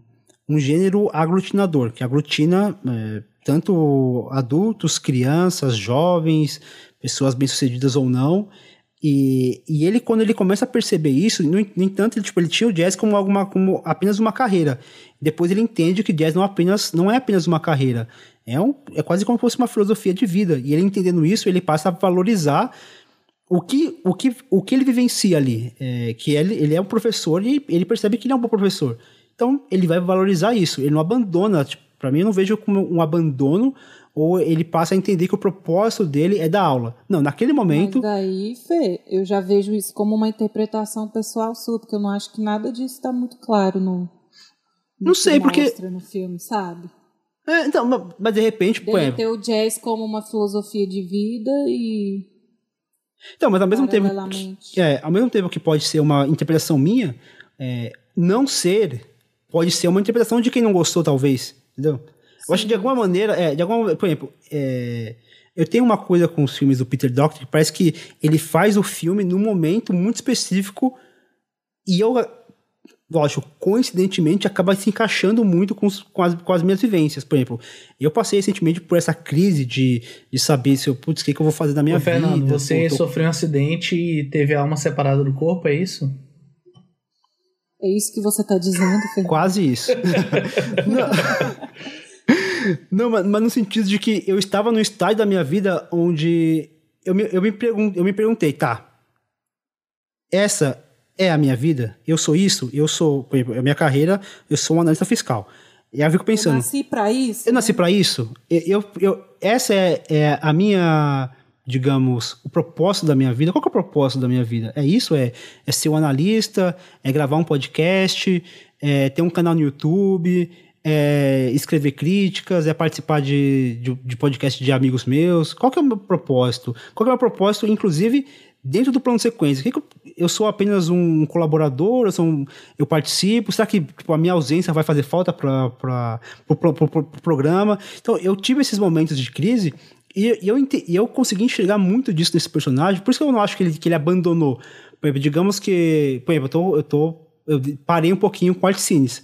um gênero aglutinador, que aglutina é, tanto adultos, crianças, jovens, pessoas bem-sucedidas ou não. E, e ele, quando ele começa a perceber isso, no, no entanto, ele, tipo, ele tinha o jazz como, alguma, como apenas uma carreira. Depois ele entende que jazz não, apenas, não é apenas uma carreira, é, um, é quase como se fosse uma filosofia de vida. E ele entendendo isso, ele passa a valorizar o que, o que, o que ele vivencia ali. É, que ele, ele é um professor e ele percebe que ele é um bom professor. Então, ele vai valorizar isso. Ele não abandona. Tipo, para mim, eu não vejo como um abandono ou ele passa a entender que o propósito dele é dar aula. Não, naquele momento. Mas daí, Fê, eu já vejo isso como uma interpretação pessoal sua, porque eu não acho que nada disso está muito claro no. no não sei, porque. no filme, sabe? É, então, mas de repente. Dele é... ter o jazz como uma filosofia de vida e. Então, mas ao mesmo tempo. É, ao mesmo tempo que pode ser uma interpretação minha, é, não ser pode ser uma interpretação de quem não gostou, talvez. Entendeu? Sim. Eu acho que de alguma maneira, é, de alguma, por exemplo, é, eu tenho uma coisa com os filmes do Peter Doctor que parece que ele faz o filme num momento muito específico e eu, lógico, coincidentemente acaba se encaixando muito com, os, com, as, com as minhas vivências. Por exemplo, eu passei recentemente por essa crise de, de saber se eu, putz, o que, que eu vou fazer na minha Ô, vida. Fernando, você tô... sofreu um acidente e teve a alma separada do corpo, é isso? É isso que você está dizendo, Fernando? Quase isso. [laughs] [laughs] não, mas, mas, no sentido de que eu estava no estágio da minha vida onde eu me, eu me, pergun eu me perguntei, tá, essa é a minha vida? Eu sou isso? Eu sou, por exemplo, a minha carreira, eu sou um analista fiscal. E aí eu fico pensando. Eu nasci para isso? Eu né? nasci para isso? Eu, eu, eu, essa é, é a minha digamos, o propósito da minha vida. Qual é o propósito da minha vida? É isso? É, é ser um analista? É gravar um podcast? É ter um canal no YouTube? É escrever críticas? É participar de, de, de podcast de amigos meus? Qual que é o meu propósito? Qual que é o meu propósito, inclusive, dentro do plano de sequência? Que que eu, eu, sou apenas um colaborador? Eu, sou um, eu participo? Será que tipo, a minha ausência vai fazer falta para o pro, pro, pro, programa? Então, eu tive esses momentos de crise e, eu, e eu consegui enxergar muito disso nesse personagem, por isso que eu não acho que ele, que ele abandonou. Por exemplo, digamos que. Por exemplo, eu, tô, eu, tô, eu parei um pouquinho com o Artcines.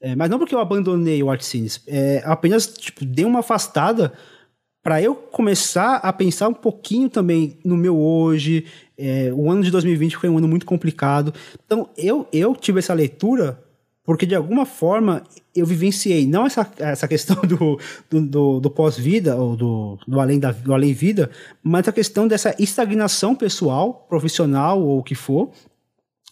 É, mas não porque eu abandonei o Artcines. É, apenas tipo, dei uma afastada para eu começar a pensar um pouquinho também no meu hoje. É, o ano de 2020 foi um ano muito complicado. Então, eu, eu tive essa leitura porque de alguma forma eu vivenciei não essa, essa questão [laughs] do, do, do, do pós-vida ou do, do além da do além vida, mas a questão dessa estagnação pessoal, profissional ou o que for,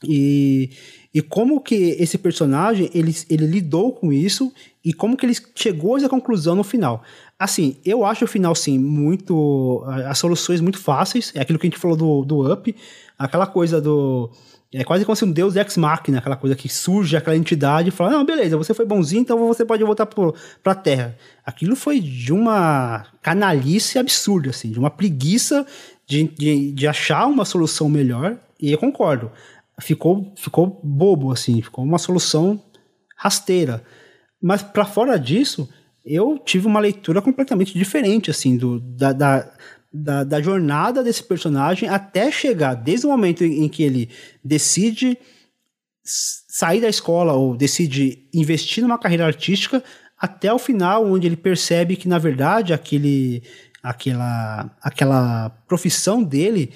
E, e como que esse personagem ele, ele lidou com isso e como que ele chegou a essa conclusão no final. Assim, eu acho o final, sim, muito. As soluções muito fáceis. É aquilo que a gente falou do, do Up. Aquela coisa do. É quase como se um deus ex machina, aquela coisa que surge aquela entidade e fala: Não, beleza, você foi bonzinho, então você pode voltar pro, pra Terra. Aquilo foi de uma canalice absurda, assim, de uma preguiça de, de, de achar uma solução melhor. E eu concordo. Ficou, ficou bobo, assim, ficou uma solução rasteira. Mas para fora disso, eu tive uma leitura completamente diferente, assim, do, da, da, da, da, jornada desse personagem até chegar, desde o momento em, que ele decide sair da escola ou decide investir numa carreira artística, até o final, onde ele percebe que, na verdade, aquele, aquela, aquela profissão dele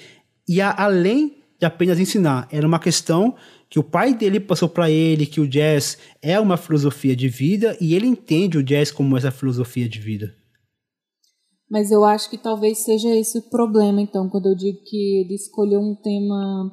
ia além de apenas ensinar. Era uma questão que o pai dele passou para ele que o jazz é uma filosofia de vida e ele entende o jazz como essa filosofia de vida. Mas eu acho que talvez seja esse o problema, então, quando eu digo que ele escolheu um tema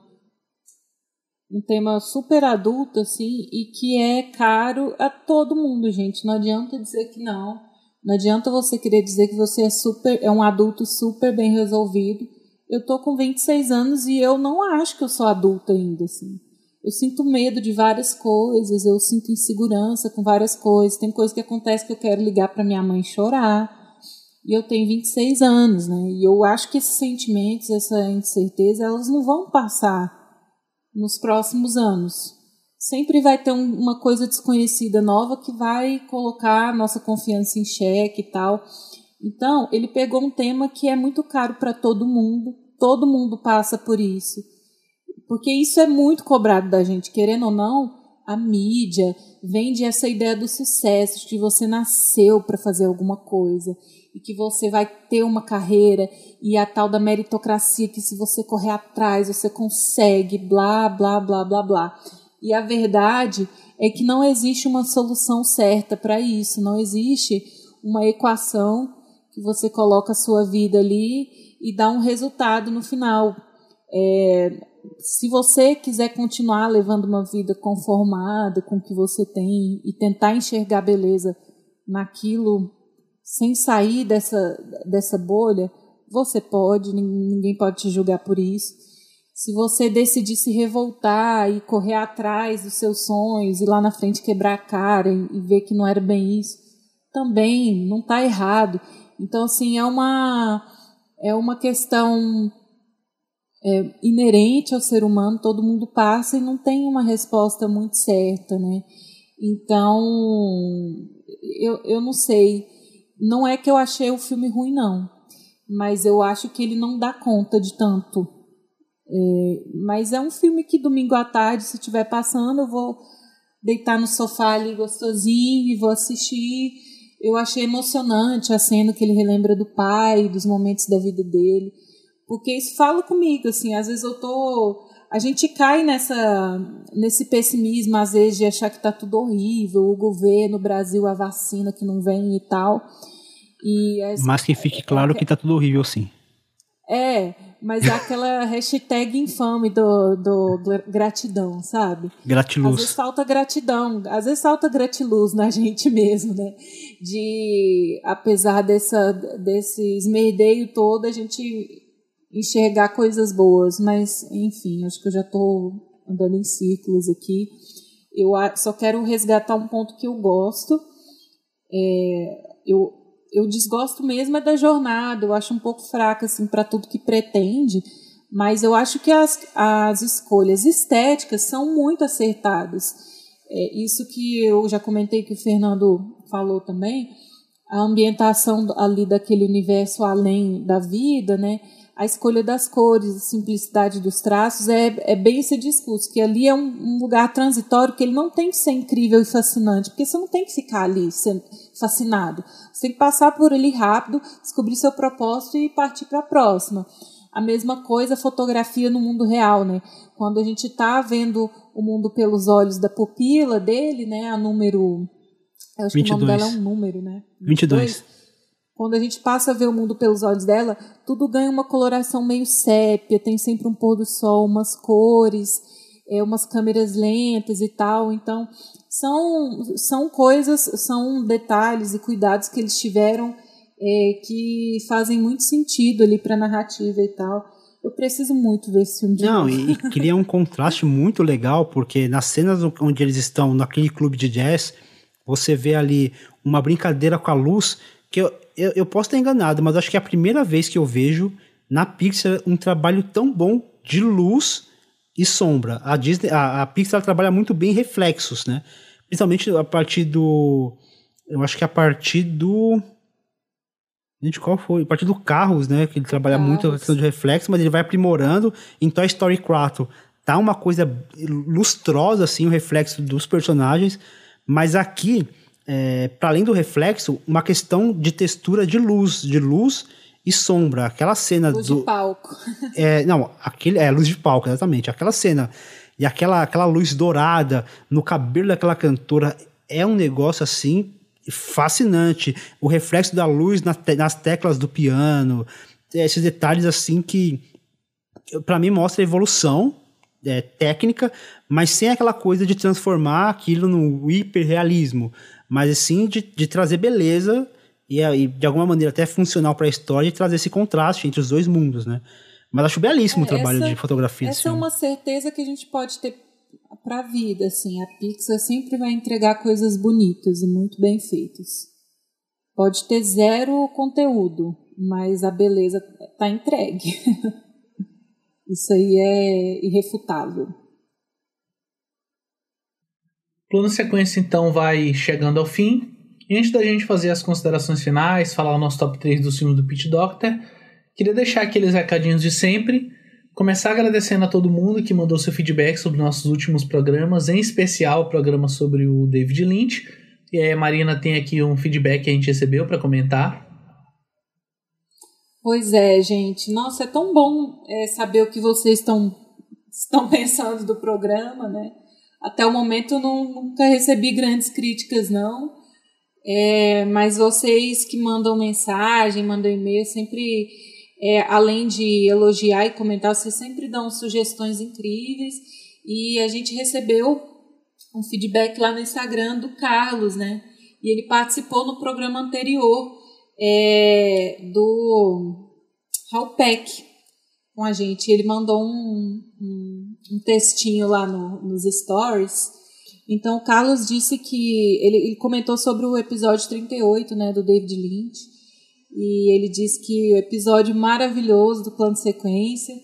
um tema super adulto assim e que é caro a todo mundo, gente. Não adianta dizer que não. Não adianta você querer dizer que você é super é um adulto super bem resolvido. Eu tô com 26 anos e eu não acho que eu sou adulta ainda assim eu sinto medo de várias coisas, eu sinto insegurança com várias coisas. Tem coisa que acontece que eu quero ligar para minha mãe chorar. E eu tenho 26 anos, né? E eu acho que esses sentimentos, essa incerteza, elas não vão passar nos próximos anos. Sempre vai ter um, uma coisa desconhecida nova que vai colocar a nossa confiança em xeque e tal. Então, ele pegou um tema que é muito caro para todo mundo, todo mundo passa por isso porque isso é muito cobrado da gente, querendo ou não, a mídia vende essa ideia do sucesso, de que você nasceu para fazer alguma coisa e que você vai ter uma carreira e a tal da meritocracia que se você correr atrás você consegue, blá, blá, blá, blá, blá. E a verdade é que não existe uma solução certa para isso, não existe uma equação que você coloca a sua vida ali e dá um resultado no final. É, se você quiser continuar levando uma vida conformada com o que você tem e tentar enxergar beleza naquilo sem sair dessa, dessa bolha, você pode, ninguém pode te julgar por isso. Se você decidir se revoltar e correr atrás dos seus sonhos e lá na frente quebrar a cara e ver que não era bem isso, também não está errado. Então, assim, é uma, é uma questão é, inerente ao ser humano, todo mundo passa e não tem uma resposta muito certa, né? Então, eu, eu não sei. Não é que eu achei o filme ruim, não. Mas eu acho que ele não dá conta de tanto. É, mas é um filme que domingo à tarde, se estiver passando, eu vou deitar no sofá ali gostosinho e vou assistir. Eu achei emocionante a cena que ele relembra do pai, dos momentos da vida dele porque isso fala comigo, assim, às vezes eu tô a gente cai nessa nesse pessimismo às vezes de achar que está tudo horrível, o governo, o Brasil, a vacina que não vem e tal. E as, mas que fique claro é, que está tudo horrível sim. É, mas é aquela [laughs] hashtag infame do, do gratidão, sabe? Gratiluz. Às vezes falta gratidão, às vezes falta gratiluz na [laughs] gente mesmo, né? De, apesar dessa, desse esmerdeio todo, a gente enxergar coisas boas, mas enfim, acho que eu já estou andando em círculos aqui. Eu só quero resgatar um ponto que eu gosto. É, eu, eu desgosto mesmo é da jornada, eu acho um pouco fraca assim, para tudo que pretende, mas eu acho que as, as escolhas estéticas são muito acertadas. É, isso que eu já comentei que o Fernando falou também, a ambientação ali daquele universo além da vida, né? a escolha das cores, a simplicidade dos traços, é, é bem esse discurso, que ali é um, um, lugar transitório que ele não tem que ser incrível e fascinante, porque você não tem que ficar ali sendo fascinado. Você tem que passar por ali rápido, descobrir seu propósito e partir para a próxima. A mesma coisa fotografia no mundo real, né? Quando a gente está vendo o mundo pelos olhos da pupila dele, né? A número. Eu acho 22. que o nome dela é um número, né? 22. 22 quando a gente passa a ver o mundo pelos olhos dela, tudo ganha uma coloração meio sépia, tem sempre um pôr do sol, umas cores. é, umas câmeras lentas e tal. Então, são, são coisas, são detalhes e cuidados que eles tiveram é, que fazem muito sentido ali para a narrativa e tal. Eu preciso muito ver esse filme de Não, e, e cria um contraste muito legal, porque nas cenas onde eles estão naquele clube de jazz, você vê ali uma brincadeira com a luz, que eu, eu, eu posso estar enganado, mas acho que é a primeira vez que eu vejo na Pixar um trabalho tão bom de luz e sombra. A Disney, a, a Pixar trabalha muito bem reflexos, né? Principalmente a partir do, eu acho que a partir do Gente, qual foi? A partir do Carros, né? Que ele trabalha Carros. muito a questão de reflexo, mas ele vai aprimorando. Em Toy Story 4 tá uma coisa lustrosa, assim, o reflexo dos personagens. Mas aqui, é, para além do reflexo, uma questão de textura de luz, de luz e sombra. Aquela cena luz do. Luz de palco. [laughs] É, não, aquele, é, luz de palco, exatamente. Aquela cena e aquela, aquela luz dourada no cabelo daquela cantora é um negócio assim fascinante. O reflexo da luz nas, te nas teclas do piano, esses detalhes assim que para mim mostra a evolução é, técnica, mas sem aquela coisa de transformar aquilo no hiperrealismo, mas sim de, de trazer beleza e, e, de alguma maneira até funcional para a história e trazer esse contraste entre os dois mundos, né? Mas acho belíssimo é, o trabalho essa, de fotografia. Essa é uma certeza que a gente pode ter para a vida, assim. A Pixar sempre vai entregar coisas bonitas e muito bem feitas. Pode ter zero conteúdo, mas a beleza tá entregue. [laughs] Isso aí é irrefutável. Plano sequência então vai chegando ao fim. E antes da gente fazer as considerações finais, falar o nosso top 3 do filme do Pete Doctor, queria deixar aqueles recadinhos de sempre. Começar agradecendo a todo mundo que mandou seu feedback sobre nossos últimos programas, em especial o programa sobre o David Lynch. E a Marina tem aqui um feedback que a gente recebeu para comentar. Pois é, gente. Nossa, é tão bom é, saber o que vocês estão, estão [laughs] pensando do programa, né? Até o momento eu não, nunca recebi grandes críticas, não. É, mas vocês que mandam mensagem, mandam e-mail, sempre é, além de elogiar e comentar, vocês sempre dão sugestões incríveis. E a gente recebeu um feedback lá no Instagram do Carlos, né? E ele participou no programa anterior é, do Halpec com a gente. Ele mandou um, um, um textinho lá no, nos stories. Então, o Carlos disse que. Ele, ele comentou sobre o episódio 38, né, do David Lynch e ele diz que o episódio maravilhoso do plano sequência,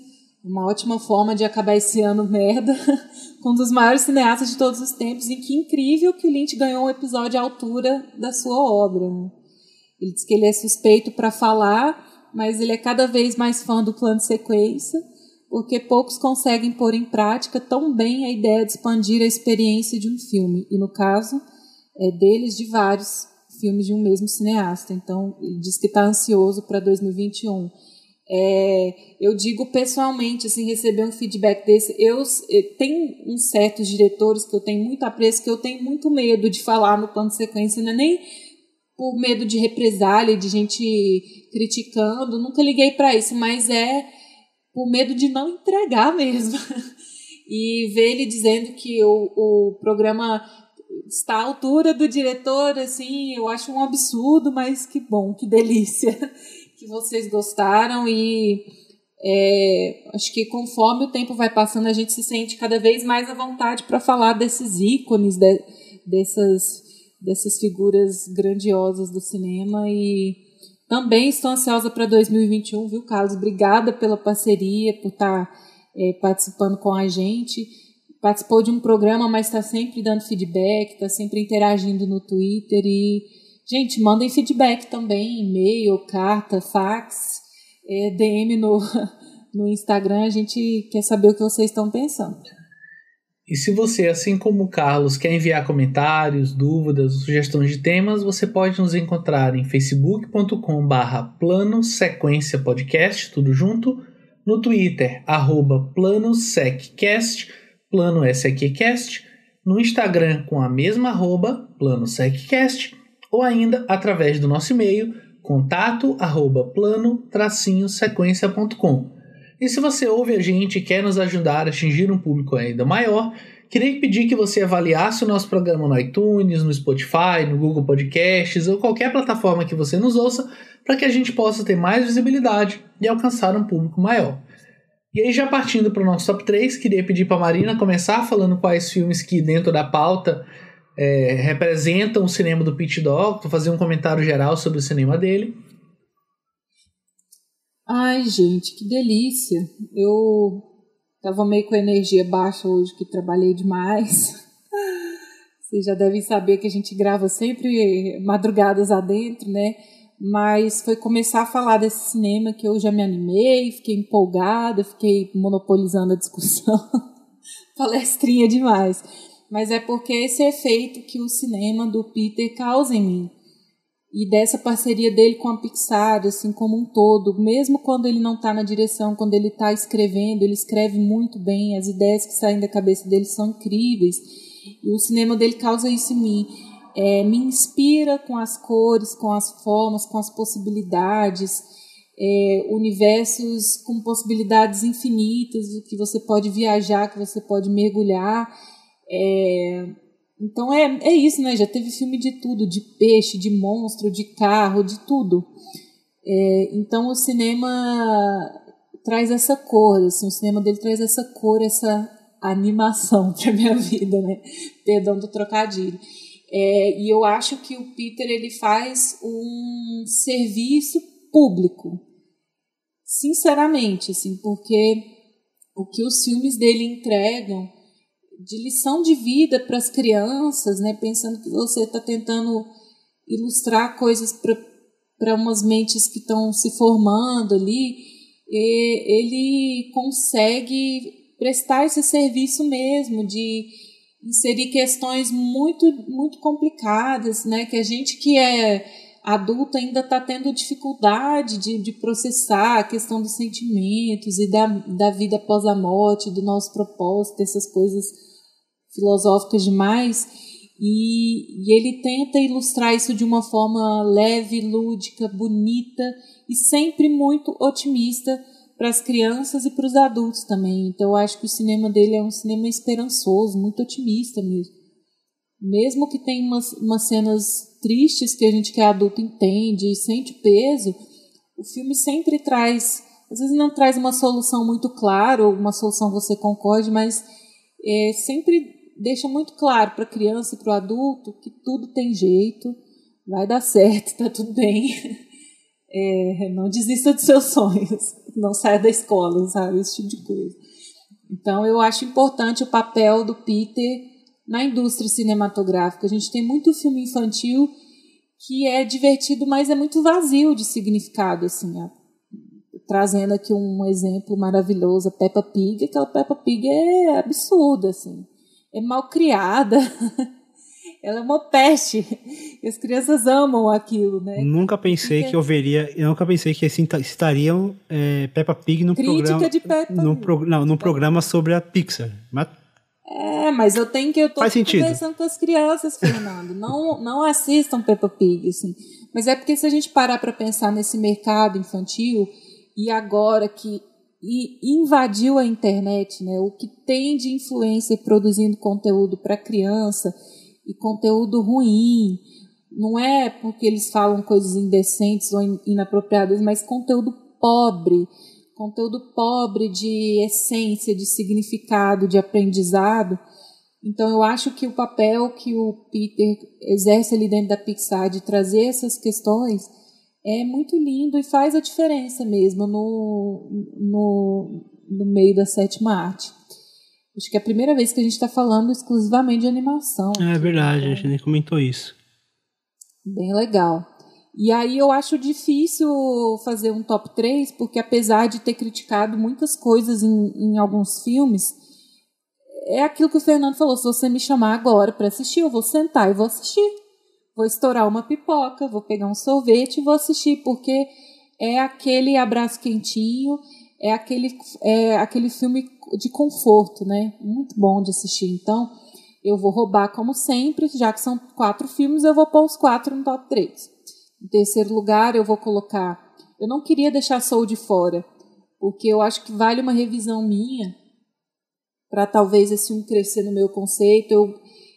uma ótima forma de acabar esse ano merda, [laughs] com um dos maiores cineastas de todos os tempos, e que incrível que o Lynch ganhou um episódio à altura da sua obra. Ele diz que ele é suspeito para falar, mas ele é cada vez mais fã do plano de sequência, porque poucos conseguem pôr em prática tão bem a ideia de expandir a experiência de um filme, e no caso é deles de vários filmes de um mesmo cineasta. Então, ele diz que está ansioso para 2021. É, eu digo pessoalmente, assim, receber um feedback desse, eu, eu tem uns certos diretores que eu tenho muito apreço, que eu tenho muito medo de falar no plano de sequência, não é nem por medo de represália, de gente criticando, nunca liguei para isso, mas é por medo de não entregar mesmo. [laughs] e ver ele dizendo que o, o programa está à altura do diretor, assim, eu acho um absurdo, mas que bom, que delícia [laughs] que vocês gostaram e é, acho que conforme o tempo vai passando, a gente se sente cada vez mais à vontade para falar desses ícones, de, dessas, dessas figuras grandiosas do cinema e também estou ansiosa para 2021, viu, Carlos? Obrigada pela parceria, por estar tá, é, participando com a gente participou de um programa, mas está sempre dando feedback, está sempre interagindo no Twitter e gente, mandem feedback também, e-mail, carta, fax, é, DM no, [laughs] no Instagram, a gente quer saber o que vocês estão pensando. E se você, assim como o Carlos, quer enviar comentários, dúvidas, sugestões de temas, você pode nos encontrar em facebook.com/barra plano sequência podcast, tudo junto, no Twitter, arroba planoseccast, Plano SQCast, no Instagram com a mesma arroba, Plano SecCast, ou ainda através do nosso e-mail, contato arroba plano-sequência.com. E se você ouve a gente e quer nos ajudar a atingir um público ainda maior, queria pedir que você avaliasse o nosso programa no iTunes, no Spotify, no Google Podcasts ou qualquer plataforma que você nos ouça, para que a gente possa ter mais visibilidade e alcançar um público maior. E aí, já partindo para o nosso top 3, queria pedir para a Marina começar falando quais filmes que, dentro da pauta, é, representam o cinema do Pete Doctor, fazer um comentário geral sobre o cinema dele. Ai, gente, que delícia. Eu tava meio com energia baixa hoje, que trabalhei demais. [laughs] Vocês já devem saber que a gente grava sempre madrugadas adentro, né? Mas foi começar a falar desse cinema que eu já me animei, fiquei empolgada, fiquei monopolizando a discussão. [laughs] Palestrinha demais. Mas é porque esse efeito que o cinema do Peter causa em mim e dessa parceria dele com a Pixar, assim como um todo, mesmo quando ele não está na direção, quando ele está escrevendo, ele escreve muito bem, as ideias que saem da cabeça dele são incríveis, e o cinema dele causa isso em mim. É, me inspira com as cores, com as formas, com as possibilidades, é, universos com possibilidades infinitas, que você pode viajar, que você pode mergulhar. É, então é, é isso, né? Já teve filme de tudo, de peixe, de monstro, de carro, de tudo. É, então o cinema traz essa cor, assim, o cinema dele traz essa cor, essa animação [laughs] para minha vida, né? Perdão do trocadilho. É, e eu acho que o Peter ele faz um serviço público, sinceramente, assim, porque o que os filmes dele entregam de lição de vida para as crianças, né? Pensando que você está tentando ilustrar coisas para umas mentes que estão se formando ali, ele consegue prestar esse serviço mesmo de inserir questões muito muito complicadas, né? Que a gente que é adulto ainda está tendo dificuldade de, de processar a questão dos sentimentos e da, da vida após a morte, do nosso propósito, essas coisas filosóficas demais. E, e ele tenta ilustrar isso de uma forma leve, lúdica, bonita e sempre muito otimista para as crianças e para os adultos também. Então eu acho que o cinema dele é um cinema esperançoso, muito otimista mesmo. Mesmo que tenha umas, umas cenas tristes que a gente que é adulto entende e sente peso, o filme sempre traz, às vezes não traz uma solução muito clara ou uma solução que você concorde, mas é, sempre deixa muito claro para a criança e para o adulto que tudo tem jeito, vai dar certo, está [laughs] tudo bem. É, não desista dos seus sonhos, não saia da escola, sabe? Esse tipo de coisa. Então, eu acho importante o papel do Peter na indústria cinematográfica. A gente tem muito filme infantil que é divertido, mas é muito vazio de significado, assim. Trazendo aqui um exemplo maravilhoso, a Peppa Pig. Aquela Peppa Pig é absurda, assim é mal criada. [laughs] Ela é uma peste. E as crianças amam aquilo, né? Nunca pensei que eu veria. Eu nunca pensei que assim, estariam é, Peppa Pig no Crítica programa. de Peppa no, pro, não, num programa sobre a Pixar. Mas é, mas eu tenho que eu tô Faz sentido. conversando com as crianças, Fernando. não, não assistam Peppa Pig, assim. Mas é porque se a gente parar para pensar nesse mercado infantil e agora que e invadiu a internet, né? O que tem de influência produzindo conteúdo para criança e conteúdo ruim, não é porque eles falam coisas indecentes ou inapropriadas, mas conteúdo pobre, conteúdo pobre de essência, de significado, de aprendizado. Então eu acho que o papel que o Peter exerce ali dentro da Pixar de trazer essas questões é muito lindo e faz a diferença mesmo no, no, no meio da sétima arte. Acho que é a primeira vez que a gente está falando exclusivamente de animação. É verdade, a gente nem comentou isso. Bem legal. E aí eu acho difícil fazer um top 3, porque apesar de ter criticado muitas coisas em, em alguns filmes, é aquilo que o Fernando falou: se você me chamar agora para assistir, eu vou sentar e vou assistir vou estourar uma pipoca, vou pegar um sorvete e vou assistir, porque é aquele abraço quentinho, é aquele, é aquele filme de conforto, né? Muito bom de assistir. Então, eu vou roubar como sempre, já que são quatro filmes, eu vou pôr os quatro no top 3. Em terceiro lugar, eu vou colocar. Eu não queria deixar Soul de fora, porque eu acho que vale uma revisão minha para talvez esse um crescer no meu conceito. Eu,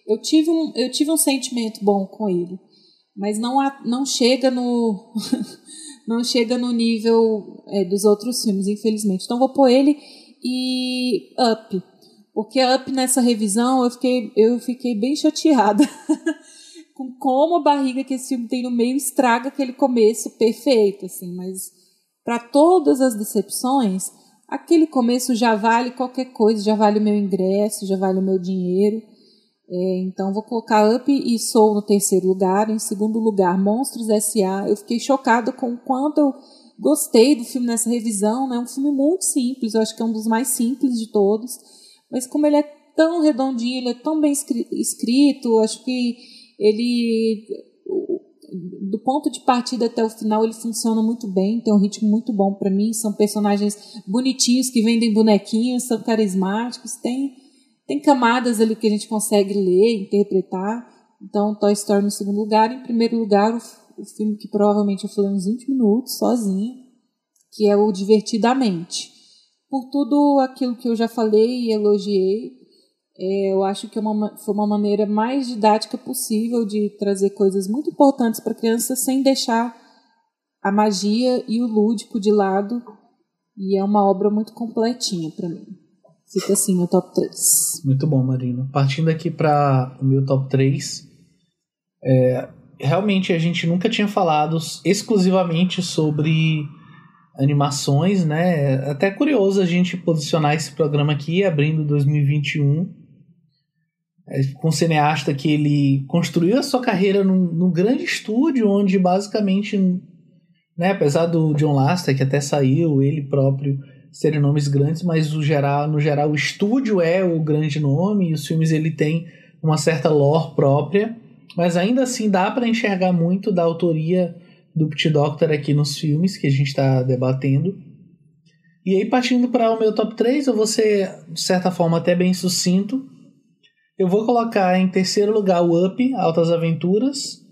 eu, tive um, eu tive um sentimento bom com ele, mas não, não chega no [laughs] não chega no nível é, dos outros filmes, infelizmente. Então vou pôr ele e Up, porque Up nessa revisão eu fiquei eu fiquei bem chateada. [laughs] com como a barriga que esse filme tem no meio estraga aquele começo perfeito, assim, mas para todas as decepções, aquele começo já vale qualquer coisa, já vale o meu ingresso, já vale o meu dinheiro. É, então vou colocar Up e Soul no terceiro lugar. Em segundo lugar, Monstros S.A. Eu fiquei chocada com o quanto eu gostei do filme nessa revisão. É né? um filme muito simples, eu acho que é um dos mais simples de todos. Mas como ele é tão redondinho, ele é tão bem escrito, acho que ele do ponto de partida até o final ele funciona muito bem, tem um ritmo muito bom para mim, são personagens bonitinhos que vendem bonequinhos, são carismáticos, tem tem camadas ali que a gente consegue ler, interpretar. Então, Toy Story no segundo lugar, em primeiro lugar, o, o filme que provavelmente eu falei uns 20 minutos sozinha, que é o Divertidamente. Por tudo aquilo que eu já falei e elogiei, é, eu acho que é uma, foi uma maneira mais didática possível de trazer coisas muito importantes para a criança sem deixar a magia e o lúdico de lado. E é uma obra muito completinha para mim. Fica assim meu top 3. Muito bom, Marina. Partindo aqui para o meu top 3, é, realmente a gente nunca tinha falado exclusivamente sobre animações, né? Até curioso a gente posicionar esse programa aqui abrindo 2021 é, com um cineasta que ele construiu a sua carreira num, num grande estúdio, onde basicamente, né, apesar do John Lasseter, que até saiu, ele próprio serem nomes grandes, mas no geral, no geral o estúdio é o grande nome e os filmes ele tem uma certa lore própria, mas ainda assim dá para enxergar muito da autoria do Pit Doctor aqui nos filmes que a gente está debatendo. E aí, partindo para o meu top 3, eu vou ser, de certa forma, até bem sucinto eu vou colocar em terceiro lugar o Up, Altas Aventuras,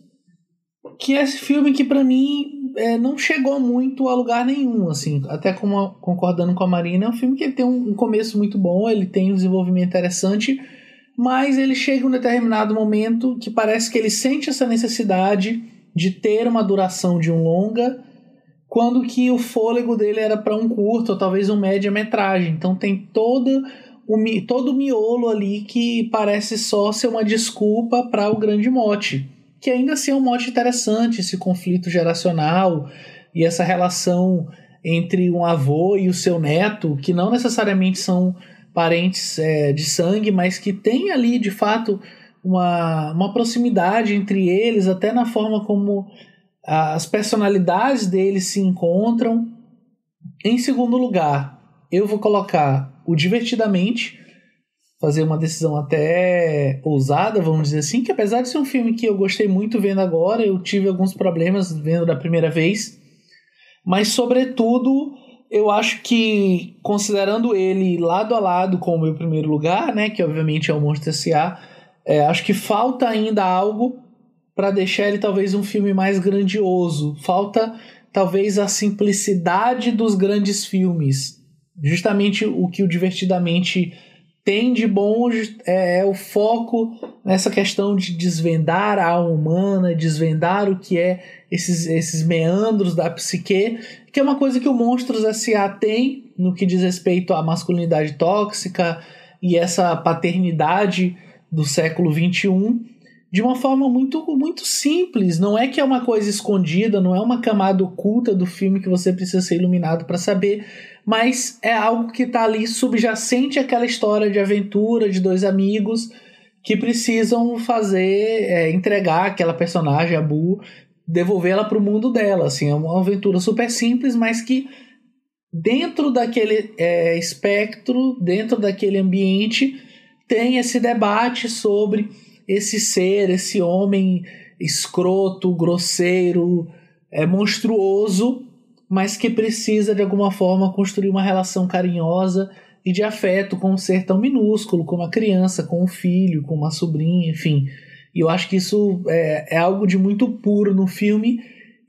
que é esse filme que para mim é, não chegou muito a lugar nenhum, assim, até concordando com a Marina, é um filme que tem um, um começo muito bom, ele tem um desenvolvimento interessante, mas ele chega em um determinado momento que parece que ele sente essa necessidade de ter uma duração de um longa, quando que o fôlego dele era para um curto, ou talvez um média-metragem. Então tem toda o, todo o miolo ali que parece só ser uma desculpa para o grande mote. Que ainda assim é um mote interessante, esse conflito geracional e essa relação entre um avô e o seu neto, que não necessariamente são parentes é, de sangue, mas que tem ali de fato uma, uma proximidade entre eles, até na forma como as personalidades deles se encontram. Em segundo lugar, eu vou colocar o Divertidamente, fazer uma decisão até ousada, vamos dizer assim, que apesar de ser um filme que eu gostei muito vendo agora, eu tive alguns problemas vendo da primeira vez, mas sobretudo eu acho que considerando ele lado a lado com o meu primeiro lugar, né, que obviamente é o Monstro S.A., é, acho que falta ainda algo para deixar ele talvez um filme mais grandioso. Falta talvez a simplicidade dos grandes filmes justamente o que o Divertidamente tem de bom é, é, o foco nessa questão de desvendar a alma humana, desvendar o que é esses, esses meandros da psique, que é uma coisa que o Monstros S.A. tem no que diz respeito à masculinidade tóxica e essa paternidade do século XXI de uma forma muito, muito simples. Não é que é uma coisa escondida, não é uma camada oculta do filme que você precisa ser iluminado para saber, mas é algo que está ali subjacente àquela história de aventura de dois amigos que precisam fazer, é, entregar aquela personagem, a Boo, devolvê-la para o mundo dela. Assim, é uma aventura super simples, mas que dentro daquele é, espectro, dentro daquele ambiente, tem esse debate sobre esse ser, esse homem escroto, grosseiro, é monstruoso mas que precisa de alguma forma construir uma relação carinhosa e de afeto com um ser tão minúsculo como a criança, com o filho, com uma sobrinha, enfim. E eu acho que isso é, é algo de muito puro no filme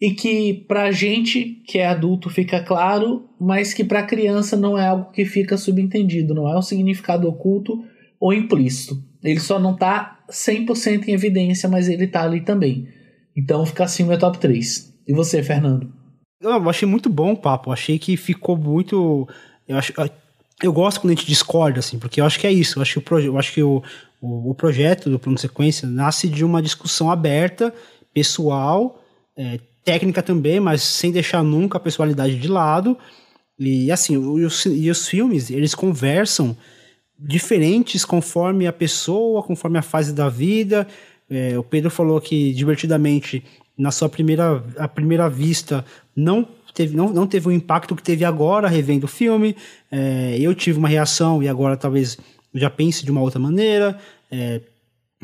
e que pra gente que é adulto fica claro, mas que pra criança não é algo que fica subentendido, não é um significado oculto ou implícito. Ele só não tá 100% em evidência, mas ele tá ali também. Então fica assim o meu top 3. E você, Fernando? Eu achei muito bom o papo. Achei que ficou muito. Eu, acho, eu gosto quando a gente discorda, assim, porque eu acho que é isso. Eu acho que o, proje eu acho que o, o, o projeto do Plano Sequência nasce de uma discussão aberta, pessoal, é, técnica também, mas sem deixar nunca a pessoalidade de lado. E assim, os, e os filmes, eles conversam diferentes conforme a pessoa, conforme a fase da vida. É, o Pedro falou que divertidamente na sua primeira, a primeira vista não teve, não, não teve o impacto que teve agora revendo o filme. É, eu tive uma reação e agora talvez já pense de uma outra maneira. É,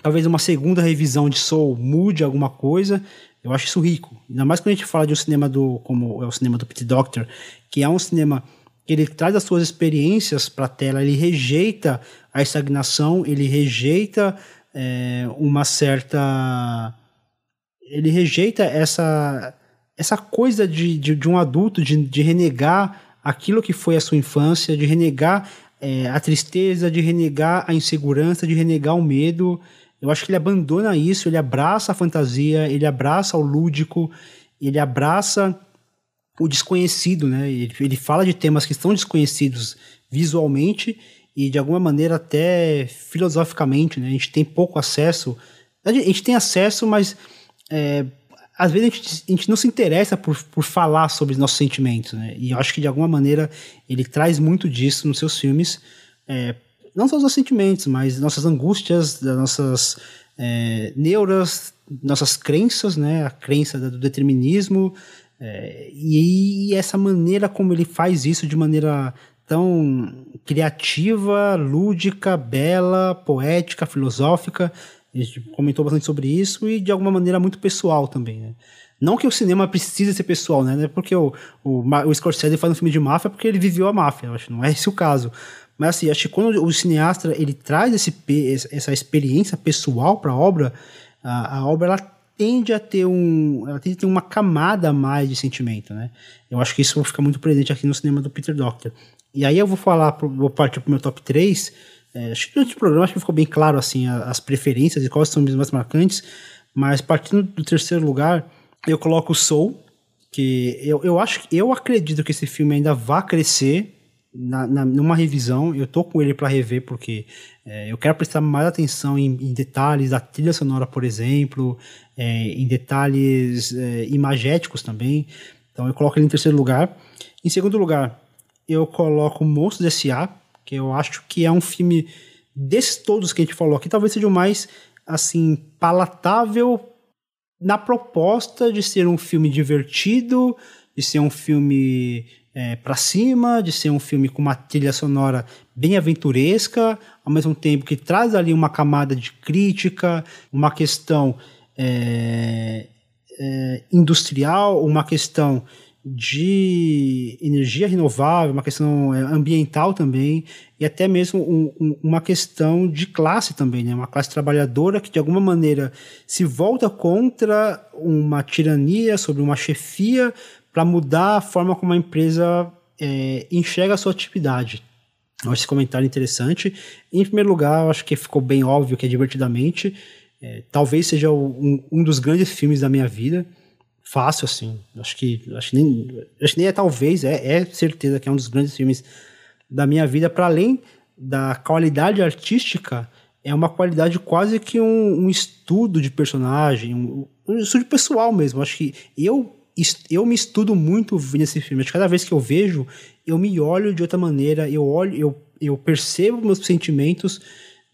talvez uma segunda revisão de Soul mude alguma coisa. Eu acho isso rico. Ainda mais quando a gente fala de um cinema do, como é o cinema do Pete Doctor, que é um cinema ele traz as suas experiências para a tela, ele rejeita a estagnação, ele rejeita é, uma certa. Ele rejeita essa, essa coisa de, de, de um adulto de, de renegar aquilo que foi a sua infância, de renegar é, a tristeza, de renegar a insegurança, de renegar o medo. Eu acho que ele abandona isso, ele abraça a fantasia, ele abraça o lúdico, ele abraça o desconhecido, né? Ele, ele fala de temas que estão desconhecidos visualmente e de alguma maneira até filosoficamente, né? A gente tem pouco acesso, a gente tem acesso, mas é, às vezes a gente, a gente, não se interessa por, por falar sobre os nossos sentimentos, né? E eu acho que de alguma maneira ele traz muito disso nos seus filmes, é, não só os nossos sentimentos, mas nossas angústias, das nossas é, neuras, nossas crenças, né? A crença do determinismo, é, e, e, essa maneira como ele faz isso de maneira tão criativa, lúdica, bela, poética, filosófica. A gente comentou bastante sobre isso e de alguma maneira muito pessoal também, né? Não que o cinema precise ser pessoal, né? É porque o, o, o Scorsese faz um filme de máfia porque ele viveu a máfia, acho, não é esse o caso. Mas assim, acho que quando o cineasta ele traz esse, essa experiência pessoal para a obra, a obra ela tende a ter um, ela tende a ter uma camada a mais de sentimento, né? Eu acho que isso fica muito presente aqui no cinema do Peter Doctor. E aí eu vou falar, vou partir pro meu top 3. É, acho que no programa acho que ficou bem claro assim as preferências e quais são os mais marcantes. Mas partindo do terceiro lugar, eu coloco o Soul, que eu, eu acho, eu acredito que esse filme ainda vai crescer na, na, numa revisão, eu tô com ele para rever porque é, eu quero prestar mais atenção em, em, detalhes da trilha sonora, por exemplo, é, em detalhes é, imagéticos também. Então eu coloco ele em terceiro lugar. Em segundo lugar, eu coloco Monstros S.A., que eu acho que é um filme desses todos que a gente falou aqui, talvez seja o mais assim palatável na proposta de ser um filme divertido, de ser um filme é, para cima, de ser um filme com uma trilha sonora bem aventuresca, ao mesmo tempo que traz ali uma camada de crítica, uma questão é, é, industrial, uma questão de energia renovável, uma questão é, ambiental também, e até mesmo um, um, uma questão de classe também, né? uma classe trabalhadora que de alguma maneira se volta contra uma tirania sobre uma chefia para mudar a forma como a empresa é, enxerga a sua atividade. Eu acho esse comentário interessante. Em primeiro lugar, eu acho que ficou bem óbvio que é divertidamente. É, talvez seja um, um, dos grandes filmes da minha vida. Fácil, assim. Acho que, acho que, nem, acho que nem é talvez, é, é certeza que é um dos grandes filmes da minha vida. Para além da qualidade artística, é uma qualidade quase que um, um estudo de personagem, um, um estudo pessoal mesmo. Acho que eu eu me estudo muito nesse filme. Cada vez que eu vejo, eu me olho de outra maneira, eu olho, eu, eu percebo meus sentimentos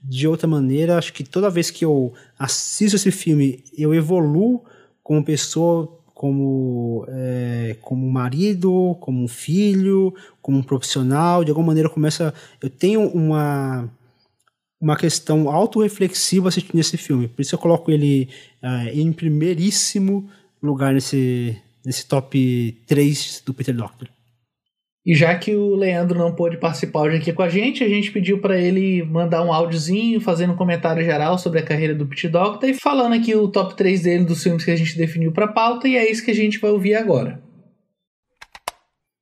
de outra maneira. Acho que toda vez que eu assisto esse filme, eu evoluo como pessoa, como, é, como marido, como filho, como um profissional. De alguma maneira, começa. Eu tenho uma uma questão autorreflexiva assistindo esse filme. Por isso eu coloco ele uh, em primeiríssimo lugar nesse, nesse top 3 do Peter Doctor. E já que o Leandro não pôde participar hoje aqui com a gente, a gente pediu para ele mandar um áudiozinho, fazendo um comentário geral sobre a carreira do Pit Doctor e falando aqui o top 3 dele dos filmes que a gente definiu para pauta, e é isso que a gente vai ouvir agora.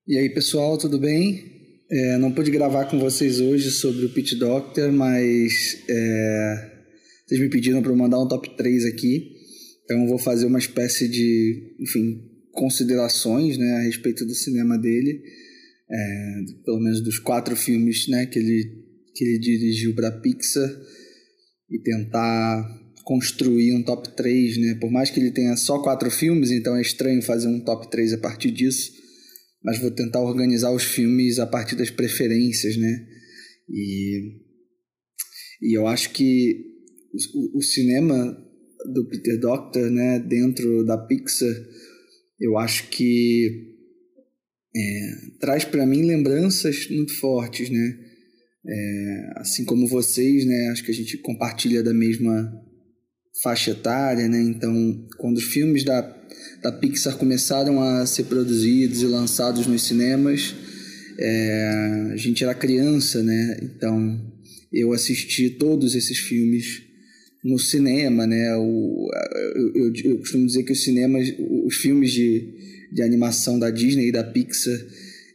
E aí, pessoal, tudo bem? É, não pude gravar com vocês hoje sobre o Pit Doctor, mas é, vocês me pediram para mandar um top 3 aqui, então eu vou fazer uma espécie de, enfim, considerações né, a respeito do cinema dele é, pelo menos dos quatro filmes né, que, ele, que ele dirigiu para a Pixar e tentar construir um top 3, né? Por mais que ele tenha só quatro filmes, então é estranho fazer um top 3 a partir disso, mas vou tentar organizar os filmes a partir das preferências, né? E, e eu acho que o, o cinema do Peter Doctor, né, dentro da Pixar, eu acho que é, traz para mim lembranças muito fortes, né? É, assim como vocês, né? Acho que a gente compartilha da mesma faixa etária, né? Então, quando os filmes da, da Pixar começaram a ser produzidos e lançados nos cinemas, é, a gente era criança, né? Então, eu assisti todos esses filmes no cinema, né? O, eu, eu, eu costumo dizer que os cinemas, os filmes de de animação da Disney e da Pixar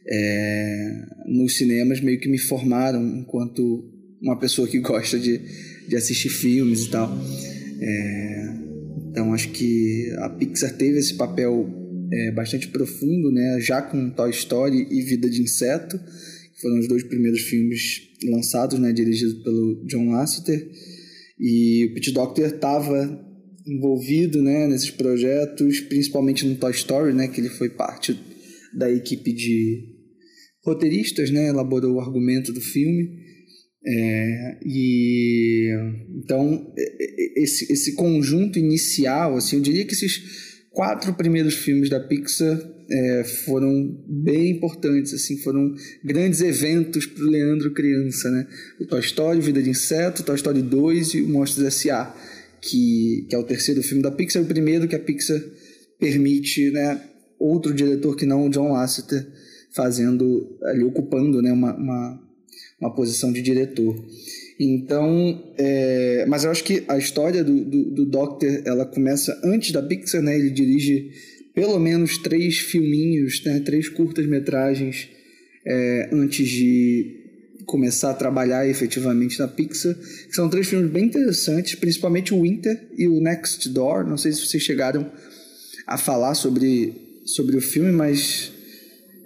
é, nos cinemas meio que me formaram enquanto uma pessoa que [laughs] gosta de, de assistir filmes e tal. É, então acho que a Pixar teve esse papel é, bastante profundo, né? já com Toy Story e Vida de Inseto, que foram os dois primeiros filmes lançados, né? dirigidos pelo John Lasseter. E o Pete Doctor estava envolvido né, nesses projetos, principalmente no Toy Story, né, que ele foi parte da equipe de roteiristas, né, elaborou o argumento do filme. É, e então esse, esse conjunto inicial, assim, eu diria que esses quatro primeiros filmes da Pixar é, foram bem importantes, assim, foram grandes eventos para o Leandro criança, né? O Toy Story, Vida de Inseto, Toy Story 2 e o Monstros S.A que, que é o terceiro filme da Pixar, o primeiro que a Pixar permite né, outro diretor que não o John Lasseter fazendo, ali ocupando né, uma, uma, uma posição de diretor. Então, é, mas eu acho que a história do, do, do, Doctor, ela começa antes da Pixar, né? Ele dirige pelo menos três filminhos, né? Três curtas-metragens é, antes de começar a trabalhar efetivamente na Pixar. São três filmes bem interessantes, principalmente o Winter e o Next Door. Não sei se vocês chegaram a falar sobre, sobre o filme, mas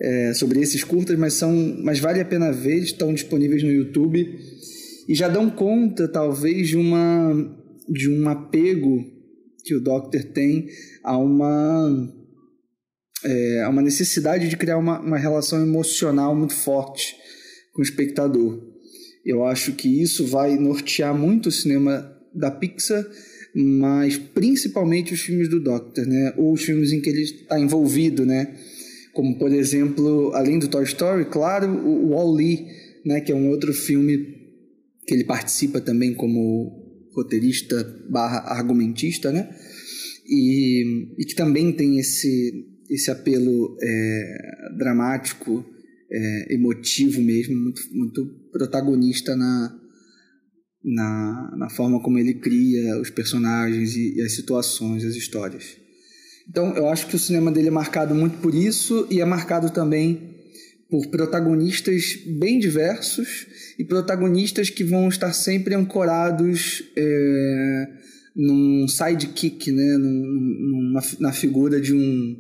é, sobre esses curtas, mas são, mas vale a pena ver. Estão disponíveis no YouTube e já dão conta, talvez, de uma de um apego que o Doctor tem a uma é, a uma necessidade de criar uma, uma relação emocional muito forte com o espectador. Eu acho que isso vai nortear muito o cinema da Pixar, mas principalmente os filmes do Doctor, né? Ou os filmes em que ele está envolvido, né? Como, por exemplo, além do Toy Story, claro, o Wall-E, né? Que é um outro filme que ele participa também como roteirista barra argumentista, né? E, e que também tem esse, esse apelo é, dramático é, emotivo mesmo, muito, muito protagonista na, na, na forma como ele cria os personagens e, e as situações, as histórias. Então, eu acho que o cinema dele é marcado muito por isso e é marcado também por protagonistas bem diversos e protagonistas que vão estar sempre ancorados é, num sidekick, né, numa, na figura de um,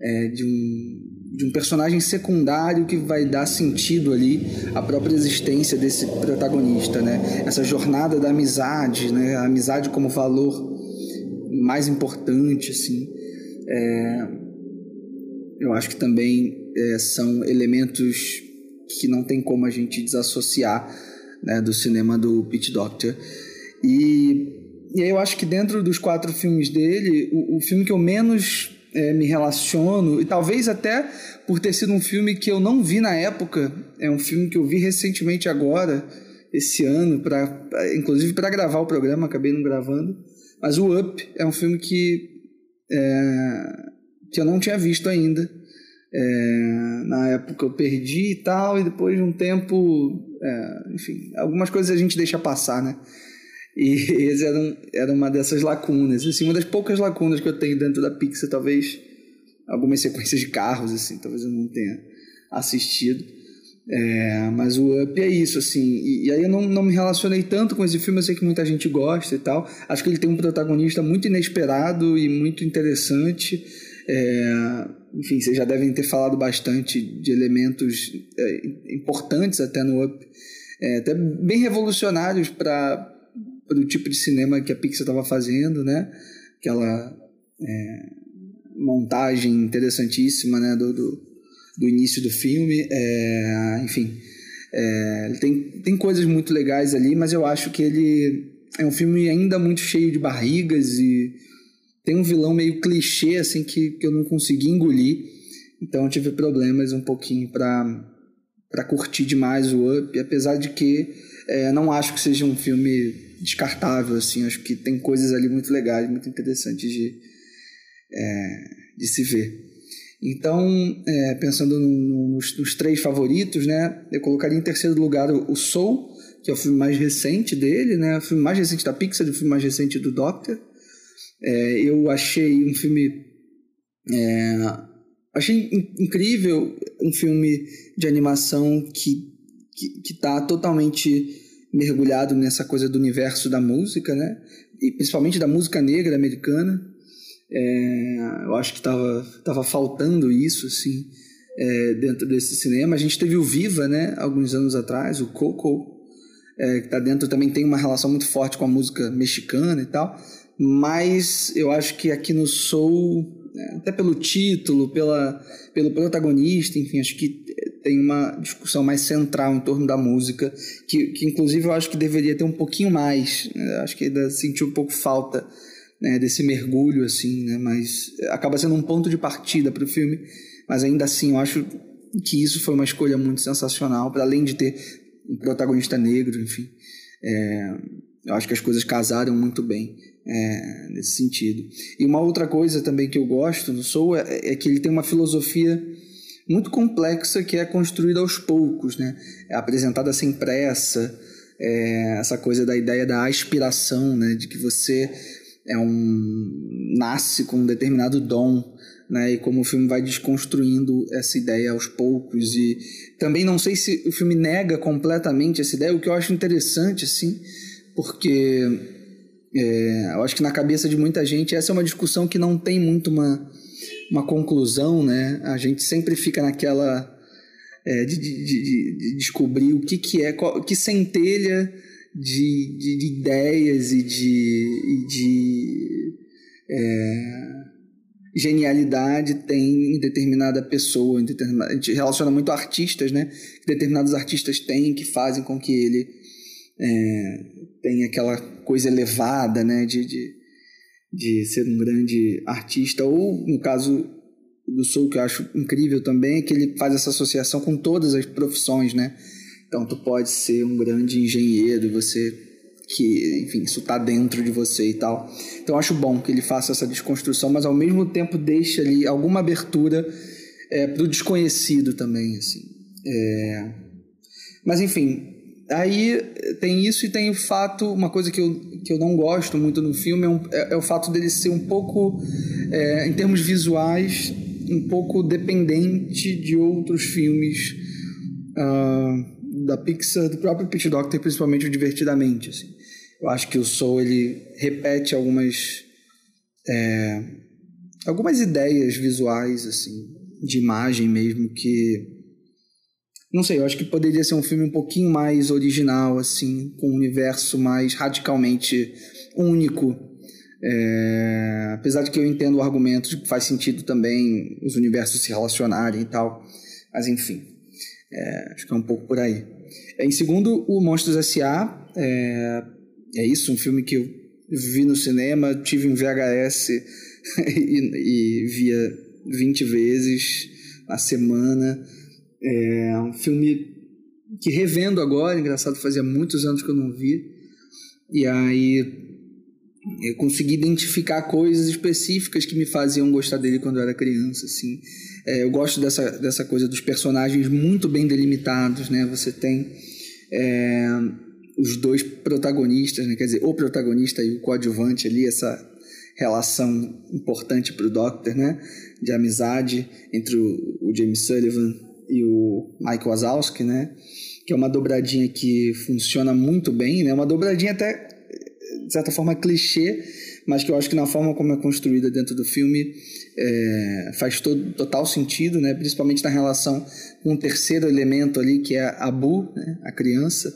é, de um de um personagem secundário que vai dar sentido ali à própria existência desse protagonista, né? Essa jornada da amizade, né? A amizade como valor mais importante, assim. É, eu acho que também é, são elementos que não tem como a gente desassociar né, do cinema do Pete Doctor. E, e eu acho que dentro dos quatro filmes dele, o, o filme que eu menos é, me relaciono, e talvez até por ter sido um filme que eu não vi na época, é um filme que eu vi recentemente agora, esse ano, pra, inclusive para gravar o programa, acabei não gravando. Mas o Up é um filme que, é, que eu não tinha visto ainda. É, na época eu perdi e tal, e depois de um tempo, é, enfim, algumas coisas a gente deixa passar, né? E [laughs] esse era, um, era uma dessas lacunas, assim, uma das poucas lacunas que eu tenho dentro da Pixar, talvez algumas sequências de carros, assim, talvez eu não tenha assistido. É, mas o Up é isso, assim. E, e, aí eu não, não me relacionei tanto com esse filme, eu sei que muita gente gosta e tal. Acho que ele tem um protagonista muito inesperado e muito interessante. É, enfim, vocês já devem ter falado bastante de elementos é, importantes até no Up, é, até bem revolucionários para o tipo de cinema que a Pixar estava fazendo, né? Aquela é, montagem interessantíssima, né? Do, do, do início do filme, é, enfim, é, tem, tem coisas muito legais ali, mas eu acho que ele é um filme ainda muito cheio de barrigas e tem um vilão meio clichê, assim, que, que eu não consegui engolir. Então eu tive problemas um pouquinho para para curtir demais o Up, apesar de que é, não acho que seja um filme descartável, assim, acho que tem coisas ali muito legais, muito interessantes de, é, de se ver. Então, é, pensando nos, nos, três favoritos, né, eu colocaria em terceiro lugar o, o Soul, que é o filme mais recente dele, né, o filme mais recente da Pixar, o filme mais recente do Doctor. É, eu achei um filme. É, achei incrível um filme de animação que que está totalmente mergulhado nessa coisa do universo da música, né? E principalmente da música negra americana. É, eu acho que estava tava faltando isso, assim, é, dentro desse cinema. A gente teve o Viva, né? Alguns anos atrás, o Coco, é, que está dentro também tem uma relação muito forte com a música mexicana e tal mas eu acho que aqui no Soul, né, até pelo título, pela, pelo protagonista, enfim, acho que tem uma discussão mais central em torno da música, que, que inclusive eu acho que deveria ter um pouquinho mais, né? acho que ainda senti um pouco falta né, desse mergulho, assim, né, mas acaba sendo um ponto de partida para o filme, mas ainda assim eu acho que isso foi uma escolha muito sensacional, para além de ter um protagonista negro, enfim, é, eu acho que as coisas casaram muito bem é, nesse sentido. E uma outra coisa também que eu gosto do Soul é, é, que ele tem uma filosofia muito complexa que é construída aos poucos, né? É apresentada sem pressa, é, essa coisa da ideia da aspiração, né? De que você é um nasce com um determinado dom, né? E como o filme vai desconstruindo essa ideia aos poucos e também não sei se o filme nega completamente essa ideia, o que eu acho interessante assim, porque é, eu acho que na cabeça de muita gente essa é uma discussão que não tem muito uma, uma conclusão, né? A gente sempre fica naquela é, de, de, de, de, descobrir o que, que é, qual, que centelha de, de, ideias e de, e de é, genialidade tem em determinada pessoa. Em determinada, a gente relaciona muito artistas, né? Que determinados artistas têm que fazem com que ele é, tenha aquela coisa elevada, né, de, de, de ser um grande artista, ou no caso do Soul, que eu acho incrível também, é que ele faz essa associação com todas as profissões, né? Então, tu pode ser um grande engenheiro, você que, enfim, isso tá dentro de você e tal. Então, eu acho bom que ele faça essa desconstrução, mas ao mesmo tempo deixa ali alguma abertura é, para o desconhecido também, assim. É... Mas, enfim, Aí tem isso e tem o fato, uma coisa que eu, que eu não gosto muito no filme é, um, é, é o fato dele ser um pouco, é, em termos visuais, um pouco dependente de outros filmes uh, da Pixar, do próprio Pit Doctor, principalmente o Divertidamente. Assim. Eu acho que o Soul ele repete algumas é, algumas ideias visuais assim de imagem mesmo que não sei, eu acho que poderia ser um filme um pouquinho mais original, assim, com um universo mais radicalmente único. É, apesar de que eu entendo o argumento de que faz sentido também os universos se relacionarem e tal. Mas enfim, é, acho que é um pouco por aí. Em segundo, o Monstros S.A. É, é isso, um filme que eu vi no cinema, tive um VHS [laughs] e, e via 20 vezes na semana. É um filme que revendo agora, engraçado, fazia muitos anos que eu não vi. E aí eu consegui identificar coisas específicas que me faziam gostar dele quando eu era criança, assim. É, eu gosto dessa, dessa coisa dos personagens muito bem delimitados, né? Você tem é, os dois protagonistas, né? Quer dizer, o protagonista e o coadjuvante ali, essa relação importante para o Doctor, né? De amizade entre o, o James Sullivan e o Mike Wazowski, né? Que é uma dobradinha que funciona muito bem, né? Uma dobradinha até de certa forma, clichê, mas que eu acho que na forma como é construída dentro do filme é, faz todo, total sentido, né? principalmente na relação com o terceiro elemento ali, que é a Abu, né? a criança.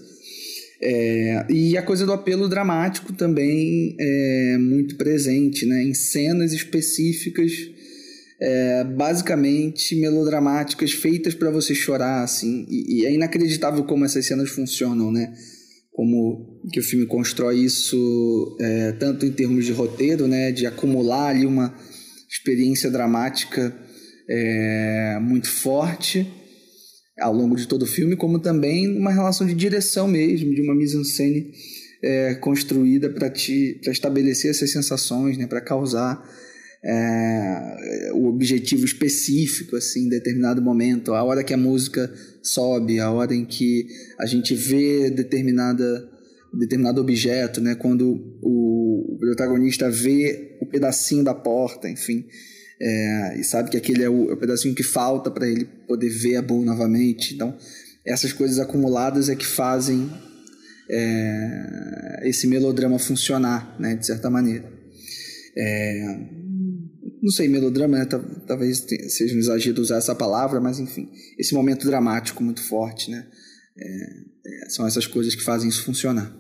É, e a coisa do apelo dramático também é muito presente, né? em cenas específicas, é, basicamente melodramáticas, feitas para você chorar. Assim, e, e é inacreditável como essas cenas funcionam, né? como que o filme constrói isso é, tanto em termos de roteiro, né, de acumular ali uma experiência dramática é, muito forte ao longo de todo o filme, como também uma relação de direção mesmo, de uma mise-en-scène é, construída para estabelecer essas sensações, né, para causar é, o objetivo específico assim, em determinado momento, a hora que a música sobe, a hora em que a gente vê determinada, determinado objeto, né? quando o, protagonista vê o pedacinho da porta, enfim, é, e sabe que aquele é o, é o pedacinho que falta para ele poder ver a Bull novamente. Então, essas coisas acumuladas é que fazem é, esse melodrama funcionar, né, de certa maneira. É, não sei, melodrama, né? Talvez seja um exagero usar essa palavra, mas enfim, esse momento dramático muito forte, né? É, é, são essas coisas que fazem isso funcionar.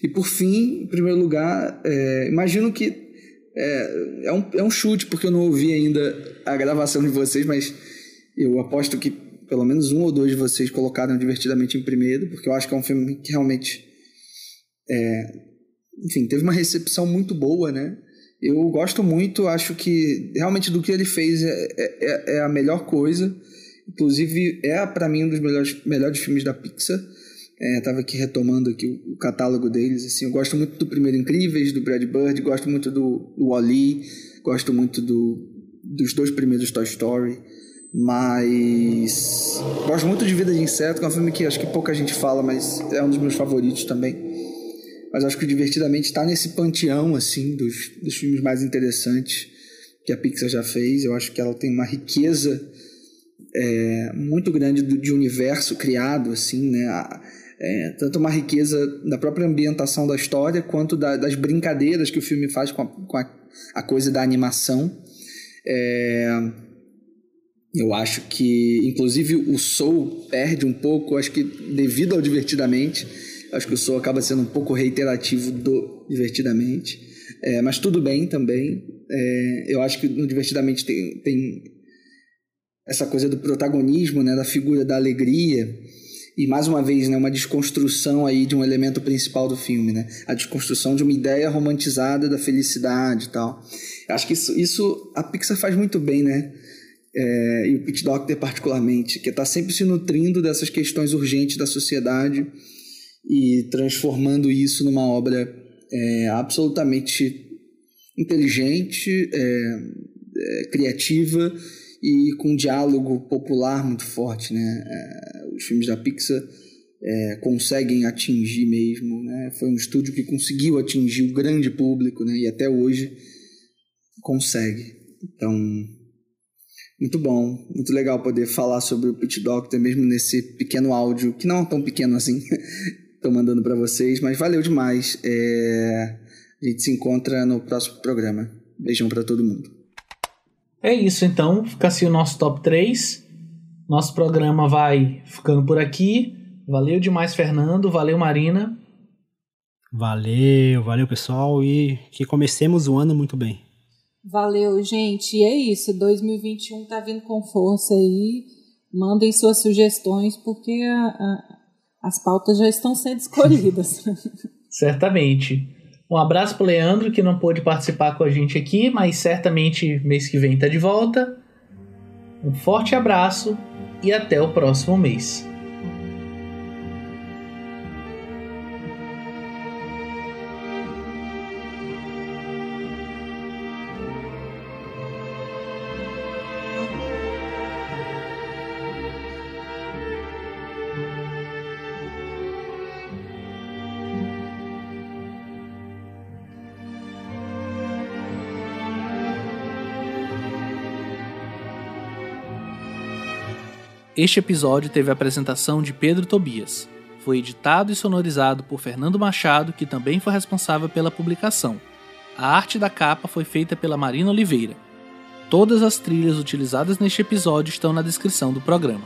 E por fim, em primeiro lugar, é, imagino que é, é, um, é um chute, porque eu não ouvi ainda a gravação de vocês, mas eu aposto que pelo menos um ou dois de vocês colocaram divertidamente em primeiro, porque eu acho que é um filme que realmente. É, enfim, teve uma recepção muito boa, né? Eu gosto muito, acho que realmente do que ele fez é, é, é a melhor coisa. Inclusive, é para mim um dos melhores, melhores filmes da Pixar. É, tava aqui retomando aqui o, o, catálogo deles. Assim, eu gosto muito do primeiro Incríveis, do Brad Bird, gosto muito do, do Wall-E, gosto muito do, dos dois primeiros Toy Story. Mas gosto muito de Vida de Inseto, que é um filme que acho que pouca gente fala, mas é um dos meus favoritos também mas acho que Divertidamente está nesse panteão, assim, dos, dos filmes mais interessantes que a Pixar já fez. Eu acho que ela tem uma riqueza é, muito grande do, de universo criado, assim, né? É, tanto uma riqueza da própria ambientação da história, quanto da, das brincadeiras que o filme faz com a, com a, a coisa da animação. É, eu acho que, inclusive, o Soul perde um pouco, acho que devido ao Divertidamente, Acho que o Soul acaba sendo um pouco reiterativo do Divertidamente. É, mas tudo bem também. É, eu acho que no Divertidamente tem, tem essa coisa do protagonismo, né, da figura da alegria e mais uma vez, né, uma desconstrução aí de um elemento principal do filme, né? A desconstrução de uma ideia romantizada da felicidade e tal. Acho que isso, isso a Pixar faz muito bem, né? É, e o Pete Doctor particularmente, que está sempre se nutrindo dessas questões urgentes da sociedade e transformando isso numa obra é, absolutamente inteligente, é, é, criativa e com um diálogo popular muito forte, né? É, os filmes da Pixar é, conseguem atingir mesmo, né? Foi um estúdio que conseguiu atingir o grande público, né? E até hoje consegue. Então, muito bom, muito legal poder falar sobre o Pit Doctor mesmo nesse pequeno áudio, que não é tão pequeno assim, [laughs] Estou mandando para vocês, mas valeu demais. É... A gente se encontra no próximo programa. Beijão para todo mundo. É isso então, fica assim o nosso top 3. Nosso programa vai ficando por aqui. Valeu demais, Fernando. Valeu, Marina. Valeu, valeu, pessoal. E que comecemos o ano muito bem. Valeu, gente. E é isso. 2021 tá vindo com força aí. Mandem suas sugestões, porque a, a as pautas já estão sendo escolhidas. [laughs] Certamente. Um abraço para Leandro, que não pôde participar com a gente aqui, mas certamente mês que vem está de volta. Um forte abraço e até o próximo mês. Este episódio teve a apresentação de Pedro Tobias. Foi editado e sonorizado por Fernando Machado, que também foi responsável pela publicação. A arte da capa foi feita pela Marina Oliveira. Todas as trilhas utilizadas neste episódio estão na descrição do programa.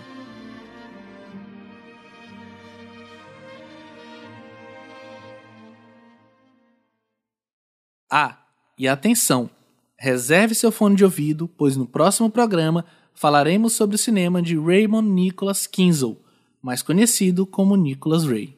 Ah, e atenção! Reserve seu fone de ouvido, pois no próximo programa falaremos sobre o cinema de Raymond Nicholas Kinsell, mais conhecido como Nicholas Ray.